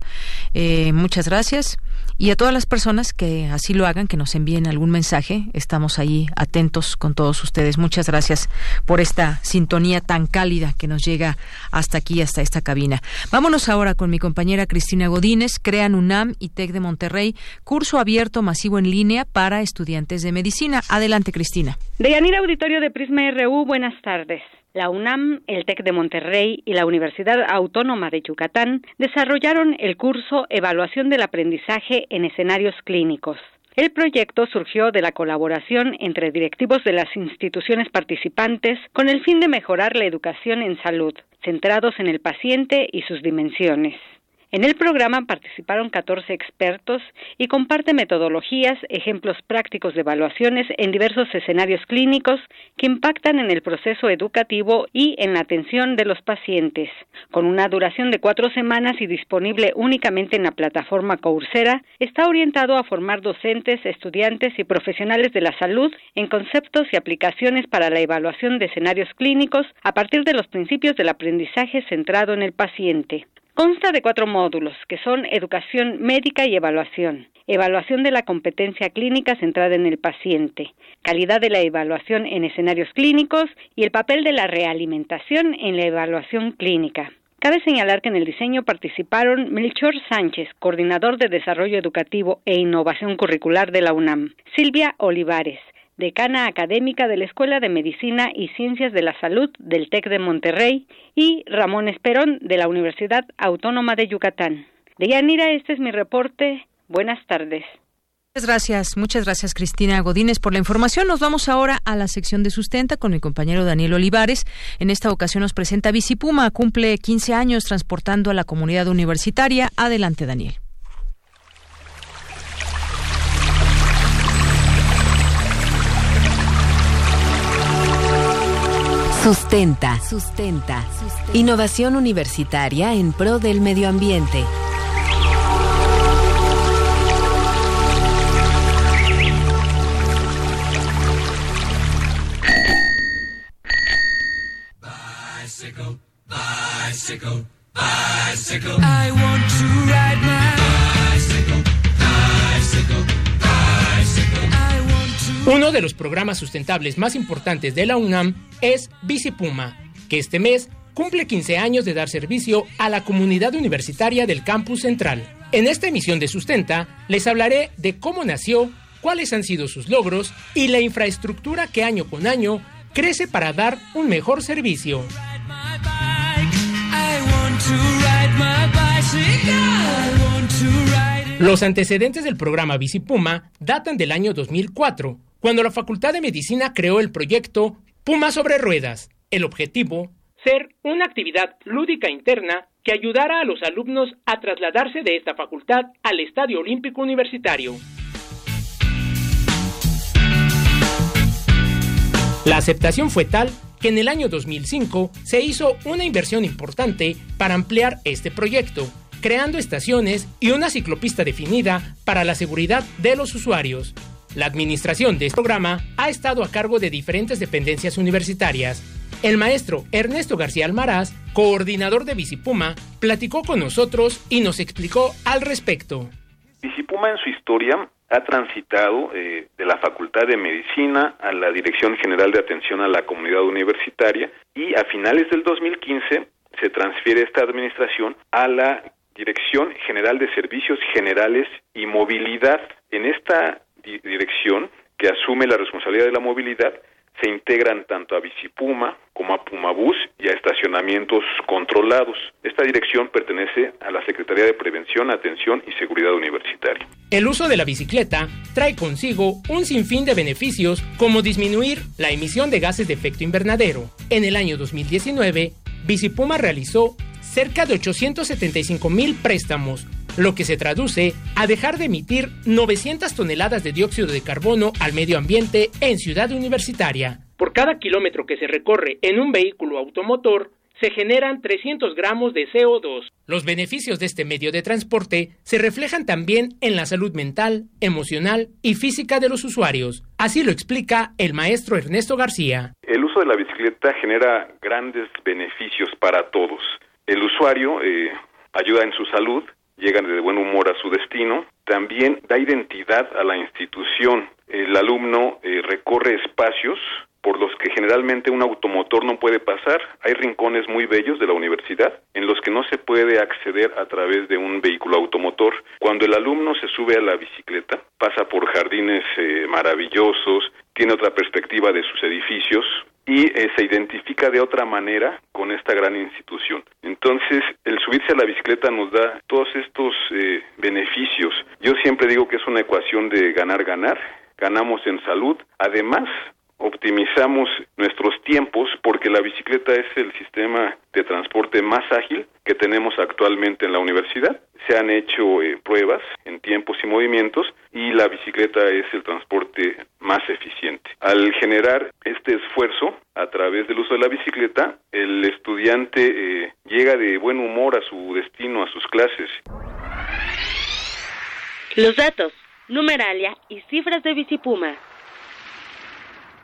Eh, muchas gracias. Y a todas las personas que así lo hagan, que nos envíen algún mensaje, estamos ahí atentos con todos ustedes. Muchas gracias por esta sintonía tan cálida que nos llega hasta aquí, hasta esta cabina. Vámonos ahora con mi compañera Cristina Godínez. Crean UNAM y TEC de Monterrey, curso abierto masivo en línea para estudiantes de medicina. Adelante, Cristina. Deyanira Auditorio de Prisma RU, buenas tardes. La UNAM, el TEC de Monterrey y la Universidad Autónoma de Yucatán desarrollaron el curso Evaluación del Aprendizaje en Escenarios Clínicos. El proyecto surgió de la colaboración entre directivos de las instituciones participantes con el fin de mejorar la educación en salud, centrados en el paciente y sus dimensiones. En el programa participaron 14 expertos y comparte metodologías, ejemplos prácticos de evaluaciones en diversos escenarios clínicos que impactan en el proceso educativo y en la atención de los pacientes. Con una duración de cuatro semanas y disponible únicamente en la plataforma Coursera, está orientado a formar docentes, estudiantes y profesionales de la salud en conceptos y aplicaciones para la evaluación de escenarios clínicos a partir de los principios del aprendizaje centrado en el paciente. Consta de cuatro módulos, que son educación médica y evaluación, evaluación de la competencia clínica centrada en el paciente, calidad de la evaluación en escenarios clínicos y el papel de la realimentación en la evaluación clínica. Cabe señalar que en el diseño participaron Melchor Sánchez, coordinador de Desarrollo Educativo e Innovación Curricular de la UNAM, Silvia Olivares, decana académica de la Escuela de Medicina y Ciencias de la Salud del TEC de Monterrey, y Ramón Esperón de la Universidad Autónoma de Yucatán. De Yanira, este es mi reporte. Buenas tardes. Muchas gracias, muchas gracias Cristina Godínez por la información. Nos vamos ahora a la sección de sustenta con mi compañero Daniel Olivares. En esta ocasión nos presenta Bicipuma, cumple 15 años transportando a la comunidad universitaria. Adelante, Daniel. Sustenta. Sustenta. Innovación universitaria en pro del medio ambiente. Bicycle, bicycle, bicycle. I want to ride my Uno de los programas sustentables más importantes de la UNAM es Bicipuma, que este mes cumple 15 años de dar servicio a la comunidad universitaria del campus central. En esta emisión de Sustenta les hablaré de cómo nació, cuáles han sido sus logros y la infraestructura que año con año crece para dar un mejor servicio. Los antecedentes del programa Bicipuma datan del año 2004, cuando la Facultad de Medicina creó el proyecto Puma sobre Ruedas. El objetivo, ser una actividad lúdica interna que ayudara a los alumnos a trasladarse de esta facultad al Estadio Olímpico Universitario. La aceptación fue tal que en el año 2005 se hizo una inversión importante para ampliar este proyecto, creando estaciones y una ciclopista definida para la seguridad de los usuarios. La administración de este programa ha estado a cargo de diferentes dependencias universitarias. El maestro Ernesto García Almaraz, coordinador de Bicipuma, platicó con nosotros y nos explicó al respecto. Bicipuma en su historia ha transitado eh, de la Facultad de Medicina a la Dirección General de Atención a la Comunidad Universitaria y a finales del 2015 se transfiere esta administración a la Dirección General de Servicios Generales y Movilidad. En esta dirección que asume la responsabilidad de la movilidad se integran tanto a Bicipuma como a Pumabús y a estacionamientos controlados. Esta dirección pertenece a la Secretaría de Prevención, Atención y Seguridad Universitaria. El uso de la bicicleta trae consigo un sinfín de beneficios como disminuir la emisión de gases de efecto invernadero. En el año 2019, Bicipuma realizó cerca de 875 mil préstamos, lo que se traduce a dejar de emitir 900 toneladas de dióxido de carbono al medio ambiente en Ciudad Universitaria. Por cada kilómetro que se recorre en un vehículo automotor, se generan 300 gramos de CO2. Los beneficios de este medio de transporte se reflejan también en la salud mental, emocional y física de los usuarios. Así lo explica el maestro Ernesto García. El uso de la bicicleta genera grandes beneficios para todos. El usuario eh, ayuda en su salud, llega de buen humor a su destino, también da identidad a la institución. El alumno eh, recorre espacios por los que generalmente un automotor no puede pasar. Hay rincones muy bellos de la universidad en los que no se puede acceder a través de un vehículo automotor. Cuando el alumno se sube a la bicicleta, pasa por jardines eh, maravillosos, tiene otra perspectiva de sus edificios y eh, se identifica de otra manera con esta gran institución. Entonces, el subirse a la bicicleta nos da todos estos eh, beneficios. Yo siempre digo que es una ecuación de ganar-ganar. Ganamos en salud, además optimizamos nuestros tiempos porque la bicicleta es el sistema de transporte más ágil que tenemos actualmente en la universidad. Se han hecho eh, pruebas en tiempos y movimientos y la bicicleta es el transporte más eficiente. Al generar este esfuerzo a través del uso de la bicicleta, el estudiante eh, llega de buen humor a su destino, a sus clases. Los datos, numeralia y cifras de Bicipuma.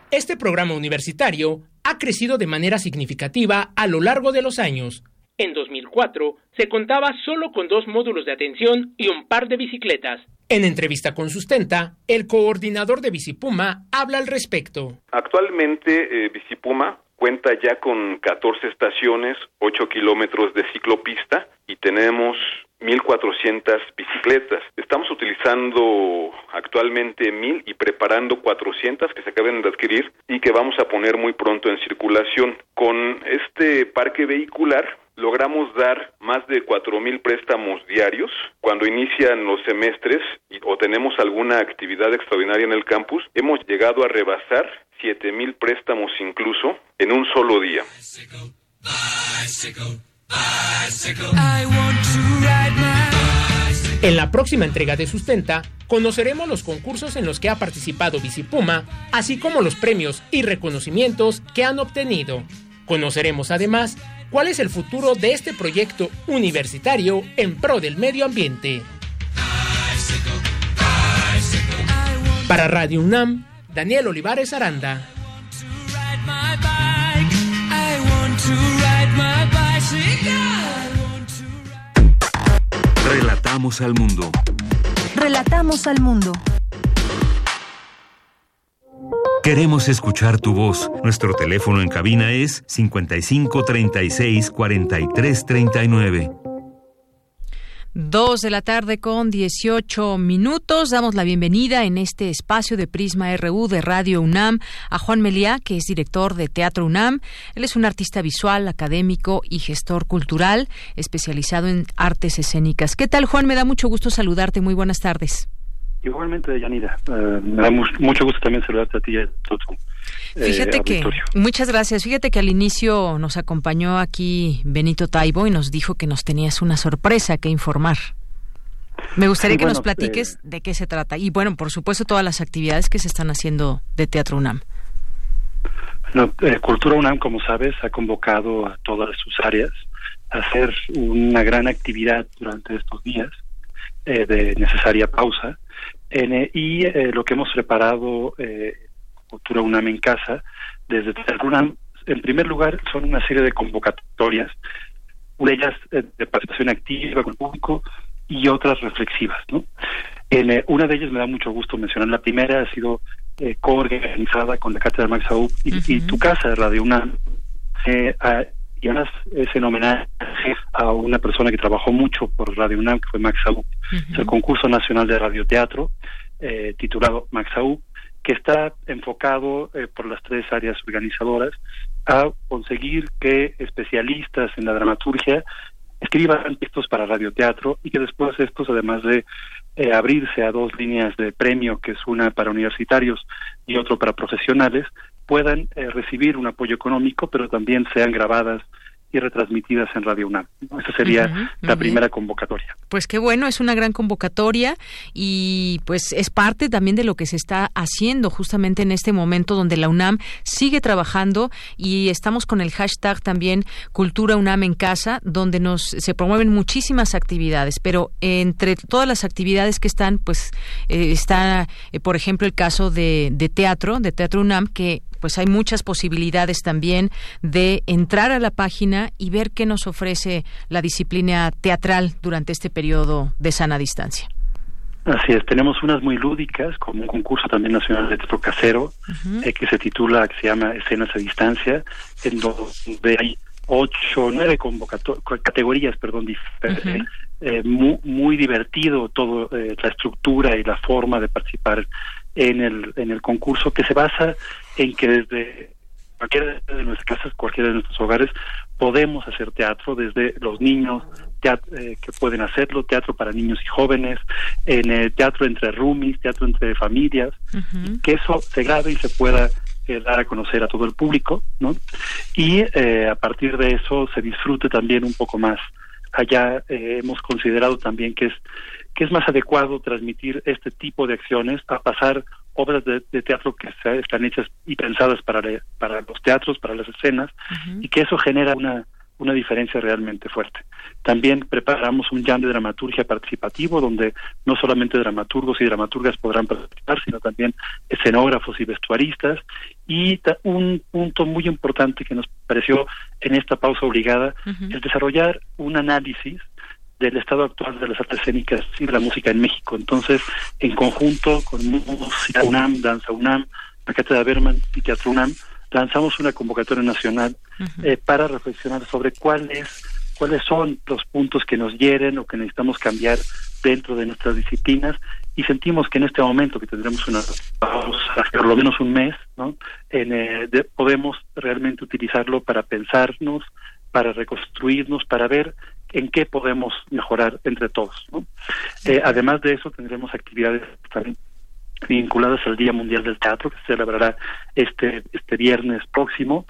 Este programa universitario ha crecido de manera significativa a lo largo de los años. En 2004 se contaba solo con dos módulos de atención y un par de bicicletas. En entrevista con Sustenta, el coordinador de Bicipuma habla al respecto. Actualmente eh, Bicipuma cuenta ya con 14 estaciones, 8 kilómetros de ciclopista y tenemos 1.400 bicicletas. Estamos utilizando actualmente 1.000 y preparando 400 que se acaban de adquirir y que vamos a poner muy pronto en circulación. Con este parque vehicular logramos dar más de 4.000 préstamos diarios. Cuando inician los semestres o tenemos alguna actividad extraordinaria en el campus, hemos llegado a rebasar 7.000 préstamos incluso en un solo día. En la próxima entrega de Sustenta, conoceremos los concursos en los que ha participado Bicipuma, así como los premios y reconocimientos que han obtenido. Conoceremos además cuál es el futuro de este proyecto universitario en pro del medio ambiente. Para Radio UNAM, Daniel Olivares Aranda. Relatamos al mundo. Relatamos al mundo. Queremos escuchar tu voz. Nuestro teléfono en cabina es 55 36 43 39. Dos de la tarde con 18 minutos. Damos la bienvenida en este espacio de Prisma RU de Radio UNAM a Juan Meliá, que es director de Teatro UNAM. Él es un artista visual, académico y gestor cultural, especializado en artes escénicas. ¿Qué tal, Juan? Me da mucho gusto saludarte. Muy buenas tardes. Igualmente, Yanira. Eh, me da mucho gusto también saludarte a ti y eh, Fíjate que, muchas gracias. Fíjate que al inicio nos acompañó aquí Benito Taibo y nos dijo que nos tenías una sorpresa que informar. Me gustaría que nos platiques eh, de qué se trata. Y bueno, por supuesto, todas las actividades que se están haciendo de Teatro UNAM. Cultura UNAM, como sabes, ha convocado a todas sus áreas a hacer una gran actividad durante estos días de necesaria pausa eh, y eh, lo que hemos preparado eh, Cultura UNAM en casa, desde UNAM, en primer lugar, son una serie de convocatorias, una de ellas eh, de participación activa con el público y otras reflexivas. ¿no? En, una de ellas me da mucho gusto mencionar. La primera ha sido coorganizada con la Cátedra Max Aub y, tu casa, Radio UNAM. y además es en homenaje a una persona que trabajó mucho por Radio UNAM, que fue Max Aub. Es el concurso nacional de radioteatro eh, titulado Maxau, que está enfocado eh, por las tres áreas organizadoras a conseguir que especialistas en la dramaturgia escriban textos para radioteatro y que después estos, además de eh, abrirse a dos líneas de premio, que es una para universitarios y otro para profesionales, puedan recibir un apoyo económico, pero también sean grabadas y retransmitidas en Radio UNAM. Esa sería la primera convocatoria. Pues qué bueno, es una gran convocatoria y pues es parte también de lo que se está haciendo justamente en este momento donde la UNAM sigue trabajando y estamos con el hashtag también Cultura UNAM en casa, donde nos se promueven muchísimas actividades, pero entre todas las actividades que están, pues eh, está, eh, por ejemplo, el caso de, de teatro, de Teatro UNAM, que pues hay muchas posibilidades también de entrar a la página y ver qué nos ofrece la disciplina teatral durante este periodo de sana distancia. Así es, tenemos unas muy lúdicas, como un concurso también nacional de teatro casero, eh, que se titula, que se llama Escenas a Distancia, en donde hay ocho, nueve categorías, perdón, diferentes. Eh, muy, muy, divertido todo eh, la estructura y la forma de participar en el, en el concurso que se basa en que desde cualquiera de nuestras casas, cualquiera de nuestros hogares, podemos hacer teatro, desde los niños eh, que pueden hacerlo, teatro para niños y jóvenes, en el teatro entre roomies, teatro entre familias, que eso se grabe y se pueda eh, dar a conocer a todo el público, ¿no? Y eh, a partir de eso se disfrute también un poco más. Allá hemos considerado también que es que es más adecuado transmitir este tipo de acciones a pasar obras de, teatro que están hechas y pensadas para, para los teatros, para las escenas, y que eso genera una, una diferencia realmente fuerte. También preparamos un jam de dramaturgia participativo donde no solamente dramaturgos y dramaturgas podrán participar, sino también escenógrafos y vestuaristas. Y un punto muy importante que nos pareció en esta pausa obligada es desarrollar un análisis del estado actual de las artes escénicas y de la música en México. Entonces, en conjunto con Música UNAM, Danza UNAM, la Cátedra Berman y Teatro UNAM, lanzamos una convocatoria nacional eh, para reflexionar sobre cuáles cuáles son los puntos que nos hieren o que necesitamos cambiar dentro de nuestras disciplinas y sentimos que en este momento que tendremos una pausa, por lo menos un mes, ¿no? En, eh, podemos realmente utilizarlo para pensarnos, para reconstruirnos, para ver en qué podemos mejorar entre todos. Eh, además de eso, tendremos actividades también vinculadas al Día Mundial del Teatro, que se celebrará este, este viernes próximo,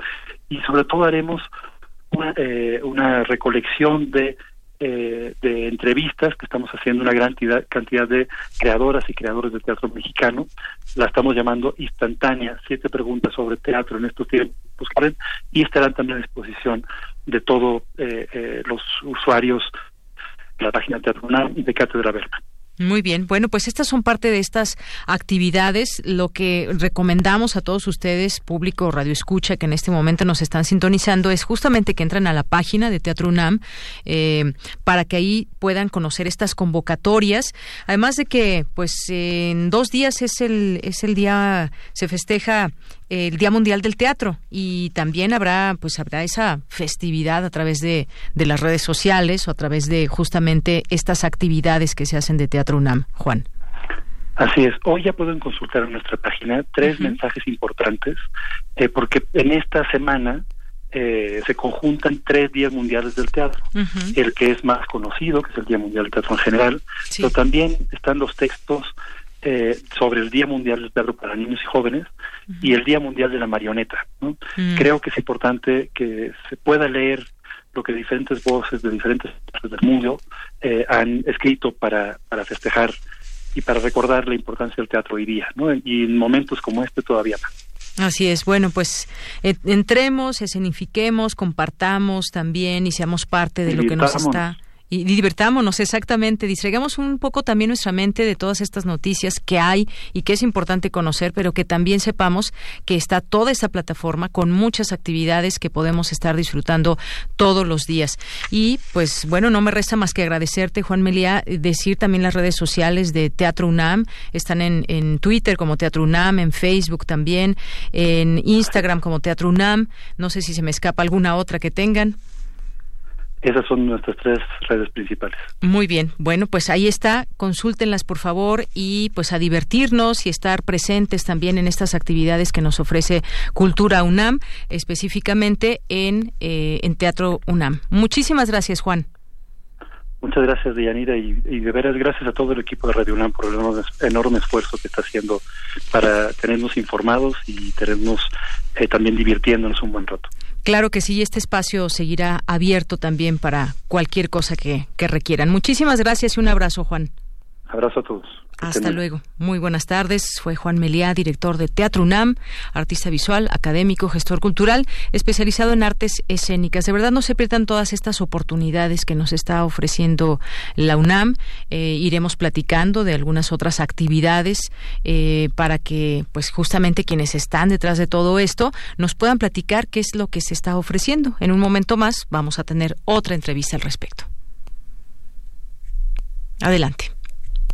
y sobre todo haremos una, eh, una recolección de, eh, de entrevistas que estamos haciendo una gran cantidad, de creadoras y creadores de teatro mexicano, la estamos llamando instantánea, siete preguntas sobre teatro en estos tiempos, y estarán también a disposición de todos eh, eh, los usuarios de la página Teatro y de Cátedra Berman. Muy bien, bueno, pues estas son parte de estas actividades. Lo que recomendamos a todos ustedes, público Radio Escucha, que en este momento nos están sintonizando, es justamente que entren a la página de Teatro UNAM eh, para que ahí puedan conocer estas convocatorias. Además de que, pues, en dos días es el es el día se festeja el Día Mundial del Teatro y también habrá pues habrá esa festividad a través de, de las redes sociales o a través de justamente estas actividades que se hacen de Teatro UNAM, Juan. Así es. Hoy ya pueden consultar en nuestra página tres mensajes importantes, eh, porque en esta semana eh, se conjuntan tres días mundiales del teatro. El que es más conocido, que es el Día Mundial del Teatro en general, pero también están los textos eh, sobre el Día Mundial del Teatro para Niños y Jóvenes y el Día Mundial de la Marioneta. Mm. Creo que es importante que se pueda leer lo que diferentes voces de diferentes partes del mundo eh, han escrito para, para festejar y para recordar la importancia del teatro hoy día, ¿no? Y en momentos como este todavía más. Así es. Bueno, pues entremos, escenifiquemos, compartamos también y seamos parte de lo que nos está y divertámonos exactamente, distraigamos un poco también nuestra mente de todas estas noticias que hay y que es importante conocer, pero que también sepamos que está toda esta plataforma con muchas actividades que podemos estar disfrutando todos los días. Y pues bueno, no me resta más que agradecerte, Juan Melía, decir también las redes sociales de Teatro UNAM, están en Twitter como Teatro UNAM, en Facebook también, en Instagram como Teatro UNAM, no sé si se me escapa alguna otra que tengan. Esas son nuestras tres redes principales. Muy bien, bueno, pues ahí está, consúltenlas por favor y pues a divertirnos y estar presentes también en estas actividades que nos ofrece Cultura UNAM, específicamente en, eh, en Teatro UNAM. Muchísimas gracias, Juan. Muchas gracias, Dianira, y, de veras gracias a todo el equipo de Radio UNAM por el enorme, esfuerzo que está haciendo para tenernos informados y tenernos eh, también divirtiéndonos un buen rato. Claro que sí, este espacio seguirá abierto también para cualquier cosa que, requieran. Muchísimas gracias y un abrazo, Juan. Abrazo a todos. Hasta luego. Muy buenas tardes. Fue Juan Meliá, director de Teatro UNAM, artista visual, académico, gestor cultural, especializado en artes escénicas. De verdad no se pierdan todas estas oportunidades que nos está ofreciendo la UNAM. Eh, iremos platicando de algunas otras actividades eh, para que, pues, justamente quienes están detrás de todo esto nos puedan platicar qué es lo que se está ofreciendo. En un momento más vamos a tener otra entrevista al respecto. Adelante.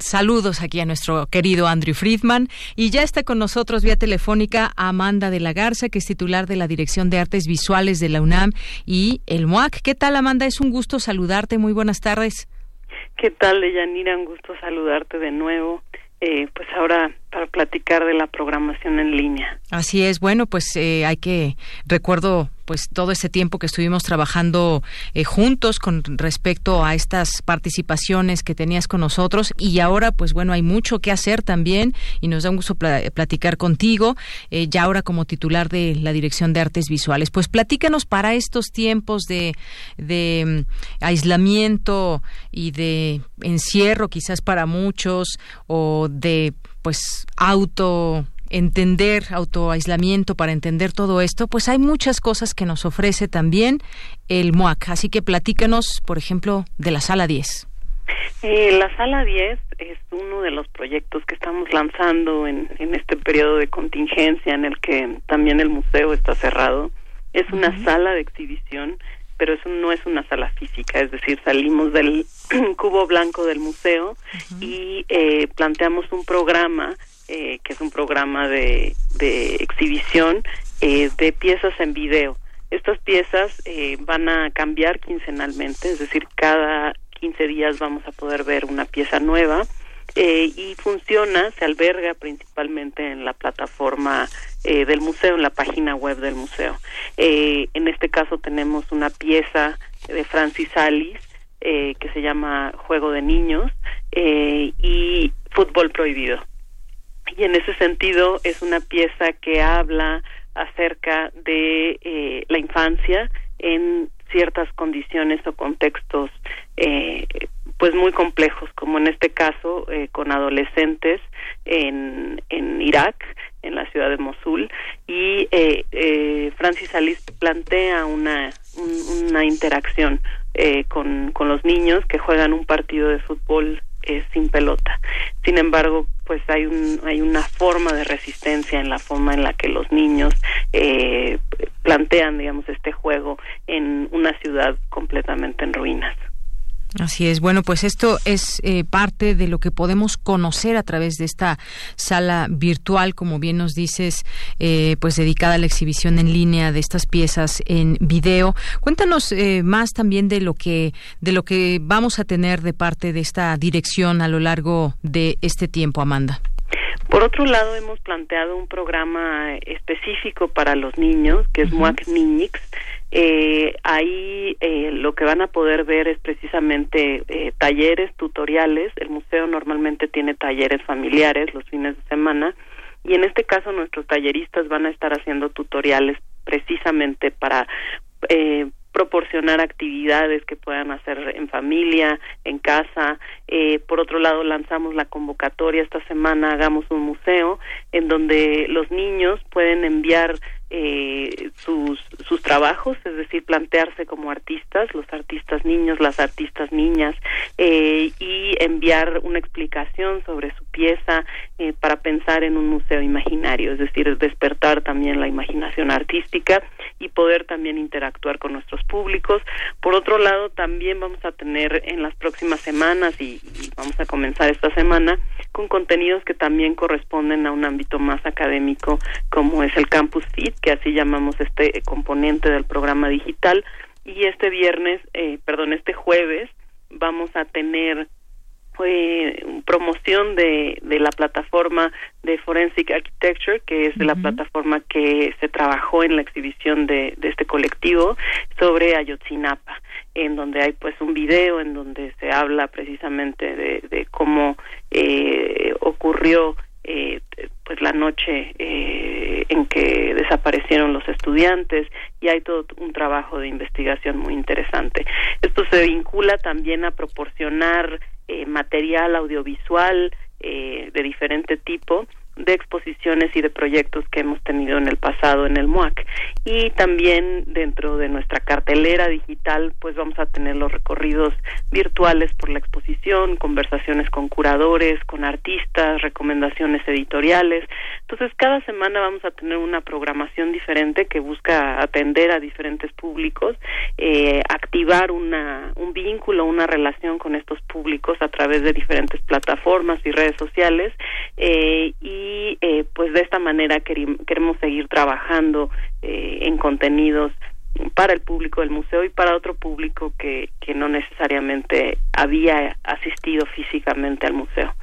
Saludos aquí a nuestro querido Andrew Friedman y ya está con nosotros vía telefónica Amanda de la Garza, que es titular de la Dirección de Artes Visuales de la UNAM y el MOAC. ¿Qué tal Amanda? Es un gusto saludarte. Muy buenas tardes. ¿Qué tal, Deyanira? Un gusto saludarte de nuevo. Eh, pues ahora para platicar de la programación en línea. Así es, bueno, pues eh, hay que, recuerdo pues todo ese tiempo que estuvimos trabajando eh, juntos con respecto a estas participaciones que tenías con nosotros. Y ahora pues bueno hay mucho que hacer también y nos da un gusto platicar contigo ya ahora como titular de la Dirección de Artes Visuales. Pues platícanos para estos tiempos de, de mm, aislamiento y de encierro quizás para muchos o de pues auto entender autoaislamiento para entender todo esto, pues hay muchas cosas que nos ofrece también el MOAC. Así que platícanos, por ejemplo, de la sala 10. Eh, la sala 10 es uno de los proyectos que estamos lanzando en, en este periodo de contingencia en el que también el museo está cerrado. Es una sala de exhibición, pero eso no es una sala física, es decir, salimos del cubo blanco del museo y eh, planteamos un programa eh, que es un programa de, de exhibición eh, de piezas en video. Estas piezas van a cambiar quincenalmente, es decir, cada 15 días vamos a poder ver una pieza nueva y funciona, se alberga principalmente en la plataforma del museo, en la página web del museo. en este caso tenemos una pieza de Francis Alice eh, que se llama Juego de Niños eh, y Fútbol Prohibido. Y en ese sentido es una pieza que habla acerca de eh, la infancia en ciertas condiciones o contextos pues muy complejos como en este caso con adolescentes en, en Irak en la ciudad de Mosul y Francis Alice plantea una una interacción eh, con, con los niños que juegan un partido de fútbol eh, sin pelota. Sin embargo, pues hay, un, hay una forma de resistencia en la forma en la que los niños eh, plantean, digamos, este juego en una ciudad completamente en ruinas. Así es. Bueno, pues esto es eh, parte de lo que podemos conocer a través de esta sala virtual, como bien nos dices, eh, pues dedicada a la exhibición en línea de estas piezas en video. Cuéntanos eh, más también de lo que de lo que vamos a tener de parte de esta dirección a lo largo de este tiempo, Amanda. Por otro lado, hemos planteado un programa específico para los niños, que es MUAC Niñix, eh, ahí eh, lo que van a poder ver es precisamente eh, talleres, tutoriales. El museo normalmente tiene talleres familiares los fines de semana y en este caso nuestros talleristas van a estar haciendo tutoriales precisamente para eh, proporcionar actividades que puedan hacer en familia, en casa. Eh, por otro lado, lanzamos la convocatoria esta semana, hagamos un museo, en donde los niños pueden enviar eh, sus, sus trabajos, es decir, plantearse como artistas, los artistas niños, las artistas niñas, eh, y enviar una explicación sobre su pieza eh, para pensar en un museo imaginario, es decir, despertar también la imaginación artística y poder también interactuar con nuestros públicos. Por otro lado, también vamos a tener en las próximas semanas y, y vamos a comenzar esta semana con contenidos que también corresponden a un ámbito más académico como es el Campus Fit que así llamamos este componente del programa digital. Y este viernes, eh, perdón, este jueves, vamos a tener eh, promoción de, de la plataforma de Forensic Architecture, que es la plataforma que se trabajó en la exhibición de, de este colectivo sobre Ayotzinapa, en donde hay pues un video en donde se habla precisamente de, cómo eh, ocurrió eh, pues la noche eh, en que desaparecieron los estudiantes y hay todo un trabajo de investigación muy interesante. Esto se vincula también a proporcionar eh, material audiovisual eh, de diferente tipo de exposiciones y de proyectos que hemos tenido en el pasado en el MUAC. Y también dentro de nuestra cartelera digital, pues vamos a tener los recorridos virtuales por la exposición, conversaciones con curadores, con artistas, recomendaciones editoriales. Entonces, cada semana vamos a tener una programación diferente que busca atender a diferentes públicos, eh, activar una, un vínculo, una relación con estos públicos a través de diferentes plataformas y redes sociales eh, y y eh, pues de esta manera queremos seguir trabajando eh, en contenidos para el público del museo y para otro público que, no necesariamente había asistido físicamente al museo.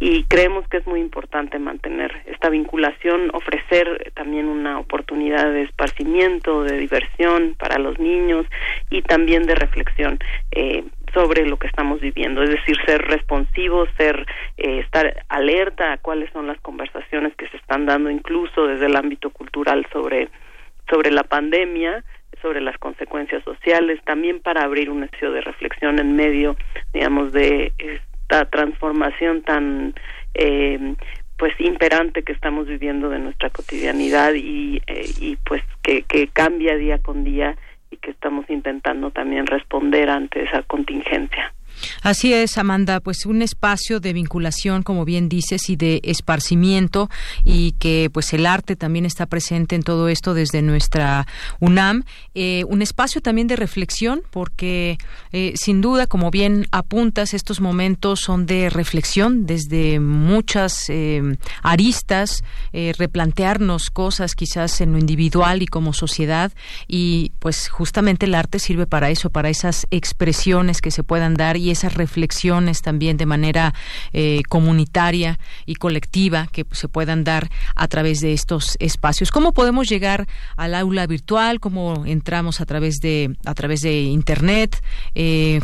Y creemos que es muy importante mantener esta vinculación, ofrecer también una oportunidad de esparcimiento, de diversión para los niños y también de reflexión. Eh, sobre lo que estamos viviendo, es decir, ser responsivos, ser eh, estar alerta a cuáles son las conversaciones que se están dando incluso desde el ámbito cultural sobre sobre la pandemia, sobre las consecuencias sociales, también para abrir un espacio de reflexión en medio, digamos, de esta transformación tan eh, pues imperante que estamos viviendo de nuestra cotidianidad y, eh, y pues que, que cambia día con día y que estamos intentando también responder ante esa contingencia. Así es, Amanda, pues un espacio de vinculación, como bien dices, y de esparcimiento y que pues el arte también está presente en todo esto desde nuestra UNAM. Eh, un espacio también de reflexión porque eh, sin duda, como bien apuntas, estos momentos son de reflexión desde muchas eh, aristas, replantearnos cosas quizás en lo individual y como sociedad y pues justamente el arte sirve para eso, para esas expresiones que se puedan dar y esas reflexiones también de manera eh, comunitaria y colectiva que se puedan dar a través de estos espacios. ¿Cómo podemos llegar al aula virtual? ¿Cómo entramos a través de a través de internet? Eh,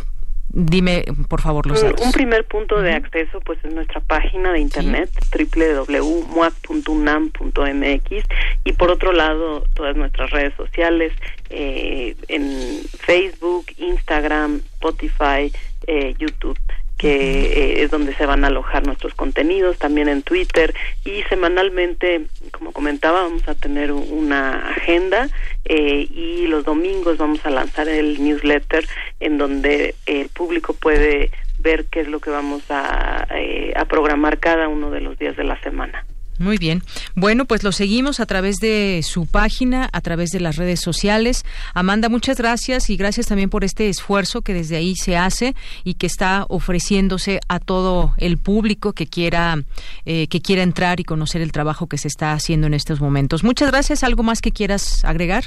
Dime, por favor, los datos. Un primer punto de acceso, pues, es nuestra página de internet, www.muac.unam.mx, y por otro lado, todas nuestras redes sociales, eh, en Facebook, Instagram, Spotify, eh, YouTube que eh, es donde se van a alojar nuestros contenidos, también en Twitter y semanalmente, como comentaba, vamos a tener una agenda eh, y los domingos vamos a lanzar el newsletter en donde el público puede ver qué es lo que vamos a, a programar cada uno de los días de la semana. Muy bien. Bueno, pues lo seguimos a través de su página, a través de las redes sociales. Amanda, muchas gracias y gracias también por este esfuerzo que desde ahí se hace y que está ofreciéndose a todo el público que quiera eh, que quiera entrar y conocer el trabajo que se está haciendo en estos momentos. Muchas gracias. ¿Algo más que quieras agregar?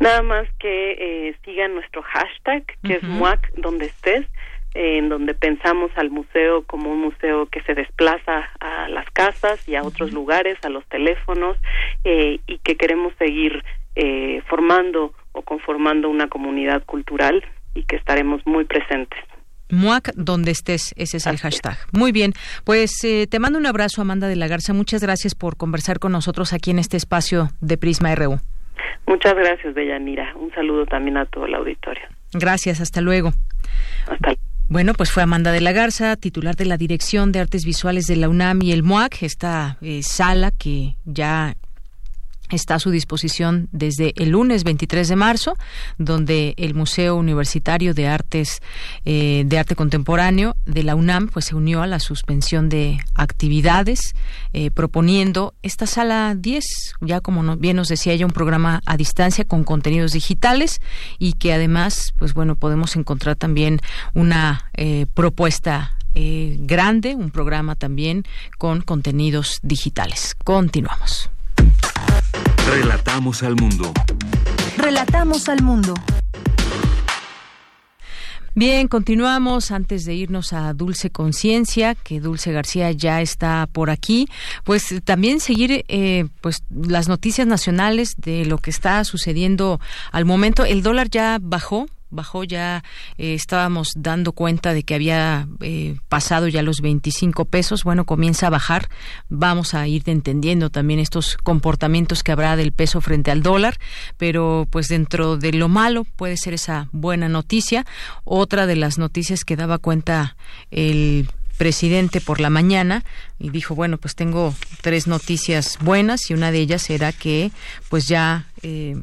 Nada más que eh, sigan nuestro hashtag, que es MUAC donde estés en donde pensamos al museo como un museo que se desplaza a las casas y a otros lugares, a los teléfonos, eh, y que queremos seguir eh, formando o conformando una comunidad cultural y que estaremos muy presentes. MUAC, donde estés, ese es el hashtag. Muy bien, pues eh, te mando un abrazo, Amanda de la Garza. Muchas gracias por conversar con nosotros aquí en este espacio de Prisma RU. Muchas gracias, Mira, Un saludo también a todo el auditorio. Gracias, hasta luego. Hasta luego. Bueno, pues fue Amanda de la Garza, titular de la Dirección de Artes Visuales de la UNAM y el MOAC, esta eh, sala que ya está a su disposición desde el lunes 23 de marzo, donde el Museo Universitario de Artes eh, de Arte Contemporáneo de la UNAM pues se unió a la suspensión de actividades, eh, proponiendo esta sala 10, ya como bien nos decía ella, un programa a distancia con contenidos digitales y que además, pues bueno, podemos encontrar también una eh, propuesta grande, un programa también con contenidos digitales. Continuamos. Relatamos al mundo. Relatamos al mundo. Bien, continuamos antes de irnos a Dulce Conciencia, que Dulce García ya está por aquí. Pues también seguir eh, pues las noticias nacionales de lo que está sucediendo al momento. El dólar ya bajó bajó ya, eh, estábamos dando cuenta de que había eh, pasado ya los 25 pesos, bueno, comienza a bajar, vamos a ir entendiendo también estos comportamientos que habrá del peso frente al dólar, pero pues dentro de lo malo puede ser esa buena noticia. Otra de las noticias que daba cuenta el presidente por la mañana y dijo bueno pues tengo tres noticias buenas y una de ellas era que pues ya eh,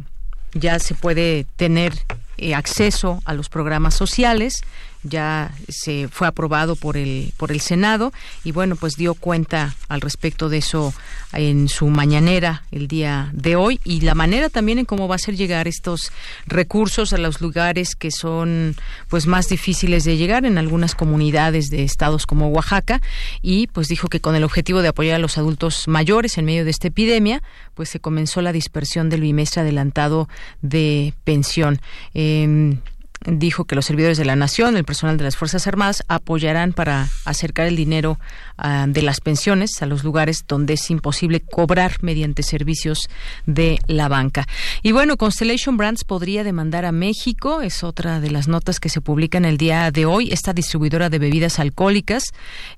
ya se puede tener eh, acceso a los programas sociales ya se fue aprobado por el por el Senado y bueno pues dio cuenta al respecto de eso en su mañanera el día de hoy y la manera también en cómo va a ser llegar estos recursos a los lugares que son pues más difíciles de llegar en algunas comunidades de estados como Oaxaca y pues dijo que con el objetivo de apoyar a los adultos mayores en medio de esta epidemia pues se comenzó la dispersión del bimestre adelantado de pensión. Em, dijo que los servidores de la nación, el personal de las Fuerzas Armadas, apoyarán para acercar el dinero ah, de las pensiones a los lugares donde es imposible cobrar mediante servicios de la banca. Y bueno, Constellation Brands podría demandar a México, es otra de las notas que se publican el día de hoy, esta distribuidora de bebidas alcohólicas,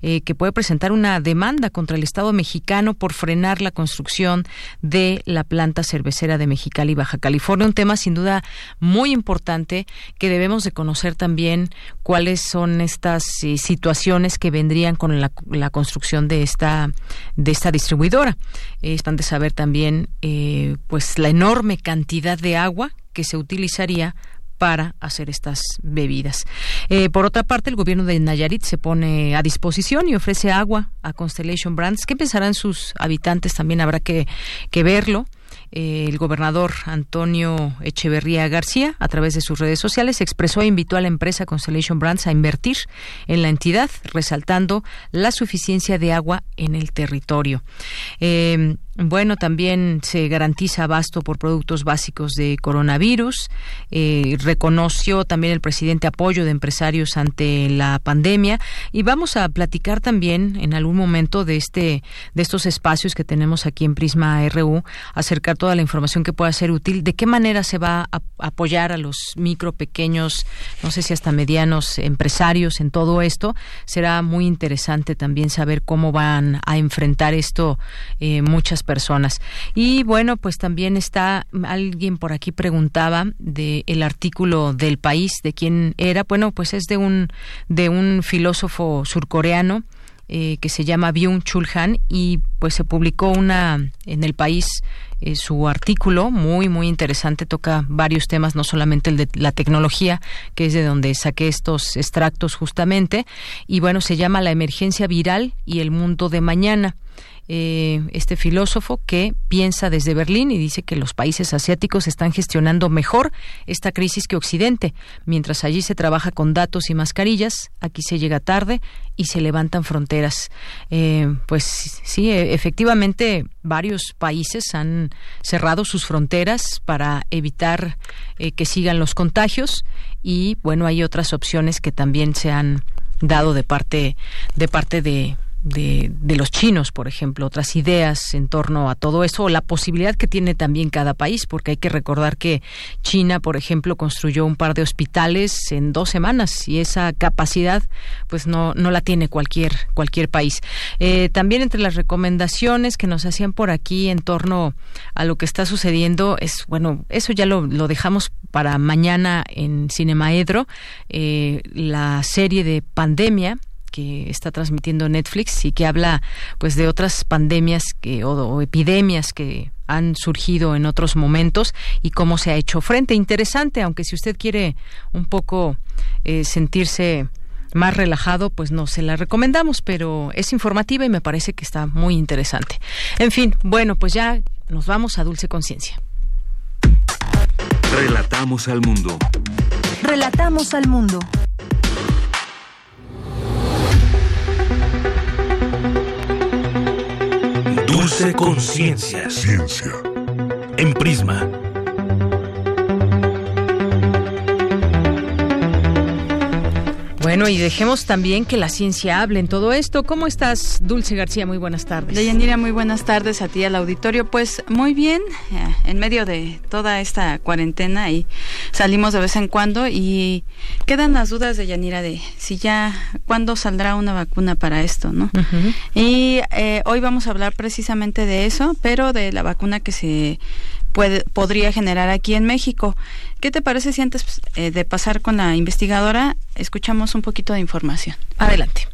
eh, que puede presentar una demanda contra el Estado mexicano por frenar la construcción de la planta cervecera de Mexicali, Baja California. Un tema sin duda muy importante que debemos de conocer también cuáles son estas eh, situaciones que vendrían con la, construcción de esta de esta distribuidora. Es importante saber también eh, pues la enorme cantidad de agua que se utilizaría para hacer estas bebidas. Eh, por otra parte, el gobierno de Nayarit se pone a disposición y ofrece agua a Constellation Brands. ¿Qué pensarán sus habitantes? También habrá que, que verlo. El gobernador Antonio Echeverría García, a través de sus redes sociales, expresó e invitó a la empresa Constellation Brands a invertir en la entidad, resaltando la suficiencia de agua en el territorio. Eh, bueno, también se garantiza abasto por productos básicos de coronavirus. Eh, reconoció también el presidente apoyo de empresarios ante la pandemia y vamos a platicar también en algún momento de este de estos espacios que tenemos aquí en Prisma RU, acercar toda la información que pueda ser útil. De qué manera se va a apoyar a los micro, pequeños, no sé si hasta medianos empresarios en todo esto. Será muy interesante también saber cómo van a enfrentar esto eh, muchas personas. Y bueno, pues también está alguien por aquí preguntaba de el artículo del país de quién era. Bueno, pues es de un de un filósofo surcoreano eh, que se llama Byung Chul Han y pues se publicó una en el país eh, su artículo muy muy interesante toca varios temas no solamente el de la tecnología que es de donde saqué estos extractos justamente y bueno se llama la emergencia viral y el mundo de mañana eh, este filósofo que piensa desde Berlín y dice que los países asiáticos están gestionando mejor esta crisis que Occidente. Mientras allí se trabaja con datos y mascarillas, aquí se llega tarde y se levantan fronteras. Eh, pues sí, e, efectivamente varios países han cerrado sus fronteras para evitar eh, que sigan los contagios y bueno hay otras opciones que también se han dado de parte de parte de de, de, los chinos, por ejemplo, otras ideas en torno a todo eso, o la posibilidad que tiene también cada país, porque hay que recordar que China, por ejemplo, construyó un par de hospitales en dos semanas y esa capacidad, pues no, no la tiene cualquier, cualquier país. Eh, también entre las recomendaciones que nos hacían por aquí en torno a lo que está sucediendo es, bueno, eso ya lo, lo dejamos para mañana en Cinemaedro, eh, la serie de pandemia que está transmitiendo Netflix y que habla pues de otras pandemias que, o, epidemias que han surgido en otros momentos y cómo se ha hecho frente. Interesante, aunque si usted quiere un poco eh, sentirse más relajado, pues no se la recomendamos, pero es informativa y me parece que está muy interesante. En fin, bueno, pues ya nos vamos a Dulce Conciencia. Relatamos al mundo. Relatamos al mundo. Dulce Conciencia. Ciencia. En Prisma. Bueno, y dejemos también que la ciencia hable en todo esto. ¿Cómo estás, Dulce García? Muy buenas tardes. Deyanira, muy buenas tardes a ti al auditorio. Pues muy bien, eh, en medio de toda esta cuarentena y salimos de vez en cuando y quedan las dudas de Yanira de si ya, cuándo saldrá una vacuna para esto, ¿no? Y eh, hoy vamos a hablar precisamente de eso, pero de la vacuna que se puede, podría generar aquí en México. ¿Qué te parece si antes eh, de pasar con la investigadora escuchamos un poquito de información? Adelante.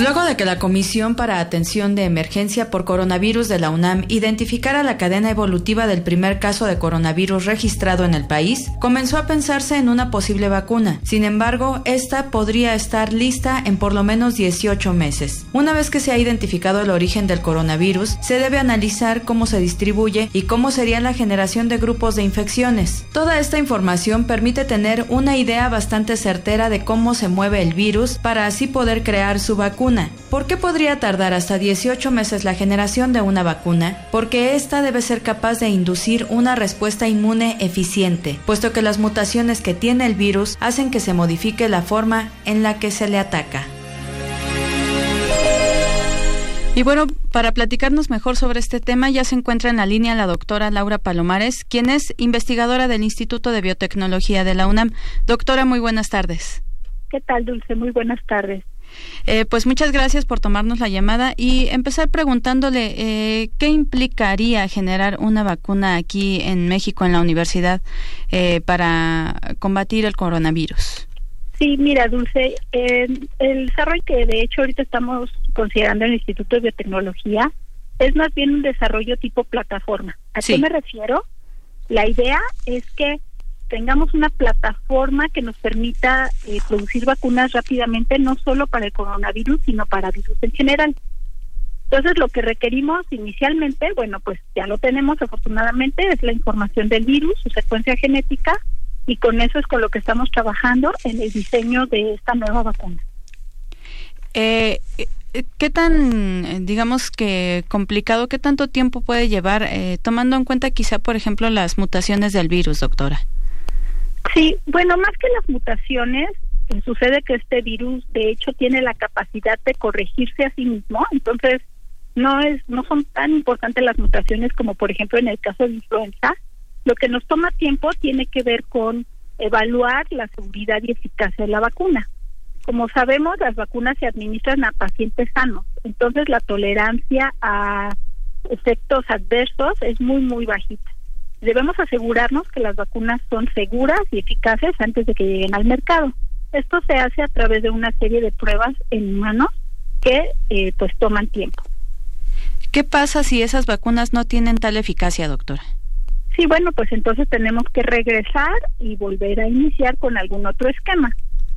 Luego de que la Comisión para Atención de Emergencia por Coronavirus de la UNAM identificara la cadena evolutiva del primer caso de coronavirus registrado en el país, comenzó a pensarse en una posible vacuna. Sin embargo, esta podría estar lista en por lo menos 18 meses. Una vez que se ha identificado el origen del coronavirus, se debe analizar cómo se distribuye y cómo sería la generación de grupos de infecciones. Toda esta información permite tener una idea bastante certera de cómo se mueve el virus para así poder crear su vacuna ¿Por qué podría tardar hasta 18 meses la generación de una vacuna? Porque esta debe ser capaz de inducir una respuesta inmune eficiente, puesto que las mutaciones que tiene el virus hacen que se modifique la forma en la que se le ataca. Y bueno, para platicarnos mejor sobre este tema ya se encuentra en la línea la doctora Laura Palomares, quien es investigadora del Instituto de Biotecnología de la UNAM. Doctora, muy buenas tardes. ¿Qué tal, Dulce? Muy buenas tardes. Eh, pues muchas gracias por tomarnos la llamada y empezar preguntándole eh, qué implicaría generar una vacuna aquí en México, en la universidad, eh, para combatir el coronavirus. Sí, mira, Dulce, el desarrollo que de hecho ahorita estamos considerando en el Instituto de Biotecnología es más bien un desarrollo tipo plataforma. ¿A qué me refiero? La idea es que tengamos una plataforma que nos permita eh, producir vacunas rápidamente, no solo para el coronavirus, sino para virus en general. Entonces, lo que requerimos inicialmente, bueno, pues ya lo tenemos afortunadamente, es la información del virus, su secuencia genética, y con eso es con lo que estamos trabajando en el diseño de esta nueva vacuna. Eh, ¿Qué tan, digamos que complicado, qué tanto tiempo puede llevar, eh, tomando en cuenta quizá, por ejemplo, las mutaciones del virus, doctora? Sí, bueno, más que las mutaciones, eh, sucede que este virus de hecho tiene la capacidad de corregirse a sí mismo, entonces no es no son tan importantes las mutaciones como por ejemplo en el caso de influenza. Lo que nos toma tiempo tiene que ver con evaluar la seguridad y eficacia de la vacuna. Como sabemos, las vacunas se administran a pacientes sanos, entonces la tolerancia a efectos adversos es muy muy bajita debemos asegurarnos que las vacunas son seguras y eficaces antes de que lleguen al mercado. Esto se hace a través de una serie de pruebas en humanos que eh, pues toman tiempo. ¿Qué pasa si esas vacunas no tienen tal eficacia, doctora? Sí, bueno, pues entonces tenemos que regresar y volver a iniciar con algún otro esquema.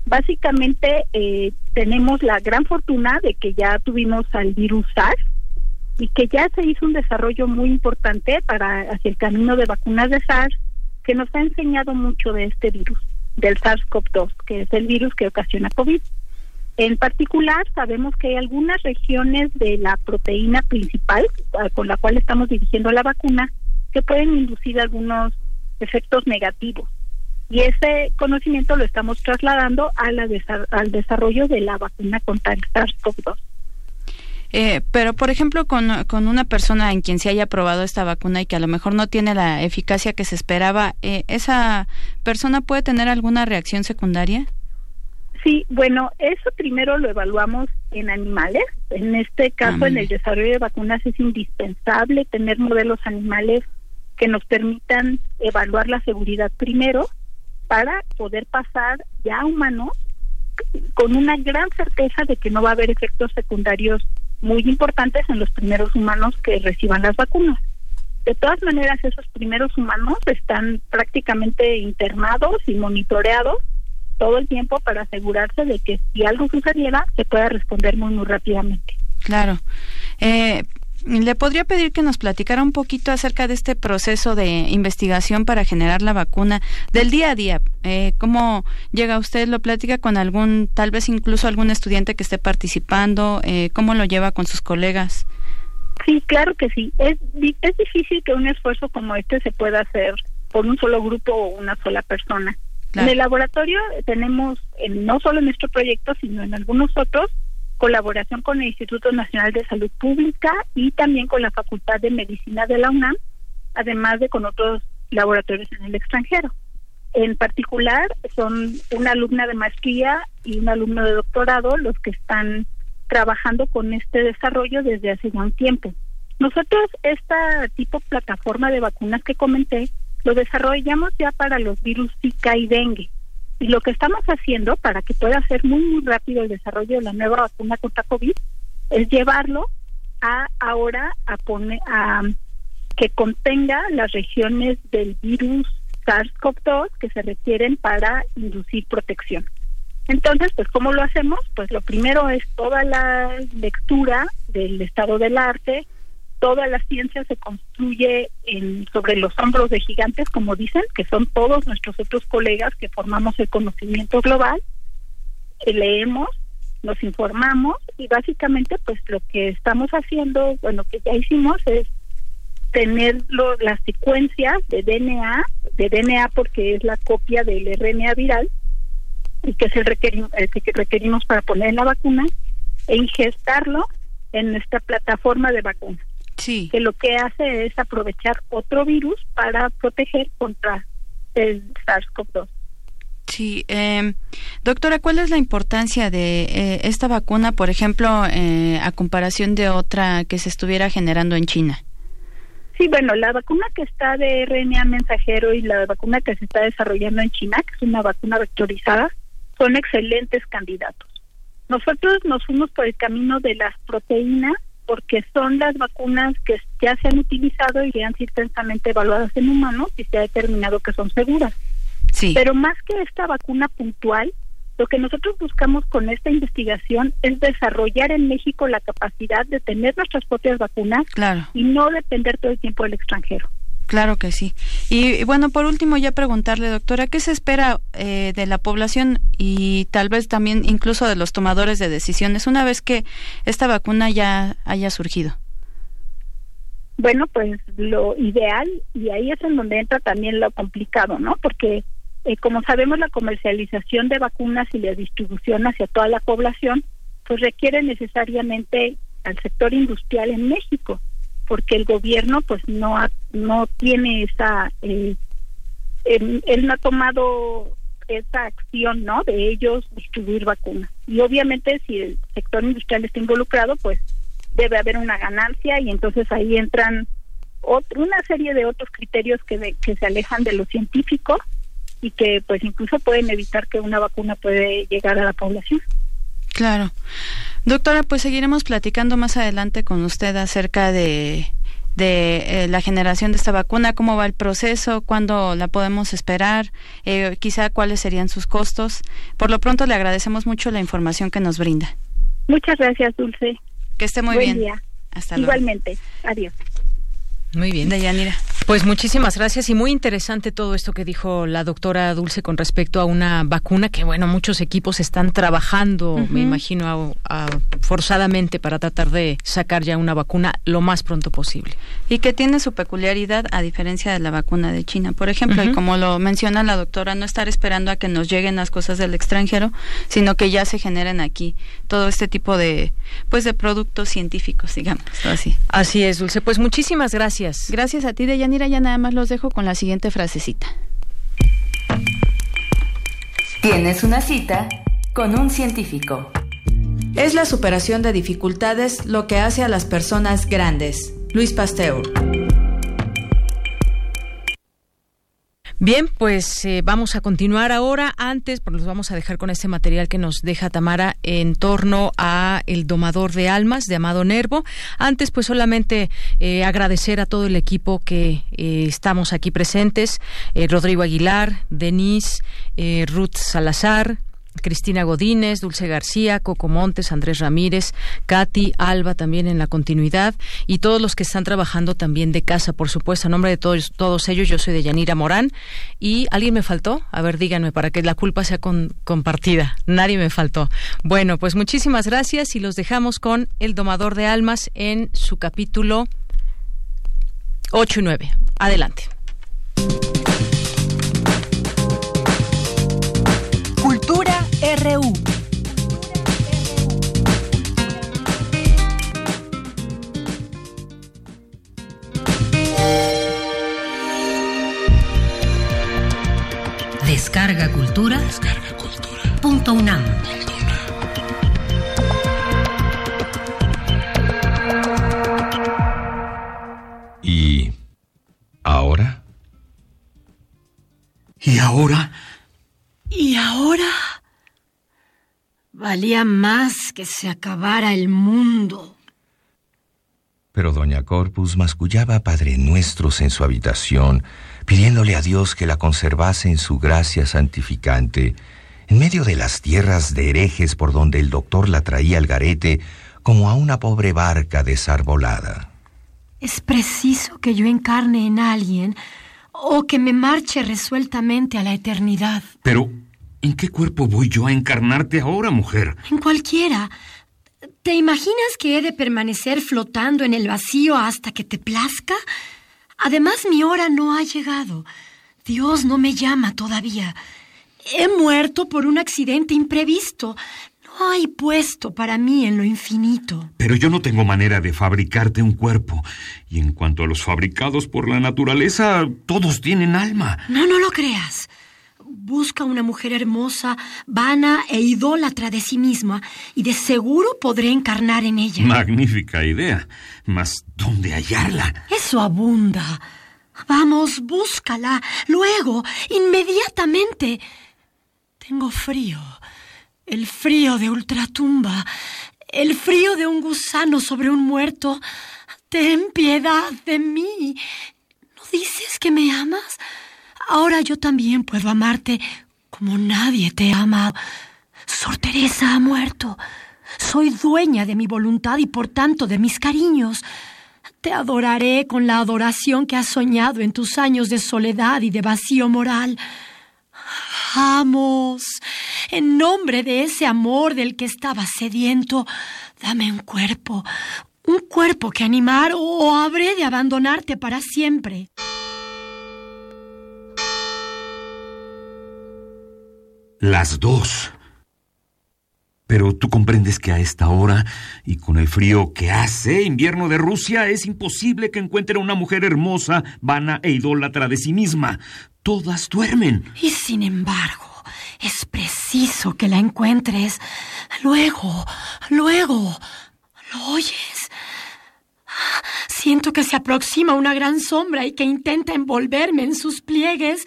Básicamente eh, tenemos la gran fortuna de que ya tuvimos al virus SARS, y que ya se hizo un desarrollo muy importante para hacia el camino de vacunas de SARS que nos ha enseñado mucho de este virus, del SARS-CoV-2, que es el virus que ocasiona COVID. En particular, sabemos que hay algunas regiones de la proteína principal ah, con la cual estamos dirigiendo la vacuna que pueden inducir algunos efectos negativos. Y ese conocimiento lo estamos trasladando a al desarrollo de la vacuna contra el SARS-CoV-2. Eh, pero, por ejemplo, con, con, una persona en quien se haya probado esta vacuna y que a lo mejor no tiene la eficacia que se esperaba, eh, ¿esa persona puede tener alguna reacción secundaria? Sí, bueno, eso primero lo evaluamos en animales. En este caso, en el desarrollo de vacunas es indispensable tener modelos animales que nos permitan evaluar la seguridad primero para poder pasar ya a humanos con una gran certeza de que no va a haber efectos secundarios muy importantes en los primeros humanos que reciban las vacunas. De todas maneras, esos primeros humanos están prácticamente internados y monitoreados todo el tiempo para asegurarse de que si algo sucediera, se pueda responder muy, muy rápidamente. Claro. Eh, Le podría pedir que nos platicara un poquito acerca de este proceso de investigación para generar la vacuna del día a día. Eh, ¿Cómo llega usted? ¿Lo platica con algún, tal vez incluso algún estudiante que esté participando? Eh, ¿Cómo lo lleva con sus colegas? Sí, claro que sí. Es, es difícil que un esfuerzo como este se pueda hacer por un solo grupo o una sola persona. En el laboratorio tenemos, no solo en nuestro proyecto, sino en algunos otros, colaboración con el Instituto Nacional de Salud Pública y también con la Facultad de Medicina de la UNAM, además de con otros laboratorios en el extranjero. En particular, son una alumna de maestría y un alumno de doctorado los que están trabajando con este desarrollo desde hace un tiempo. Nosotros esta tipo plataforma de vacunas que comenté lo desarrollamos ya para los virus Zika y dengue. Y lo que estamos haciendo para que pueda ser muy, muy rápido el desarrollo de la nueva vacuna contra COVID es llevarlo a ahora a poner a que contenga las regiones del virus SARS-CoV-2 que se requieren para inducir protección. Entonces, pues, ¿cómo lo hacemos? Pues lo primero es toda la lectura del estado del arte, toda la ciencia se construye en, sobre los hombros de gigantes, como dicen, que son todos nuestros otros colegas que formamos el conocimiento global, eh, leemos, nos informamos y básicamente pues lo que estamos haciendo, bueno, que ya hicimos es tener las secuencias de DNA, de DNA porque es la copia del RNA viral, y que es el, el que requerimos para poner en la vacuna, e ingestarlo en nuestra plataforma de vacunas. Sí. Que lo que hace es aprovechar otro virus para proteger contra el SARS-CoV-2. Sí, eh, doctora, ¿cuál es la importancia de eh, esta vacuna, por ejemplo, eh, a comparación de otra que se estuviera generando en China? Sí, bueno, la vacuna que está de RNA mensajero y la vacuna que se está desarrollando en China, que es una vacuna vectorizada, son excelentes candidatos. Nosotros nos fuimos por el camino de las proteínas porque son las vacunas que ya se han utilizado y ya han sido intensamente evaluadas en humanos y se ha determinado que son seguras. Sí. Pero más que esta vacuna puntual, lo que nosotros buscamos con esta investigación es desarrollar en México la capacidad de tener nuestras propias vacunas y no depender todo el tiempo del extranjero. Claro que sí. Y, bueno, por último ya preguntarle, doctora, ¿qué se espera eh, de la población y tal vez también incluso de los tomadores de decisiones una vez que esta vacuna ya haya surgido? Bueno, pues lo ideal, y ahí es en donde entra también lo complicado, ¿no? Porque eh, como sabemos, la comercialización de vacunas y la distribución hacia toda la población, pues requiere necesariamente al sector industrial en México porque el gobierno pues no no tiene esa eh, él, no ha tomado esa acción no de ellos distribuir vacunas y obviamente si el sector industrial está involucrado pues debe haber una ganancia y entonces ahí entran una serie de otros criterios que, que se alejan de lo científico y que pues incluso pueden evitar que una vacuna puede llegar a la población. Claro. Doctora, pues seguiremos platicando más adelante con usted acerca de, de eh, la generación de esta vacuna, cómo va el proceso, cuándo la podemos esperar, eh, quizá cuáles serían sus costos. Por lo pronto le agradecemos mucho la información que nos brinda. Muchas gracias, Dulce. Que esté muy Buen bien. Día. Hasta luego. Igualmente. Adiós. Muy bien. Deyanira. Pues muchísimas gracias y muy interesante todo esto que dijo la doctora Dulce con respecto a una vacuna que, bueno, muchos equipos están trabajando, me imagino, forzadamente para tratar de sacar ya una vacuna lo más pronto posible. Y que tiene su peculiaridad a diferencia de la vacuna de China. Por ejemplo, y como lo menciona la doctora, no estar esperando a que nos lleguen las cosas del extranjero, sino que ya se generen aquí todo este tipo de, pues, de productos científicos, digamos, así. Así es, Dulce. Pues muchísimas gracias. Gracias a ti, Deyanira. Ya nada más los dejo con la siguiente frasecita. Tienes una cita con un científico. Es la superación de dificultades lo que hace a las personas grandes. Luis Pasteur. Bien, pues eh, vamos a continuar ahora. Antes, pues los vamos a dejar con este material que nos deja Tamara en torno a el domador de almas de Amado Nervo. Antes, pues solamente eh, agradecer a todo el equipo que eh, estamos aquí presentes: Rodrigo Aguilar, Denise, Ruth Salazar, Cristina Godínez, Dulce García, Coco Montes, Andrés Ramírez, Katy, Alba también en la continuidad y todos los que están trabajando también de casa, por supuesto. A nombre de todos, todos ellos, yo soy de Yanira Morán. ¿Y alguien me faltó? A ver, díganme para que la culpa sea compartida. Nadie me faltó. Bueno, pues muchísimas gracias y los dejamos con El Domador de Almas en su capítulo 8 y 9. Adelante. RU. Descarga Cultura. Descarga Cultura. Punto UNAM. ¿Y ahora? ¿Y ahora? ¿Y ahora? Valía más que se acabara el mundo. Pero doña Corpus mascullaba Padre Nuestros en su habitación, pidiéndole a Dios que la conservase en su gracia santificante, en medio de las tierras de herejes por donde el doctor la traía al garete como a una pobre barca desarbolada. Es preciso que yo encarne en alguien o que me marche resueltamente a la eternidad. Pero, ¿en qué cuerpo voy yo a encarnarte ahora, mujer? En cualquiera. ¿Te imaginas que he de permanecer flotando en el vacío hasta que te plazca? Además, mi hora no ha llegado. Dios no me llama todavía. He muerto por un accidente imprevisto. No hay puesto para mí en lo infinito. Pero yo no tengo manera de fabricarte un cuerpo. Y en cuanto a los fabricados por la naturaleza, todos tienen alma. No, no lo creas. Busca una mujer hermosa, vana e idólatra de sí misma, y de seguro podré encarnar en ella. Magnífica idea. Mas, ¿dónde hallarla? Eso abunda. Vamos, búscala. Luego, inmediatamente. Tengo frío. El frío de ultratumba. El frío de un gusano sobre un muerto. Ten piedad de mí. ¿No dices que me amas? Ahora yo también puedo amarte como nadie te ama. Sor Teresa ha muerto. Soy dueña de mi voluntad y por tanto de mis cariños. Te adoraré con la adoración que has soñado en tus años de soledad y de vacío moral. Vamos, en nombre de ese amor del que estaba sediento, dame un cuerpo, un cuerpo que animar o habré de abandonarte para siempre. Las dos. Pero tú comprendes que a esta hora, y con el frío que hace invierno de Rusia, es imposible que encuentre una mujer hermosa, vana e idólatra de sí misma. Todas duermen. Y sin embargo, es preciso que la encuentres. Luego, luego. ¿Lo oyes? Siento que se aproxima una gran sombra y que intenta envolverme en sus pliegues.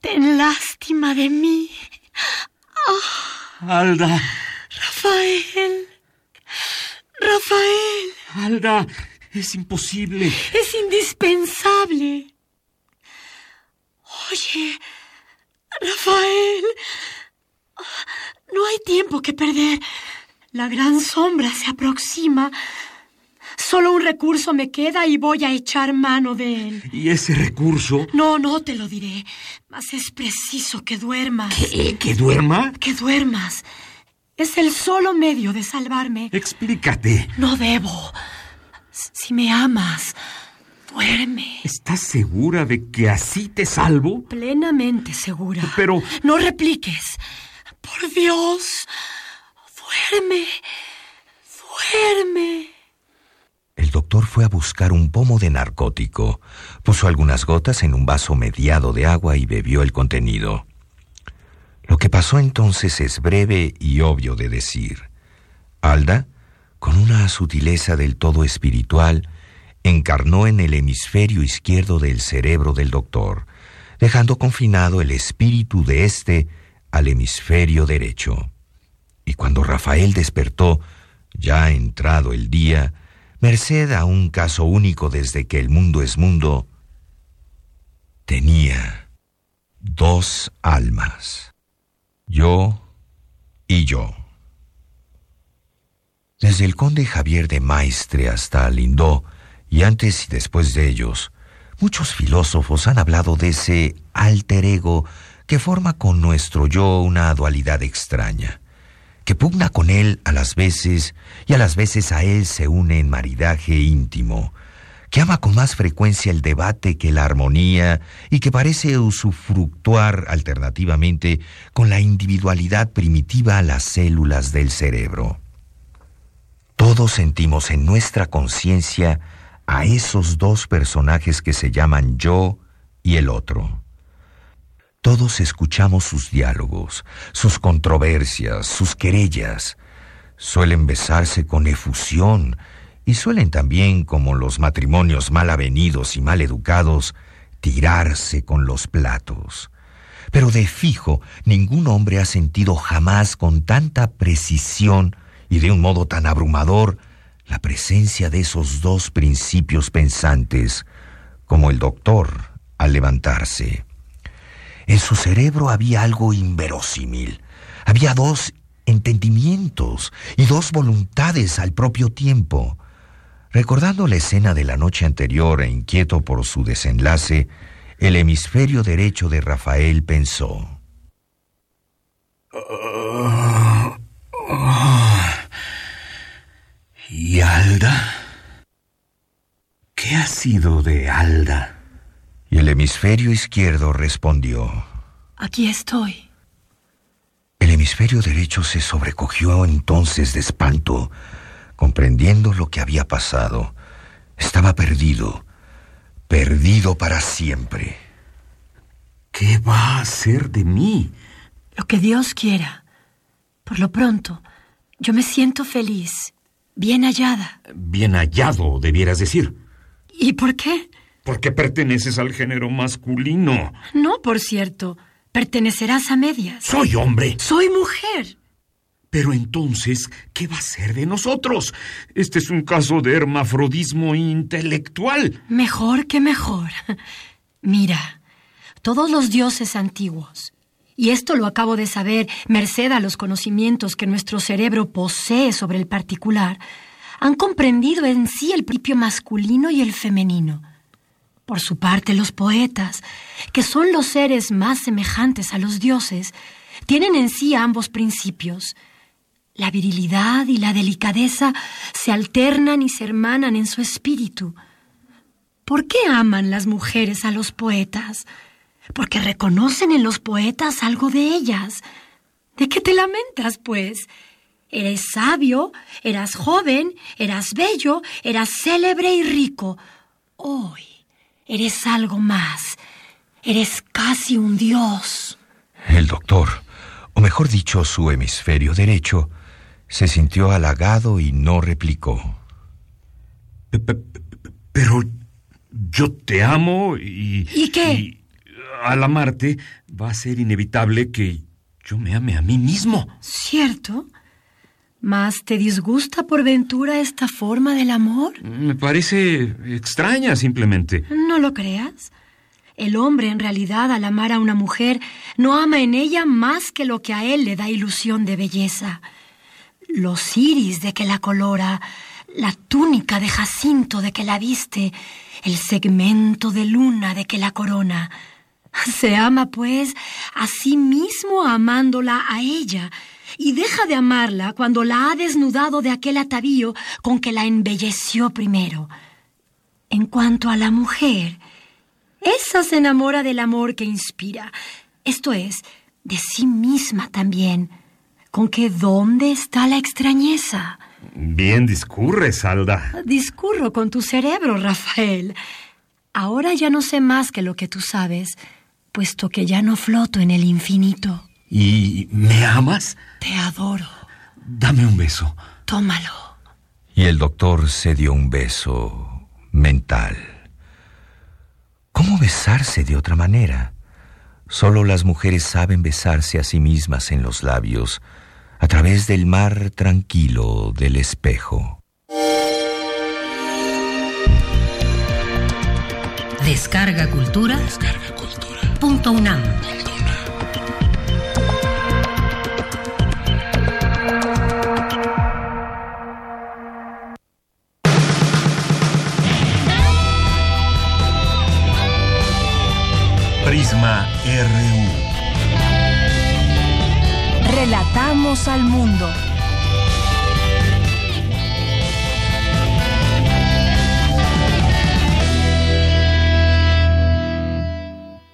Ten lástima de mí. Ah. Alda. Rafael. Rafael. Alda, es imposible. Es indispensable. Oye, Rafael. No hay tiempo que perder. La gran sombra se aproxima. Solo un recurso me queda y voy a echar mano de él. ¿Y ese recurso? No, no te lo diré. Mas es preciso que duermas. ¿Qué? ¿Que duerma? Que duermas. Es el solo medio de salvarme. Explícate. No debo. Si me amas, duerme. ¿Estás segura de que así te salvo? Plenamente segura. Pero... No repliques. Por Dios. Duerme. Duerme. El doctor fue a buscar un pomo de narcótico, puso algunas gotas en un vaso mediado de agua y bebió el contenido. Lo que pasó entonces es breve y obvio de decir. Alda, con una sutileza del todo espiritual, encarnó en el hemisferio izquierdo del cerebro del doctor, dejando confinado el espíritu de éste al hemisferio derecho. Y cuando Rafael despertó, ya entrado el día, merced a un caso único desde que el mundo es mundo, tenía dos almas. Yo y yo. Desde el conde Javier de Maestre hasta Lindó, y antes y después de ellos, muchos filósofos han hablado de ese alter ego que forma con nuestro yo una dualidad extraña, que pugna con él a las veces y a las veces a él se une en maridaje íntimo, que ama con más frecuencia el debate que la armonía y que parece usufructuar alternativamente con la individualidad primitiva a las células del cerebro. Todos sentimos en nuestra conciencia a esos dos personajes que se llaman yo y el otro. Todos escuchamos sus diálogos, sus controversias, sus querellas. Suelen besarse con efusión y suelen también, como los matrimonios mal avenidos y mal educados, tirarse con los platos. Pero de fijo, ningún hombre ha sentido jamás con tanta precisión y de un modo tan abrumador la presencia de esos dos principios pensantes como el doctor al levantarse. En su cerebro había algo inverosímil. Había dos entendimientos y dos voluntades al propio tiempo. Recordando la escena de la noche anterior e inquieto por su desenlace, el hemisferio derecho de Rafael pensó. ¿Y Alda? ¿Qué ha sido de Alda? Y el hemisferio izquierdo respondió. Aquí estoy. El hemisferio derecho se sobrecogió entonces de espanto, comprendiendo lo que había pasado. Estaba perdido, perdido para siempre. ¿Qué va a hacer de mí? Lo que Dios quiera. Por lo pronto, yo me siento feliz, bien hallada. Bien hallado, debieras decir. ¿Y por qué? Porque perteneces al género masculino. No, por cierto. Pertenecerás a medias. Soy hombre. Soy mujer. Pero entonces, ¿qué va a ser de nosotros? Este es un caso de hermafrodismo intelectual. Mejor que mejor. Mira, todos los dioses antiguos, y esto lo acabo de saber merced a los conocimientos que nuestro cerebro posee sobre el particular, han comprendido en sí el principio masculino y el femenino. Por su parte, los poetas, que son los seres más semejantes a los dioses, tienen en sí ambos principios. La virilidad y la delicadeza se alternan y se hermanan en su espíritu. ¿Por qué aman las mujeres a los poetas? Porque reconocen en los poetas algo de ellas. ¿De qué te lamentas, pues? Eres sabio, eras joven, eras bello, eras célebre y rico. Hoy Eres algo más. Eres casi un dios. El doctor, o mejor dicho, su hemisferio derecho, se sintió halagado y no replicó. Pero yo te amo y... ¿Y qué? Y al amarte va a ser inevitable que yo me ame a mí mismo. ¿Cierto? ¿Más te disgusta por ventura esta forma del amor? Me parece extraña simplemente. No lo creas. El hombre en realidad al amar a una mujer no ama en ella más que lo que a él le da ilusión de belleza. Los iris de que la colora, la túnica de jacinto de que la viste, el segmento de luna de que la corona. Se ama, pues, a sí mismo amándola a ella, y deja de amarla cuando la ha desnudado de aquel atavío con que la embelleció primero. En cuanto a la mujer, esa se enamora del amor que inspira, esto es, de sí misma también. ¿Con que dónde está la extrañeza? Bien discurres, Alda. Discurro con tu cerebro, Rafael. Ahora ya no sé más que lo que tú sabes, puesto que ya no floto en el infinito. ¿Y me amas? Te adoro. Dame un beso. Tómalo. Y el doctor se dio un beso mental. ¿Cómo besarse de otra manera? Solo las mujeres saben besarse a sí mismas en los labios, a través del mar tranquilo del espejo. Descarga Cultura. Descarga Cultura. Punto UNAM. Prisma RU. Relatamos al mundo.